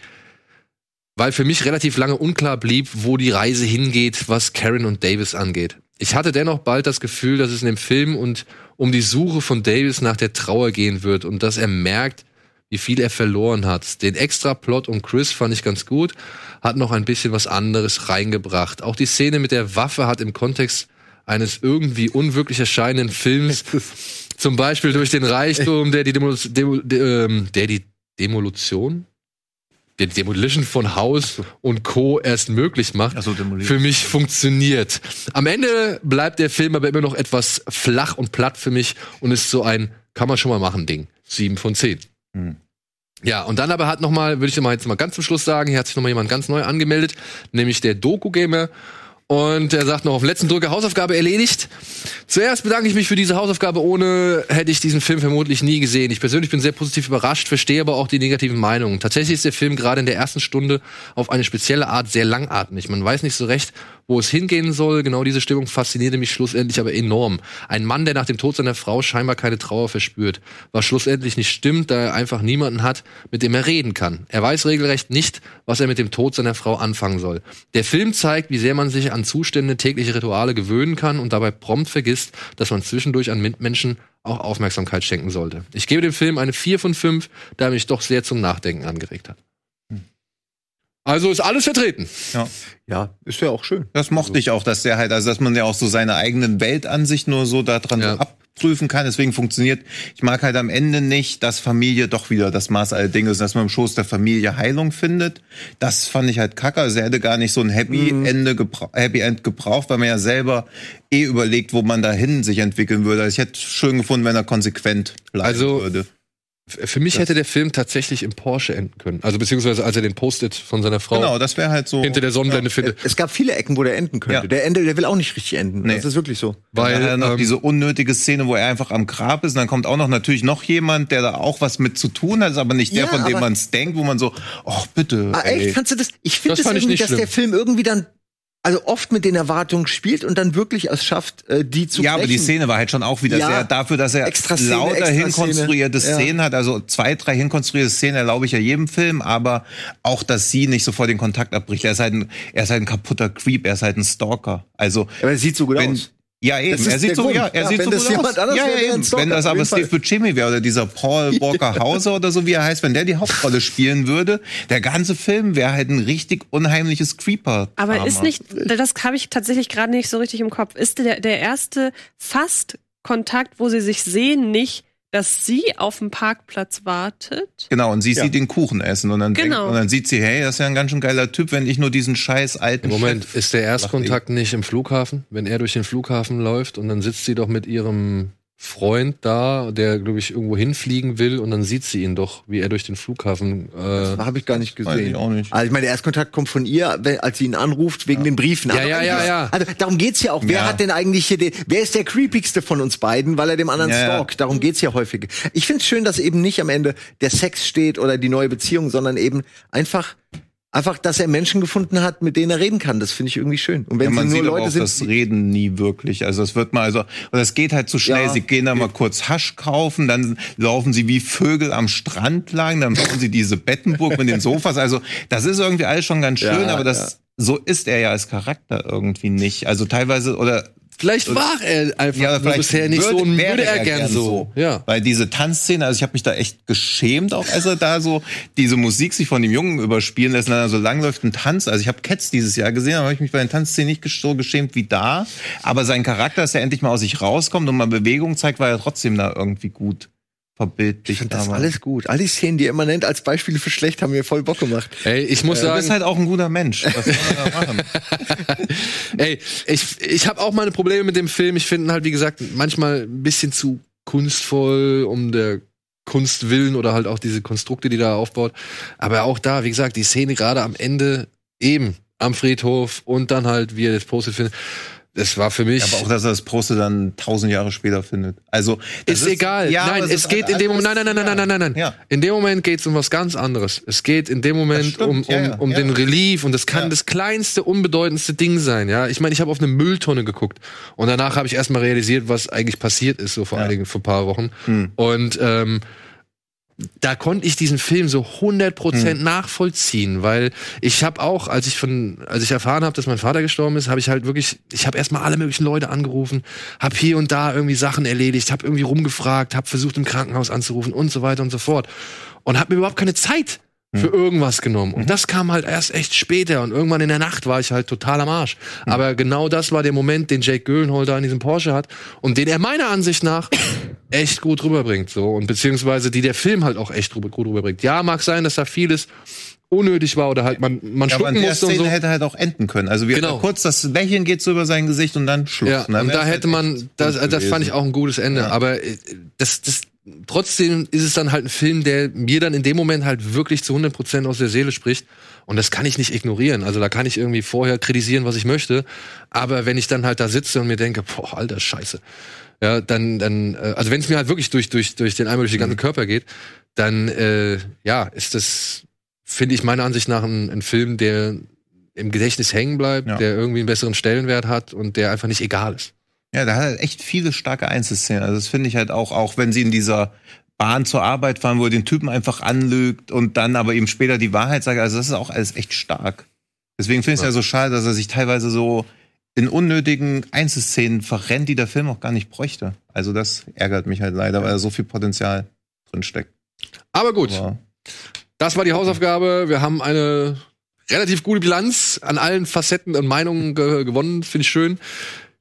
weil für mich relativ lange unklar blieb, wo die Reise hingeht, was Karen und Davis angeht. Ich hatte dennoch bald das Gefühl, dass es in dem Film und um die Suche von Davis nach der Trauer gehen wird und dass er merkt, wie viel er verloren hat. Den extra Plot um Chris fand ich ganz gut, hat noch ein bisschen was anderes reingebracht. Auch die Szene mit der Waffe hat im Kontext eines irgendwie unwirklich erscheinenden Films, zum Beispiel durch den Reichtum, der die, Demo, Demo, de, ähm, der die Demolution der Demolition von Haus und Co. erst möglich macht, Ach so, Demolition. für mich funktioniert. Am Ende bleibt der Film aber immer noch etwas flach und platt für mich und ist so ein kann man schon mal machen Ding. Sieben von zehn. Ja, und dann aber hat noch mal, würde ich mal jetzt mal ganz zum Schluss sagen, hier hat sich noch mal jemand ganz neu angemeldet, nämlich der Doku-Gamer. Und er sagt noch auf letzten Drücker Hausaufgabe erledigt. Zuerst bedanke ich mich für diese Hausaufgabe. Ohne hätte ich diesen Film vermutlich nie gesehen. Ich persönlich bin sehr positiv überrascht, verstehe aber auch die negativen Meinungen. Tatsächlich ist der Film gerade in der ersten Stunde auf eine spezielle Art sehr langatmig. Man weiß nicht so recht, wo es hingehen soll. Genau diese Stimmung faszinierte mich schlussendlich aber enorm. Ein Mann, der nach dem Tod seiner Frau scheinbar keine Trauer verspürt, was schlussendlich nicht stimmt, da er einfach niemanden hat, mit dem er reden kann. Er weiß regelrecht nicht, was er mit dem Tod seiner Frau anfangen soll. Der Film zeigt, wie sehr man sich an Zustände, tägliche Rituale gewöhnen kann und dabei prompt vergisst, dass man zwischendurch an Mitmenschen auch Aufmerksamkeit schenken sollte. Ich gebe dem Film eine 4 von 5, da er mich doch sehr zum Nachdenken angeregt hat. Also ist alles vertreten. Ja. Ja, ist ja auch schön. Das mochte ich auch, dass der halt, also dass man ja auch so seine eigenen Weltansicht nur so daran Ja. so abprüfen kann. Deswegen funktioniert. Ich mag halt am Ende nicht, dass Familie doch wieder das Maß aller Dinge ist, dass man im Schoß der Familie Heilung findet. Das fand ich halt kacke. Also er hätte gar nicht so ein Happy Ende gebra Happy End gebraucht, weil man ja selber eh überlegt, wo man dahin sich entwickeln würde. Also ich hätte schön gefunden, wenn er konsequent bleiben Also, würde. Für mich hätte der Film tatsächlich im Porsche enden können. Also beziehungsweise als er den Post-it von seiner Frau Genau, das wäre halt so. hinter der Sonnenblende findet. Es gab viele Ecken, wo der enden könnte. Ja. Der Ende, der will auch nicht richtig enden. Nee. Das ist wirklich so. Weil Weil, dann hat er noch ähm, diese unnötige Szene, wo er einfach am Grab ist und dann kommt auch noch natürlich noch jemand, der da auch was mit zu tun hat, ist aber nicht der, Ja, von dem man es denkt, wo man so, ach bitte. Ah, ey. echt? Fandst du das? Ich finde Das ich irgendwie, nicht dass schlimm. der Film irgendwie dann, also oft mit den Erwartungen spielt und dann wirklich es schafft, äh, die zu Ja, aber die brechen. Szene war halt schon auch wieder Ja. sehr dafür, dass er Extra Szene, lauter extra hinkonstruierte Szene. Ja. Szenen hat. Also zwei, drei hinkonstruierte Szenen erlaube ich ja jedem Film, aber auch, dass sie nicht sofort den Kontakt abbricht. Er ist halt ein, er ist halt ein kaputter Creep, er ist halt ein Stalker. Also Aber er sieht so gut wenn, aus. Ja, eben. Er sieht so, Grund. ja, er Ja, sieht wenn so das gut aus. ja, ja, eben. Wenn das aber. Steve Buscemi wäre oder dieser Paul Walker Hauser oder so, wie er heißt, wenn der die Hauptrolle spielen würde, der ganze Film wäre halt ein richtig unheimliches Creeper. Aber ist nicht, das habe ich tatsächlich gerade nicht so richtig im Kopf. Ist der, der erste fast Kontakt, wo sie sich sehen, nicht, dass sie auf dem Parkplatz wartet? Genau, und sie Ja. sieht den Kuchen essen und dann, denkt, Genau. und dann sieht sie, hey, das ist ja ein ganz schön geiler Typ, wenn ich nur diesen scheiß alten Moment, Chef- ist der Erstkontakt nicht im Flughafen? Wenn er durch den Flughafen läuft und dann sitzt sie doch mit ihrem Freund da, der, glaube ich, irgendwo hinfliegen will und dann sieht sie ihn doch, wie er durch den Flughafen. Äh, Habe ich gar nicht Weiß gesehen. ich auch nicht. Also ich meine, der Erstkontakt kommt von ihr, als sie ihn anruft wegen den Briefen. Ja, Aber ja, ja, ja. Also darum geht's ja auch. Wer Ja. hat denn eigentlich hier den, wer ist der creepigste von uns beiden, weil er dem anderen Ja, ja. stalkt? Darum geht's ja häufig. Ich find's schön, dass eben nicht am Ende der Sex steht oder die neue Beziehung, sondern eben einfach einfach, dass er Menschen gefunden hat, mit denen er reden kann. Das finde ich irgendwie schön. Und wenn Ja, man sie nur sieht aber Leute auch sind, das Reden nie wirklich. Also es wird mal, also, und es geht halt zu schnell. Ja. Sie gehen da mal kurz Hasch kaufen, dann laufen sie wie Vögel am Strand lang, dann bauen sie diese Bettenburg mit den Sofas. Also das ist irgendwie alles schon ganz schön, Ja, aber das, so ist er ja als Charakter irgendwie nicht. Also teilweise, oder vielleicht war er einfach Ja, vielleicht bisher nicht so und würde er gern so. Ja. Weil diese Tanzszene, also ich habe mich da echt geschämt, auch als er da so diese Musik sich von dem Jungen überspielen lässt, und dann so lang läuft ein Tanz. Also ich habe Cats dieses Jahr gesehen, aber habe ich mich bei den Tanzszenen nicht so geschämt wie da. Aber sein Charakter, dass er endlich mal aus sich rauskommt und mal Bewegung zeigt, war ja trotzdem da irgendwie gut verbildlicht. ich finde das alles gut. All die Szenen, die er immer nennt als Beispiele für schlecht, haben mir voll Bock gemacht. Ey, ich muss Du sagen, bist halt auch ein guter Mensch. Was soll man da machen? Ey, ich, ich habe auch meine Probleme mit dem Film. Ich finde ihn halt, wie gesagt, manchmal ein bisschen zu kunstvoll um der Kunst willen oder halt auch diese Konstrukte, die da aufbaut. Aber auch da, wie gesagt, die Szene gerade am Ende eben am Friedhof und dann halt, wie er das Postet findet, das war für mich. Aber auch, dass er das Poste dann tausend Jahre später findet. Also das ist, egal. Ja, nein, es ist geht in dem Moment. Nein, nein, nein, nein, nein, nein, nein. Ja. In dem Moment geht es um was ganz anderes. Es geht in dem Moment um, um, ja, um den Relief und das kann das kleinste, unbedeutendste Ding sein. Ja, ich meine, ich habe auf eine Mülltonne geguckt und danach habe ich erstmal realisiert, was eigentlich passiert ist, so vor einigen, vor ein paar Wochen. Hm. Und ähm, da konnte ich diesen Film so 100% Hm. nachvollziehen, weil ich habe auch, als ich von, als ich erfahren habe, dass mein Vater gestorben ist, habe ich halt wirklich, ich habe erstmal alle möglichen Leute angerufen, habe hier und da irgendwie Sachen erledigt, habe irgendwie rumgefragt, habe versucht im Krankenhaus anzurufen und so weiter und so fort und habe mir überhaupt keine Zeit Hm. für irgendwas genommen. Mhm. Und das kam halt erst echt später und irgendwann in der Nacht war ich halt total am Arsch. Hm. Aber genau das war der Moment, den Jake Gyllenhaal da in diesem Porsche hat und den er meiner Ansicht nach echt gut rüberbringt, so und beziehungsweise die der Film halt auch echt rüber, gut rüberbringt. Ja, mag sein, dass da vieles unnötig war oder halt man, man Ja, aber schlucken in der musste und Szene so. hätte halt auch enden können. Also wir Genau. kurz das Lächeln geht so über sein Gesicht und dann Schluss. Ja, Und dann und da hätte halt man, das, das fand ich gewesen. auch ein gutes Ende. Ja. Aber äh, das, das, trotzdem ist es dann halt ein Film, der mir dann in dem Moment halt wirklich zu 100% aus der Seele spricht. Und das kann ich nicht ignorieren. Also da kann ich irgendwie vorher kritisieren, was ich möchte. Aber wenn ich dann halt da sitze und mir denke, boah, alter Scheiße. Ja, dann, dann, äh, also wenn es mir halt wirklich durch, durch, durch den einmal durch den ganzen Körper geht, dann, äh, ja, ist das, finde ich meiner Ansicht nach ein, ein Film, der im Gedächtnis hängen bleibt, Ja. der irgendwie einen besseren Stellenwert hat und der einfach nicht egal ist. Ja, da hat er echt viele starke Einzelszenen. Also das finde ich halt auch, auch wenn sie in dieser Bahn zur Arbeit fahren, wo er den Typen einfach anlügt und dann aber ihm später die Wahrheit sagt. Also das ist auch alles echt stark. Deswegen finde ich es ja. Ja. so schade, dass er sich teilweise so in unnötigen Einzelszenen verrennt, die der Film auch gar nicht bräuchte. Also das ärgert mich halt leider, weil da so viel Potenzial drin steckt. Aber gut, Aber das war die Hausaufgabe. Wir haben eine relativ gute Bilanz an allen Facetten und Meinungen ge gewonnen. Finde ich schön.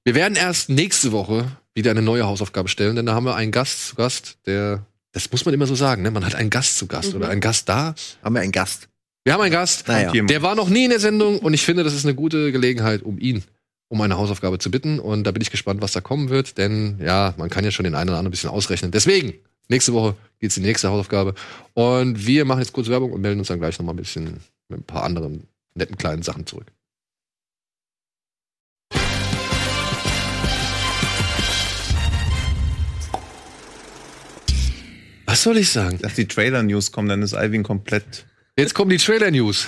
Wir werden erst nächste Woche wieder eine neue Hausaufgabe stellen, denn da haben wir einen Gast zu Gast, der, das muss man immer so sagen, ne? man hat einen Gast zu Gast oder einen Gast da. Haben wir einen Gast. Wir haben einen Gast, Naja. der war noch nie in der Sendung und ich finde, das ist eine gute Gelegenheit, um ihn um eine Hausaufgabe zu bitten. Und da bin ich gespannt, was da kommen wird, denn ja, man kann ja schon den einen oder anderen ein bisschen ausrechnen. Deswegen, nächste Woche geht's in die nächste Hausaufgabe. Und wir machen jetzt kurz Werbung und melden uns dann gleich noch mal ein bisschen mit ein paar anderen netten kleinen Sachen zurück. Was soll ich sagen? dass die Trailer-News kommen, dann ist Alvin komplett. Jetzt kommen die Trailer-News.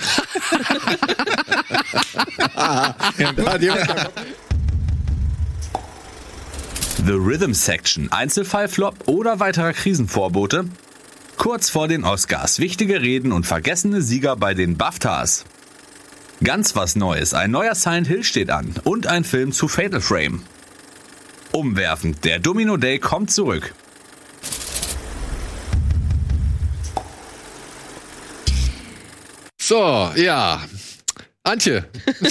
The Rhythm Section, Einzelfallflop oder weiterer Krisenvorbote? Kurz vor den Oscars, wichtige Reden und vergessene Sieger bei den BAFTAs. Ganz was Neues, ein neuer Silent Hill steht an und ein Film zu Fatal Frame. Umwerfend, der Domino Day kommt zurück. So, ja. Antje,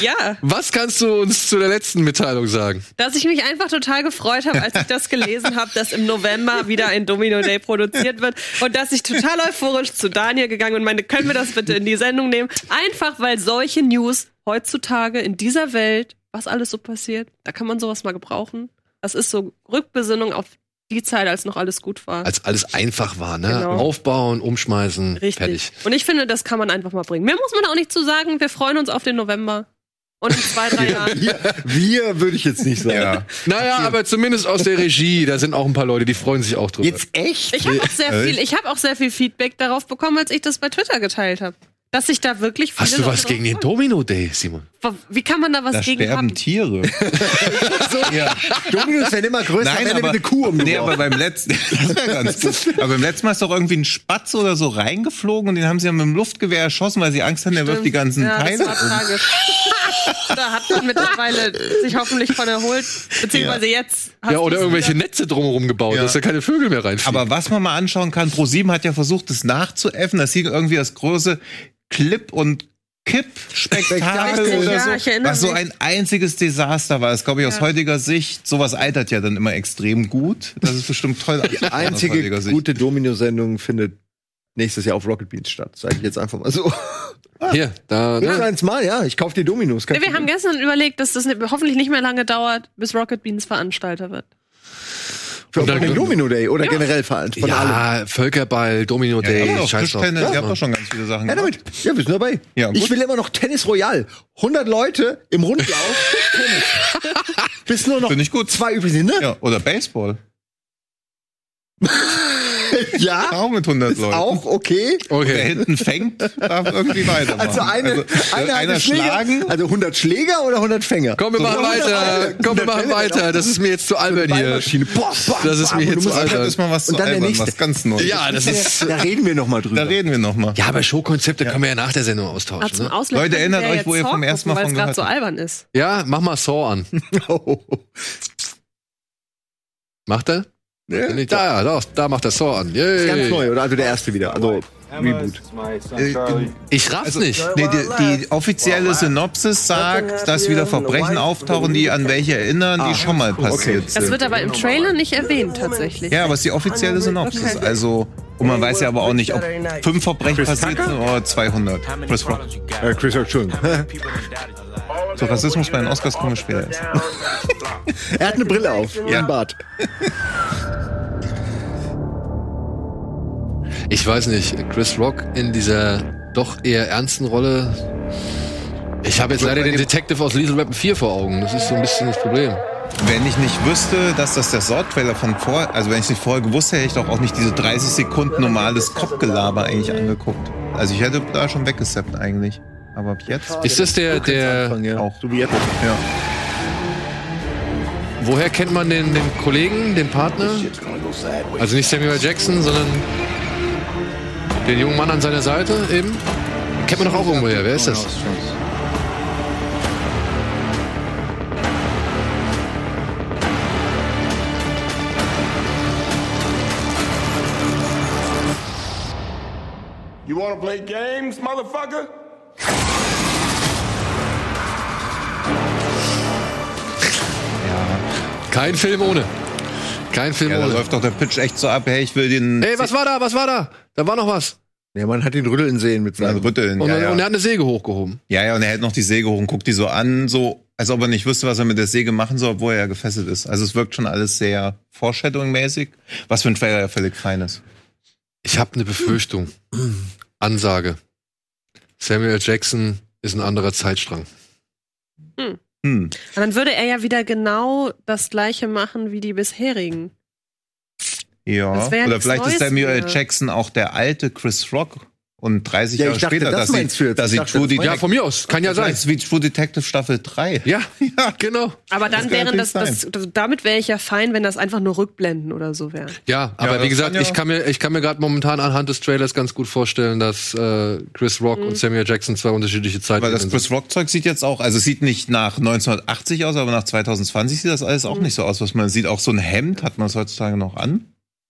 Ja, was kannst du uns zu der letzten Mitteilung sagen? dass ich mich einfach total gefreut habe, als ich das gelesen habe, dass im November wieder ein Domino Day produziert wird und dass ich total euphorisch zu Daniel gegangen und meine, können wir das bitte in die Sendung nehmen? Einfach weil solche News heutzutage in dieser Welt, was alles so passiert, da kann man sowas mal gebrauchen. Das ist so Rückbesinnung auf die Zeit, als noch alles gut war. Als alles einfach war, ne? Genau. Aufbauen, umschmeißen, Richtig. fertig. Und ich finde, das kann man einfach mal bringen. Mehr muss man auch nicht zu sagen. Wir freuen uns auf den November. Und in zwei, drei Jahren. Wir, wir würde ich jetzt nicht sagen. Ja. Naja, aber zumindest aus der Regie, da sind auch ein paar Leute, die freuen sich auch drüber. Jetzt echt? Ich habe auch sehr viel, ich habe auch sehr viel Feedback darauf bekommen, als ich das bei Twitter geteilt habe. Dass sich da wirklich viele Hast du Leute was gegen den. Domino Day, Simon? Wie kann man da was Da gegen sterben haben? Tiere. ja. Dominos werden immer größer, Nein, aber, eine Kuh nee, aber beim letzten, das wäre ganz gut. Aber beim letzten Mal ist doch irgendwie ein Spatz oder so reingeflogen und den haben sie ja mit dem Luftgewehr erschossen, weil sie Angst hatten, der wirft die ganzen ja, Teile Das war um. tragisch. da hat man mittlerweile sich hoffentlich von erholt. Beziehungsweise jetzt. hast Ja, oder irgendwelche wieder. Netze drumherum gebaut, Ja. dass da keine Vögel mehr reinfliegen. Aber was man mal anschauen kann, ProSieben hat ja versucht, das nachzuäffen. Das sieht irgendwie das große Clip- und Kipp-Spektakel oder ja, so. ich erinnere was so ein einziges Desaster war. Das glaube ich aus Ja. heutiger Sicht. Sowas altert ja dann immer extrem gut. Das ist bestimmt toll. Die einzige gute Domino-Sendung findet nächstes Jahr auf Rocket Beans statt. Sag ich jetzt einfach mal so. Hier, da, Ja. ne? eins mal, ja. Ich kaufe die Dominos. Nee, wir haben gestern überlegt, dass das ne- hoffentlich nicht mehr lange dauert, bis Rocket Beans Veranstalter wird. Für dann- den Domino Day oder generell von von allem. ja, Völkerball, Domino Ja, Day, doch scheiß drauf. Tischtennis, Ja. ihr habt doch schon ganz viele Sachen Ja, damit. Ja, wir sind dabei. Ja, ich will immer noch Tennis Royal. 100 Leute im Rundlauf. Tennis. Bis nur noch Finde ich gut. zwei übrig sind, ne? Ja, oder Baseball. Ja. Auch mit 100 Ist Leuten. auch okay. Wer Okay. hinten fängt, darf irgendwie weitermachen. Also eine, also, einer, einer hat Schläger, schlagen. Also 100 Schläger oder 100 Fänger? Komm, wir machen weiter. Komm, wir machen weiter. Das ist mir jetzt zu albern hier. Boah, boah, Das ist mir und jetzt zu albern. Das ist mal was zu Und dann der albern, nächste. was ganz Neues. Ja, das ist. Da reden wir noch mal drüber. Da reden wir noch mal. Ja, aber Showkonzepte können wir ja nach der Sendung austauschen. Ne? Leute, erinnert euch, wo ihr vom ersten Mal von Weil es gerade gehört so habt. albern ist. Ja, mach mal Saw an. Macht er? Ja. Nicht da, da, da macht er Saw an. Yay. Ganz neu, oder? Also der erste wieder. Also Reboot. Ich raff's nicht. Nee, die, die offizielle Synopsis sagt, dass wieder Verbrechen auftauchen, die an welche erinnern, die schon mal passiert Das sind. wird aber im Trailer nicht erwähnt, tatsächlich. Ja, aber es ist die offizielle Synopsis. Also Und man weiß ja aber auch nicht, ob fünf Verbrechen passiert sind oder 200. Chris Rock. Äh, Chris Rock schon. So Rassismus bei den Oscars kommen wir später erst. er hat eine Brille auf. Ja. Im Bart. Ich weiß nicht, Chris Rock in dieser doch eher ernsten Rolle. Ich habe jetzt leider den Detective aus Lethal Weapon 4 vor Augen. Das ist so ein bisschen das Problem. Wenn ich nicht wüsste, dass das der Sword-Trailer von vor, also wenn ich nicht vorher gewusst hätte, hätte ich doch auch nicht diese 30 Sekunden normales Kopfgelaber eigentlich angeguckt. Also ich hätte da schon weggesappt eigentlich. Aber ab jetzt Ist das der, der, Anfang, ja. auch. So wie jetzt. Ja. woher kennt man den, den Kollegen, den Partner? Also nicht Samuel Jackson, sondern den jungen Mann an seiner Seite eben? Kennt man doch auch irgendwoher. Wer ist das? You wanna play games, motherfucker? Kein Film ohne. Kein Film Ja, da ohne. läuft doch der Pitch echt so ab, hey, ich will den Hey, was war da? Was war da? Da war noch was. Ja, man hat ihn rütteln sehen mit also seinem. rütteln. Und, Ja, ja. und er hat eine Säge hochgehoben. ja, ja, und er hält noch die Säge hoch und guckt die so an, so als ob er nicht wüsste, was er mit der Säge machen soll, obwohl er ja gefesselt ist. Also es wirkt schon alles sehr Foreshadowing-mäßig, was für ein Trailer ja völlig fein ist. Ich habe eine Befürchtung. Ansage. Samuel Jackson ist ein anderer Zeitstrang. Hm. Und dann würde er ja wieder genau das gleiche machen wie die bisherigen. Ja. Oder vielleicht ist Neues Samuel mehr. Jackson auch der alte Chris Rock und 30 Ja, Jahre dachte, später, das dass sie, dass Ich sie dachte, True Detective, Ja, von mir aus. Kann ja sein. Das ist wie True Detective Staffel 3. Ja, genau. Aber dann kann wäre natürlich das, das, das damit wäre ich ja fein, wenn das einfach nur Rückblenden oder so wäre. Ja, aber das wie gesagt, kann ja- ich kann mir, ich kann mir gerade momentan anhand des Trailers ganz gut vorstellen, dass äh, Chris Rock und Samuel Jackson zwei unterschiedliche Zeiten Weil das sind. Chris Rock Zeug sieht jetzt auch, also es sieht nicht nach 1980 aus, aber nach 2020 sieht das alles auch nicht so aus, was man sieht. Auch so ein Hemd hat man es heutzutage noch an.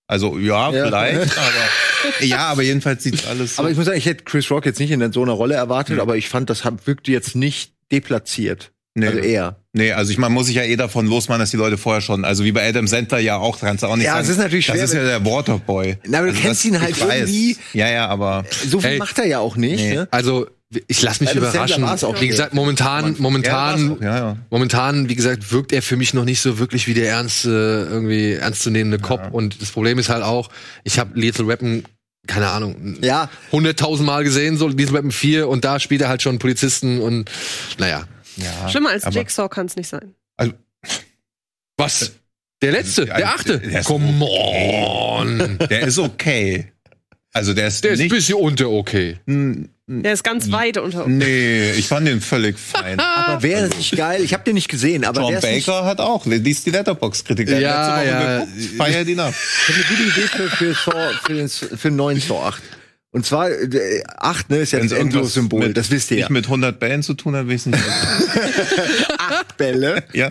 Also ja, Ja. vielleicht, aber ja, aber jedenfalls sieht alles. So. Aber ich muss sagen, ich hätte Chris Rock jetzt nicht in so einer Rolle erwartet, Hm. aber ich fand, das hat- wirkte jetzt nicht deplatziert. nee, Also eher. nee, also ich man muss sich ja eh davon losmachen, dass die Leute vorher schon, also wie bei Adam Sandler ja auch, kannst du auch nicht Ja, sagen. es ist natürlich schwer, Das ist ja der Waterboy. Na, aber du Also kennst ihn halt irgendwie- Ja, ja, aber So viel Ey. macht er ja auch nicht. Nee. Ne? Also ich lasse mich überraschen. Wie gesagt, momentan, momentan, Ja, ja, ja. momentan, wie gesagt, wirkt er für mich noch nicht so wirklich wie der ernste, irgendwie ernstzunehmende Cop. Und das Problem ist halt auch, ich habe Lethal Weapon, keine Ahnung, Ja, hunderttausend Mal gesehen, so Lethal Weapon 4 und da spielt er halt schon Polizisten und naja. ja. Schlimmer als Jigsaw kann es nicht sein. Was? Der letzte, Ja, der achte. der Come on. Der ist okay. Also der ist Der ist ein nicht. bisschen unter okay. Der ist ganz weit unter. Nee, ich fand den völlig fein. aber wäre es nicht geil? Ich habe den nicht gesehen, aber John wäre es nicht Baker hat auch, liest die Letterbox-Kritik. Der Ja, ja. geguckt, feier die nach. Ich habe eine gute Idee für, für, Saw, für, den, für den neuen Saw 8. Und zwar, äh, 8, ne, ist ja Wenn's das irgendwas Endlos-Symbol, mit- das wisst ihr ja. Nicht mit 100 Bällen zu tun hat, ich nicht. Acht Bälle. ja.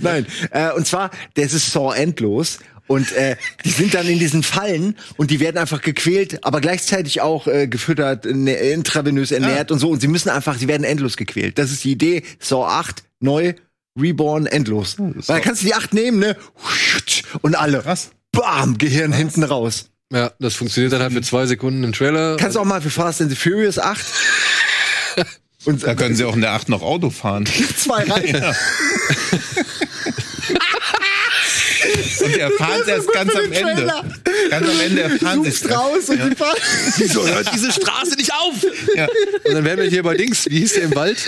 Nein, äh, und zwar, das ist Saw endlos. Und äh, die sind dann in diesen Fallen und die werden einfach gequält, aber gleichzeitig auch äh, gefüttert, ne, intravenös ernährt und so. Und sie müssen einfach, sie werden endlos gequält. Das ist die Idee. Saw 8, neu, reborn, endlos. Weil dann kannst du die 8 nehmen, ne? Und alle. Krass. Bam, Gehirn hinten raus. Ja, das funktioniert dann halt für zwei Sekunden im Trailer. Kannst auch mal für Fast and the Furious 8. Und Da können sie auch in der 8 noch Auto fahren. zwei rein. Und erfahren es erst ganz am Ende. Ganz am Ende erfahren sie es. Raus und. Wieso hört diese Straße nicht auf? Ja. Und dann wären wir hier bei Dings, wie hieß der im Wald?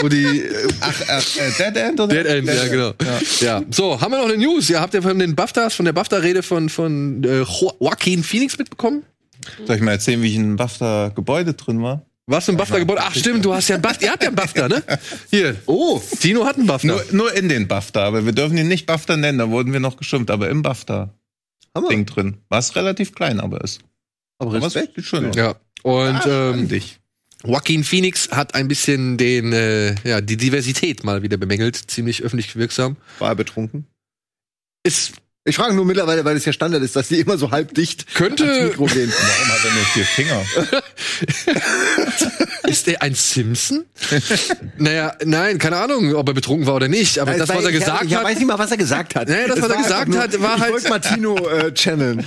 Wo die äh, Ach, äh, Dead End oder? Dead End, ja genau. Ja. So, haben wir noch eine News? Ihr habt ja von den BAFTAs, von der BAFTA-Rede von, von äh, Jo- Joaquin Phoenix mitbekommen? Soll ich mal erzählen, wie ich in BAFTA-Gebäude drin war? Was für ein BAFTA-Gebäude? Ach stimmt, du hast ja ein BAFTA, ihr habt ja ein BAFTA, ne? Hier. Oh, Tino hat einen BAFTA. Nur, nur in den BAFTA, aber wir dürfen ihn nicht BAFTA nennen, da wurden wir noch geschimpft, aber im BAFTA-Ding Hammer. drin. War es relativ klein, aber ist. Aber Aber es Respekt. sieht schön. Ja. Und Ah, ähm, dich. Joaquin Phoenix hat ein bisschen den, äh, ja, die Diversität mal wieder bemängelt, ziemlich öffentlich wirksam. War er betrunken? Ist Ich frage nur mittlerweile, weil es ja Standard ist, dass die immer so halb dicht Könnte- Mikro gehen. Warum hat er nur vier Finger? Ist er ein Simpson? naja, nein, keine Ahnung, ob er betrunken war oder nicht, aber das, was er gesagt ich, ich hat. weiß nicht mal, was er gesagt hat. Nee, das, was er gesagt hat, war ich halt- wollte Martino äh, channeln.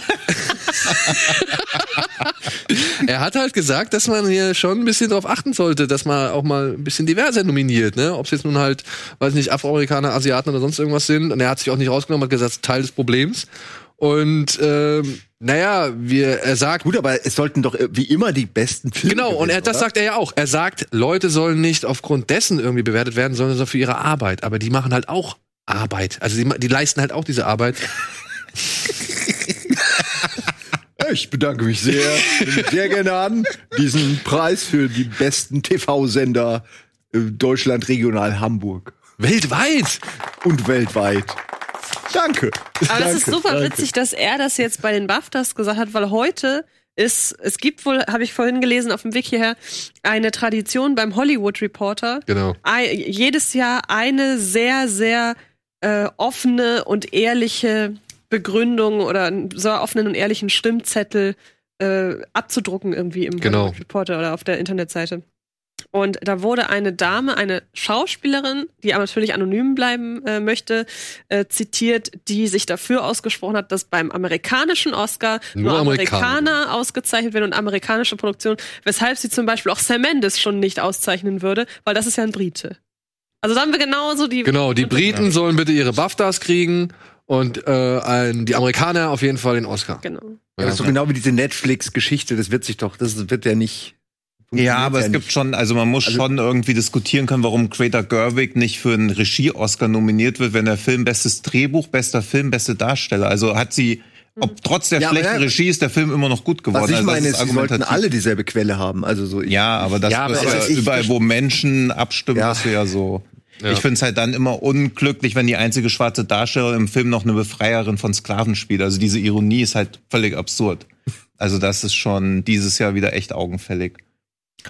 Er hat halt gesagt, dass man hier schon ein bisschen drauf achten sollte, dass man auch mal ein bisschen diverser nominiert, ne? Ob es jetzt nun halt, weiß nicht, Afroamerikaner, Asiaten oder sonst irgendwas sind. Und er hat sich auch nicht rausgenommen, hat gesagt, Teil des Problems. Und ähm, naja, wir, er sagt, Gut, aber es sollten doch wie immer die besten Filme Genau, und er, gewinnen, das sagt er ja auch. Er sagt, Leute sollen nicht aufgrund dessen irgendwie bewertet werden, sondern so für ihre Arbeit. Aber die machen halt auch Arbeit. Also die, die leisten halt auch diese Arbeit. Ich bedanke mich sehr, nehme sehr gerne an, diesen Preis für die besten TV-Sender äh, Deutschland, Regional, Hamburg Weltweit! und weltweit. Danke. Aber das ist super danke. witzig, dass er das jetzt bei den BAFTAs gesagt hat, weil heute ist, es gibt wohl, habe ich vorhin gelesen auf dem Weg hierher, eine Tradition beim Hollywood Reporter. Genau. Ei- jedes Jahr eine sehr, sehr äh, offene und ehrliche Begründung oder einen sehr offenen und ehrlichen Stimmzettel äh, abzudrucken irgendwie im Genau. Hollywood Reporter oder auf der Internetseite. Und da wurde eine Dame, eine Schauspielerin, die aber natürlich anonym bleiben äh, möchte, äh, zitiert, die sich dafür ausgesprochen hat, dass beim amerikanischen Oscar Nur nur, Amerikaner. Amerikaner ausgezeichnet werden und amerikanische Produktion, weshalb sie zum Beispiel auch Sam Mendes schon nicht auszeichnen würde, weil das ist ja ein Brite. Also da haben wir genauso die. Genau, die Briten sollen bitte ihre BAFTAs kriegen und äh, ein, die Amerikaner auf jeden Fall den Oscar. Genau. Ja, das ist so genau wie diese Netflix-Geschichte, das wird sich doch, das wird ja nicht. Ja, aber es ja gibt nicht. schon, also man muss Also- schon irgendwie diskutieren können, warum Greta Gerwig nicht für einen Regie-Oscar nominiert wird, wenn der Film bestes Drehbuch, bester Film, beste Darsteller. Also hat sie, ob trotz der Ja, aber schlechten ja, Regie ist der Film immer noch gut geworden. Was ich also meine, ist ist, sie sollten alle dieselbe Quelle haben. Also so. Ich, Ja, aber das Ja, aber ist es ja ich- überall, wo Menschen abstimmen, Ja. ist ja so. Ja. Ich finde es halt dann immer unglücklich, wenn die einzige schwarze Darstellerin im Film noch eine Befreierin von Sklaven spielt. Also diese Ironie ist halt völlig absurd. Also das ist schon dieses Jahr wieder echt augenfällig.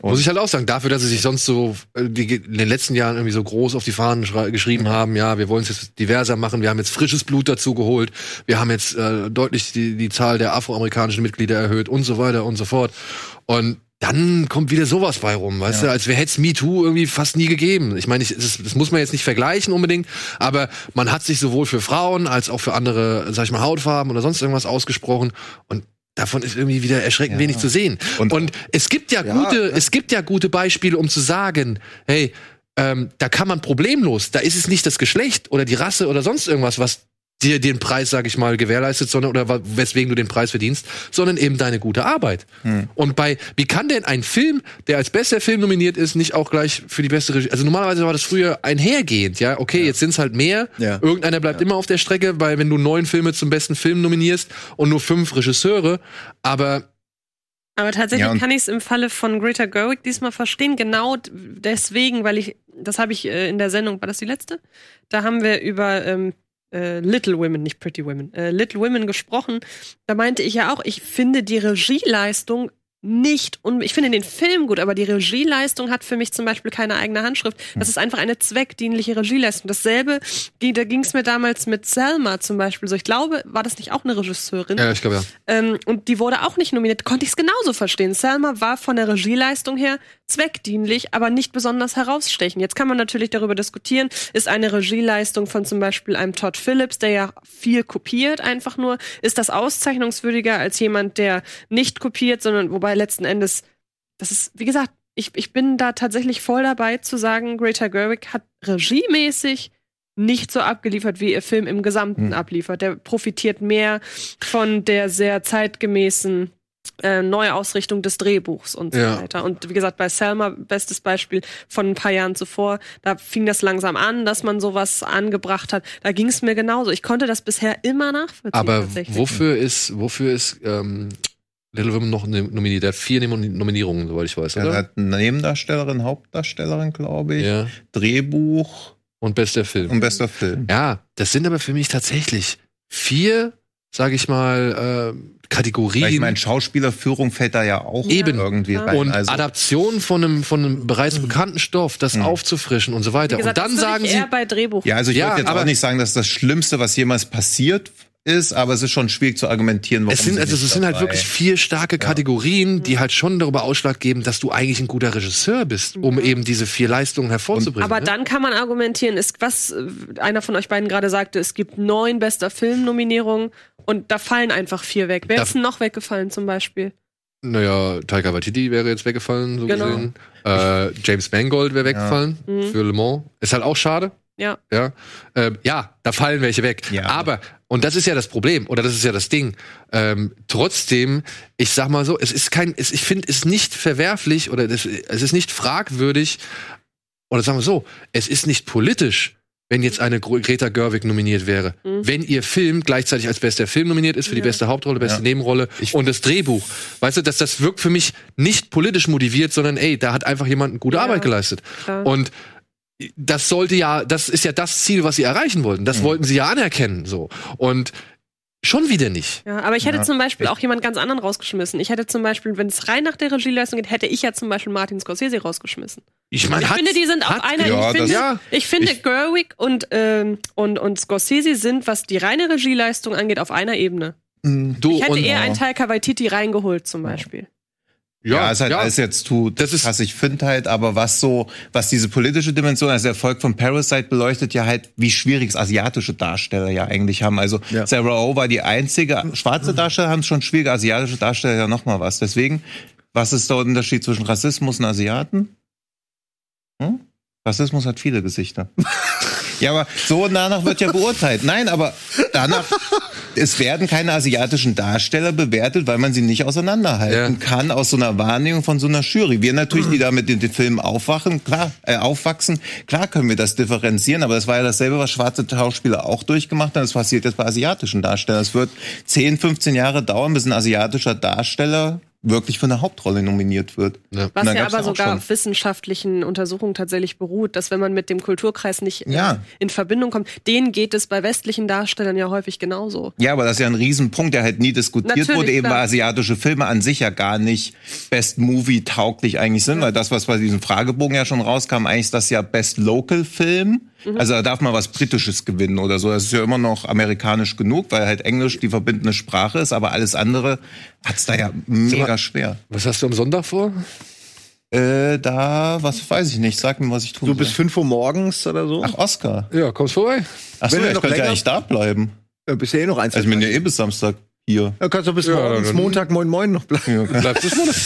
Muss ich halt auch sagen, dafür, dass sie sich sonst so äh, die, in den letzten Jahren irgendwie so groß auf die Fahnen geschrieben haben, ja, wir wollen es jetzt diverser machen, wir haben jetzt frisches Blut dazu geholt, wir haben jetzt äh, deutlich die, die Zahl der afroamerikanischen Mitglieder erhöht und so weiter und so fort. Und dann kommt wieder sowas bei rum, weißt du, als wäre es MeToo irgendwie fast nie gegeben. Ich meine, das, das muss man jetzt nicht vergleichen unbedingt, aber man hat sich sowohl für Frauen als auch für andere, sag ich mal, Hautfarben oder sonst irgendwas ausgesprochen und davon ist irgendwie wieder erschreckend wenig zu sehen. Und, Und- es gibt ja, Ja, gute, ja. es gibt ja gute Beispiele, um zu sagen, hey, ähm, da kann man problemlos, da ist es nicht das Geschlecht oder die Rasse oder sonst irgendwas, was dir den Preis, sag ich mal, gewährleistet, sondern oder weswegen du den Preis verdienst, sondern eben deine gute Arbeit. Hm. Und bei, wie kann denn ein Film, der als bester Film nominiert ist, nicht auch gleich für die beste Regie? Also normalerweise war das früher einhergehend, ja. Okay, jetzt sind es halt mehr. Ja. Irgendeiner bleibt immer auf der Strecke, weil wenn du neun Filme zum besten Film nominierst und nur fünf Regisseure, aber Aber tatsächlich Ja, kann ich es im Falle von Greta Gerwig diesmal verstehen, genau deswegen, weil ich, das habe ich äh, in der Sendung, war das die letzte? Da haben wir über ähm, äh, Little Women, nicht Pretty Women, äh, Little Women gesprochen. Da meinte ich ja auch, ich finde die Regieleistung nicht, und ich finde den Film gut, aber die Regieleistung hat für mich zum Beispiel keine eigene Handschrift. Das ist einfach eine zweckdienliche Regieleistung. Dasselbe, ging- da ging es mir damals mit Selma zum Beispiel so. Ich glaube, war das nicht auch eine Regisseurin? ja, ich glaube ja. Ähm, und die wurde auch nicht nominiert. Konnte ich es genauso verstehen. Selma war von der Regieleistung her zweckdienlich, aber nicht besonders herausstechen. Jetzt kann man natürlich darüber diskutieren, ist eine Regieleistung von zum Beispiel einem Todd Phillips, der ja viel kopiert einfach nur, ist das auszeichnungswürdiger als jemand, der nicht kopiert, sondern wobei letzten Endes, das ist, wie gesagt, ich, ich bin da tatsächlich voll dabei zu sagen, Greta Gerwig hat regiemäßig nicht so abgeliefert, wie ihr Film im Gesamten Hm. abliefert. Der profitiert mehr von der sehr zeitgemäßen äh, Neuausrichtung des Drehbuchs und so Ja. weiter. Und wie gesagt, bei Selma, bestes Beispiel von ein paar Jahren zuvor, da fing das langsam an, dass man sowas angebracht hat. Da ging es mir genauso. Ich konnte das bisher immer nachvollziehen. Aber wofür ist, wofür ist ähm, Little Women noch ne- nominiert? Der hat vier Nom- Nominierungen, soweit ich weiß, Er oder? hat eine Nebendarstellerin, Hauptdarstellerin, glaube ich. Ja. Drehbuch Und bester Film. und bester Film. Ja, das sind aber für mich tatsächlich vier, sag ich mal, äh, Kategorien. Weil ich meine, Schauspielerführung fällt da ja auch Eben. irgendwie Ja. rein. und also, Adaption von einem, von einem bereits bekannten Stoff, das Mhm. aufzufrischen und so weiter. gesagt, und dann sagen ich sie, eher bei Drehbuch. ja, also ich Ja, würde jetzt aber- auch nicht sagen, dass das Schlimmste, was jemals passiert ist, aber es ist schon schwierig zu argumentieren, warum Es sind, sie also, nicht es sind halt wirklich vier starke Kategorien, die halt schon darüber Ausschlag geben, dass du eigentlich ein guter Regisseur bist, um eben diese vier Leistungen hervorzubringen. Aber ne? dann kann man argumentieren, ist was äh, einer von euch beiden gerade sagte, es gibt neun bester Film-Nominierungen und da fallen einfach vier weg. Wer Da- ist denn noch weggefallen zum Beispiel? Naja, Taika Waititi wäre jetzt weggefallen, so Genau. gesehen. Äh, James Mangold wäre weggefallen Mhm. für Le Mans. Ist halt auch schade. Ja. Ja, ähm, ja, da fallen welche weg. Ja. Aber, und das ist ja das Problem, oder das ist ja das Ding. Ähm, trotzdem, ich sag mal so, es ist kein, es, ich finde es nicht verwerflich oder das, es ist nicht fragwürdig, oder sagen wir so, es ist nicht politisch, wenn jetzt eine Greta Gerwig nominiert wäre. Mhm. Wenn ihr Film gleichzeitig als bester Film nominiert ist für die Ja. beste Hauptrolle, beste Ja. Nebenrolle und das Drehbuch. Weißt du, dass das wirkt für mich nicht politisch motiviert, sondern ey, da hat einfach jemand eine gute Ja. Arbeit geleistet. Klar. Und das sollte ja, das ist ja das Ziel, was sie erreichen wollten. Das wollten sie ja anerkennen, so. Und schon wieder nicht. Ja, aber ich hätte Ja. zum Beispiel auch jemand ganz anderen rausgeschmissen. Ich hätte zum Beispiel, wenn es rein nach der Regieleistung geht, hätte ich ja zum Beispiel Martin Scorsese rausgeschmissen. Ich meine, Ich finde, die sind auf einer. ja, ich finde, das- Ja. ich finde Ich- Gerwig und, ähm, und, und Scorsese sind, was die reine Regieleistung angeht, auf einer Ebene. du Ich hätte und, eher einen Taika Waititi reingeholt, zum Beispiel. Ja, ist halt ja. alles jetzt tut. Das Das ist- was ich finde halt, aber was so, was diese politische Dimension, also der Erfolg von Parasite beleuchtet ja halt, wie schwierig es asiatische Darsteller ja eigentlich haben. Also Ja. Sarah Oh war die einzige, schwarze Darsteller haben es schon schwierig, asiatische Darsteller ja noch mal was. Deswegen, was ist der Unterschied zwischen Rassismus und Asiaten? Hm? Rassismus hat viele Gesichter. ja, aber so und danach wird ja beurteilt. Nein, aber danach, es werden keine asiatischen Darsteller bewertet, weil man sie nicht auseinanderhalten Ja. kann aus so einer Wahrnehmung von so einer Jury. Wir natürlich, die da mit den, den Filmen aufwachen, klar, äh, aufwachsen, klar können wir das differenzieren, aber das war ja dasselbe, was schwarze Schauspieler auch durchgemacht haben. Das passiert jetzt bei asiatischen Darstellern. Es wird 10, 15 Jahre dauern, bis ein asiatischer Darsteller wirklich für eine Hauptrolle nominiert wird. Ja. Was ja aber sogar auf wissenschaftlichen Untersuchungen tatsächlich beruht, dass wenn man mit dem Kulturkreis nicht Ja. in Verbindung kommt, denen geht es bei westlichen Darstellern ja häufig genauso. Ja, aber das ist ja ein Riesenpunkt, der halt nie diskutiert Natürlich, wurde, eben klar. weil asiatische Filme an sich ja gar nicht Best Movie tauglich eigentlich sind, weil das, was bei diesem Fragebogen ja schon rauskam, eigentlich ist das ja Best Local Film. Mhm. Also da darf man was Britisches gewinnen oder so. Das ist ja immer noch amerikanisch genug, weil halt Englisch die verbindende Sprache ist, aber alles andere hat's da ja mega schwer. Was hast du am Sonntag vor? Äh, da, was weiß ich nicht, sag mir, was ich tun So bis soll. 5 Uhr morgens oder so. Ach, Oscar. Ja, kommst vorbei? Ach so, du ja, ich noch könnte ja eigentlich da bleiben. Ja, bisher eh noch eins. Also ich bin ja eh bis Samstag hier. ja, kannst du bis Ja, morgens, Montag, moin, moin noch bleiben. Bleibst du Monat?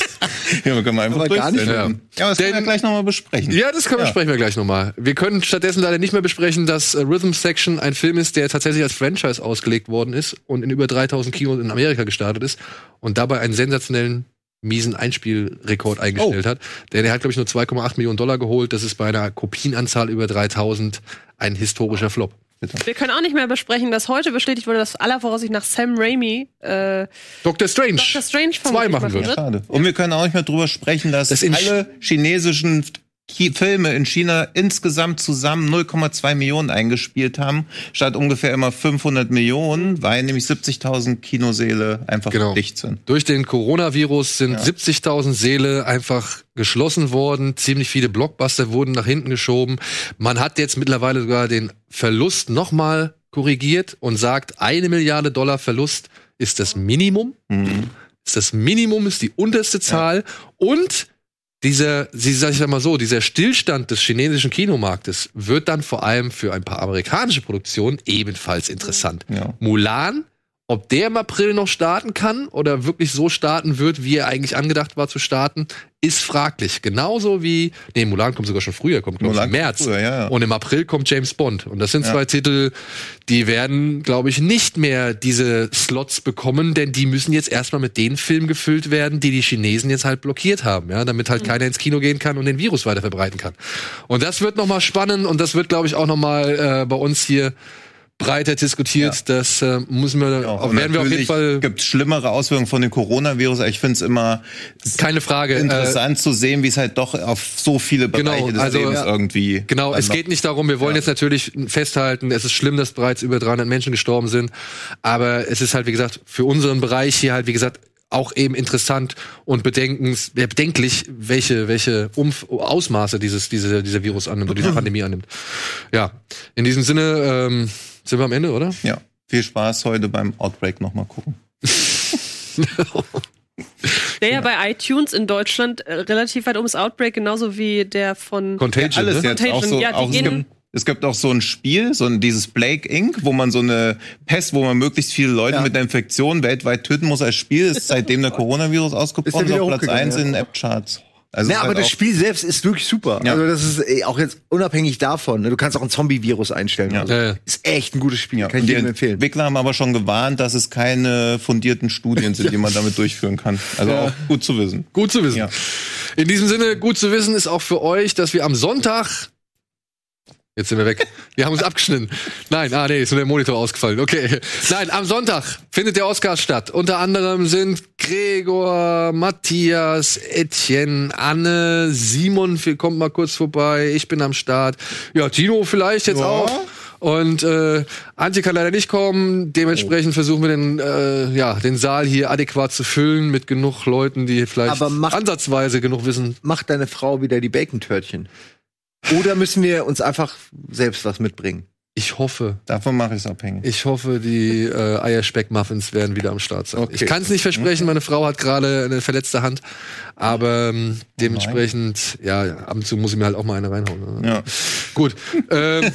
Ja, wir können einfach Aber gar nicht. Ja, aber das können wir Denn- gleich nochmal besprechen. Ja, das können wir Ja. sprechen wir gleich nochmal. Wir können stattdessen leider nicht mehr besprechen, dass äh, Rhythm Section ein Film ist, der tatsächlich als Franchise ausgelegt worden ist und in über 3000 Kinos in Amerika gestartet ist und dabei einen sensationellen miesen Einspielrekord eingestellt hat. Denn er hat, glaube ich, nur 2,8 Millionen Dollar geholt. Das ist bei einer Kopienanzahl über 3000 ein historischer Flop. Wir können auch nicht mehr besprechen, dass heute bestätigt wurde, dass aller Voraussicht nach Sam Raimi äh, Dr. Strange. Dr. Strange Zwei machen wird. Schade. Und wir können auch nicht mehr drüber sprechen, dass Das alle chinesischen Filme in China insgesamt zusammen 0,2 Millionen eingespielt haben, statt ungefähr immer 500 Millionen, weil nämlich 70.000 Kinoseele einfach Genau. dicht sind. Durch den Coronavirus sind 70.000 Seele einfach geschlossen worden. Ziemlich viele Blockbuster wurden nach hinten geschoben. Man hat jetzt mittlerweile sogar den Verlust nochmal korrigiert und sagt, eine Milliarde Dollar Verlust ist das Minimum. Mhm. Ist das Minimum, ist die unterste Zahl. Und dieser, sie sag ich mal so, dieser Stillstand des chinesischen Kinomarktes wird dann vor allem für ein paar amerikanische Produktionen ebenfalls interessant. Ja. Mulan, ob der im April noch starten kann oder wirklich so starten wird, wie er eigentlich angedacht war zu starten, ist fraglich. Genauso wie, nee, Mulan kommt sogar schon früher, kommt glaube ich im März. früher, ja, ja. Und im April kommt James Bond. Und das sind Ja. zwei Titel, die werden, glaube ich, nicht mehr diese Slots bekommen, denn die müssen jetzt erstmal mit den Filmen gefüllt werden, die die Chinesen jetzt halt blockiert haben, ja, damit halt keiner ins Kino gehen kann und den Virus weiter verbreiten kann. Und das wird noch mal spannend und das wird, glaube ich, auch noch mal äh, bei uns hier breiter diskutiert. Das äh, müssen wir, Ja, werden wir auf jeden Fall gibt schlimmere Auswirkungen von dem Coronavirus. Ich finde es immer keine Frage. Äh, interessant zu sehen, wie es halt doch auf so viele Bereiche Genau, des also, Lebens ja. irgendwie. Genau, es geht nicht darum, wir wollen jetzt natürlich festhalten, es ist schlimm, dass bereits über 300 Menschen gestorben sind, aber es ist halt, wie gesagt, für unseren Bereich hier halt, wie gesagt, auch eben interessant und bedenkens, ja, bedenklich, welche, welche Umf Ausmaße dieses, diese, dieser Virus annimmt oder diese Pandemie annimmt. Ja, in diesem Sinne ähm, sind wir am Ende, oder? Ja. Viel Spaß heute beim Outbreak nochmal gucken. Der ja bei iTunes in Deutschland äh, relativ weit ums Outbreak, genauso wie der von Contagion, Alles ne? jetzt auch Contagion, so. ja, auch, es, gibt, es gibt auch so ein Spiel, so ein, dieses Plague Inc., wo man so eine Pest, wo man möglichst viele Leute Ja. mit der Infektion weltweit töten muss als Spiel, ist seitdem der Coronavirus ausgebrochen Ist ja auf Platz hochgegangen, 1 ja. in den App-Charts. Also Ja, ist aber halt das Spiel selbst ist wirklich super. Ja. Also das ist äh, auch jetzt unabhängig davon. ne? Du kannst auch ein Zombie-Virus einstellen. Ja. Also, Ja, ja. Ist echt ein gutes Spiel. Ja, Kann ich jedem empfehlen. Entwickler haben aber schon gewarnt, dass es keine fundierten Studien sind, die man damit durchführen kann. Also auch gut zu wissen. Gut zu wissen. Ja. In diesem Sinne, gut zu wissen ist auch für euch, dass wir am Sonntag. Jetzt sind wir weg. Wir haben uns abgeschnitten. Nein, ah nee, ist nur der Monitor ausgefallen. Okay. Nein, am Sonntag findet der Oscar statt. Unter anderem sind Gregor, Matthias, Etienne, Anne, Simon kommt mal kurz vorbei. Ich bin am Start. Ja, Tino vielleicht jetzt Ja. auch. Und äh, Antje kann leider nicht kommen. Dementsprechend versuchen wir den, äh, ja, den Saal hier adäquat zu füllen mit genug Leuten, die vielleicht Aber macht- ansatzweise genug wissen. Macht deine Frau wieder die Bacon-Törtchen? Oder müssen wir uns einfach selbst was mitbringen? Ich hoffe, Davon mache ich es abhängig. ich hoffe, die äh, Eierspeck-Muffins werden wieder am Start sein. Okay. Ich kann es nicht versprechen, meine Frau hat gerade eine verletzte Hand, aber ähm, dementsprechend, ja, ab und zu muss ich mir halt auch mal eine reinhauen. Ne? Ja. Gut. Ähm,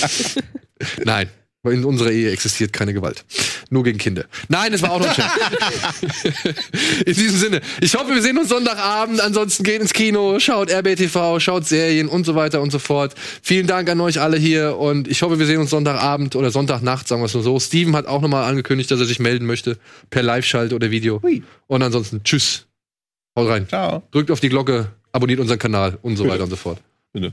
Nein. In unserer Ehe existiert keine Gewalt. Nur gegen Kinder. Nein, es war auch noch schön. In diesem Sinne, ich hoffe, wir sehen uns Sonntagabend. Ansonsten geht ins Kino, schaut RBTV, schaut Serien und so weiter und so fort. Vielen Dank an euch alle hier und ich hoffe, wir sehen uns Sonntagabend oder Sonntagnacht, sagen wir es nur so. Steven hat auch nochmal angekündigt, dass er sich melden möchte per Live-Schalt oder Video. Und ansonsten, tschüss. Haut rein. Ciao. Drückt auf die Glocke, abonniert unseren Kanal und so weiter und so fort. Bitte.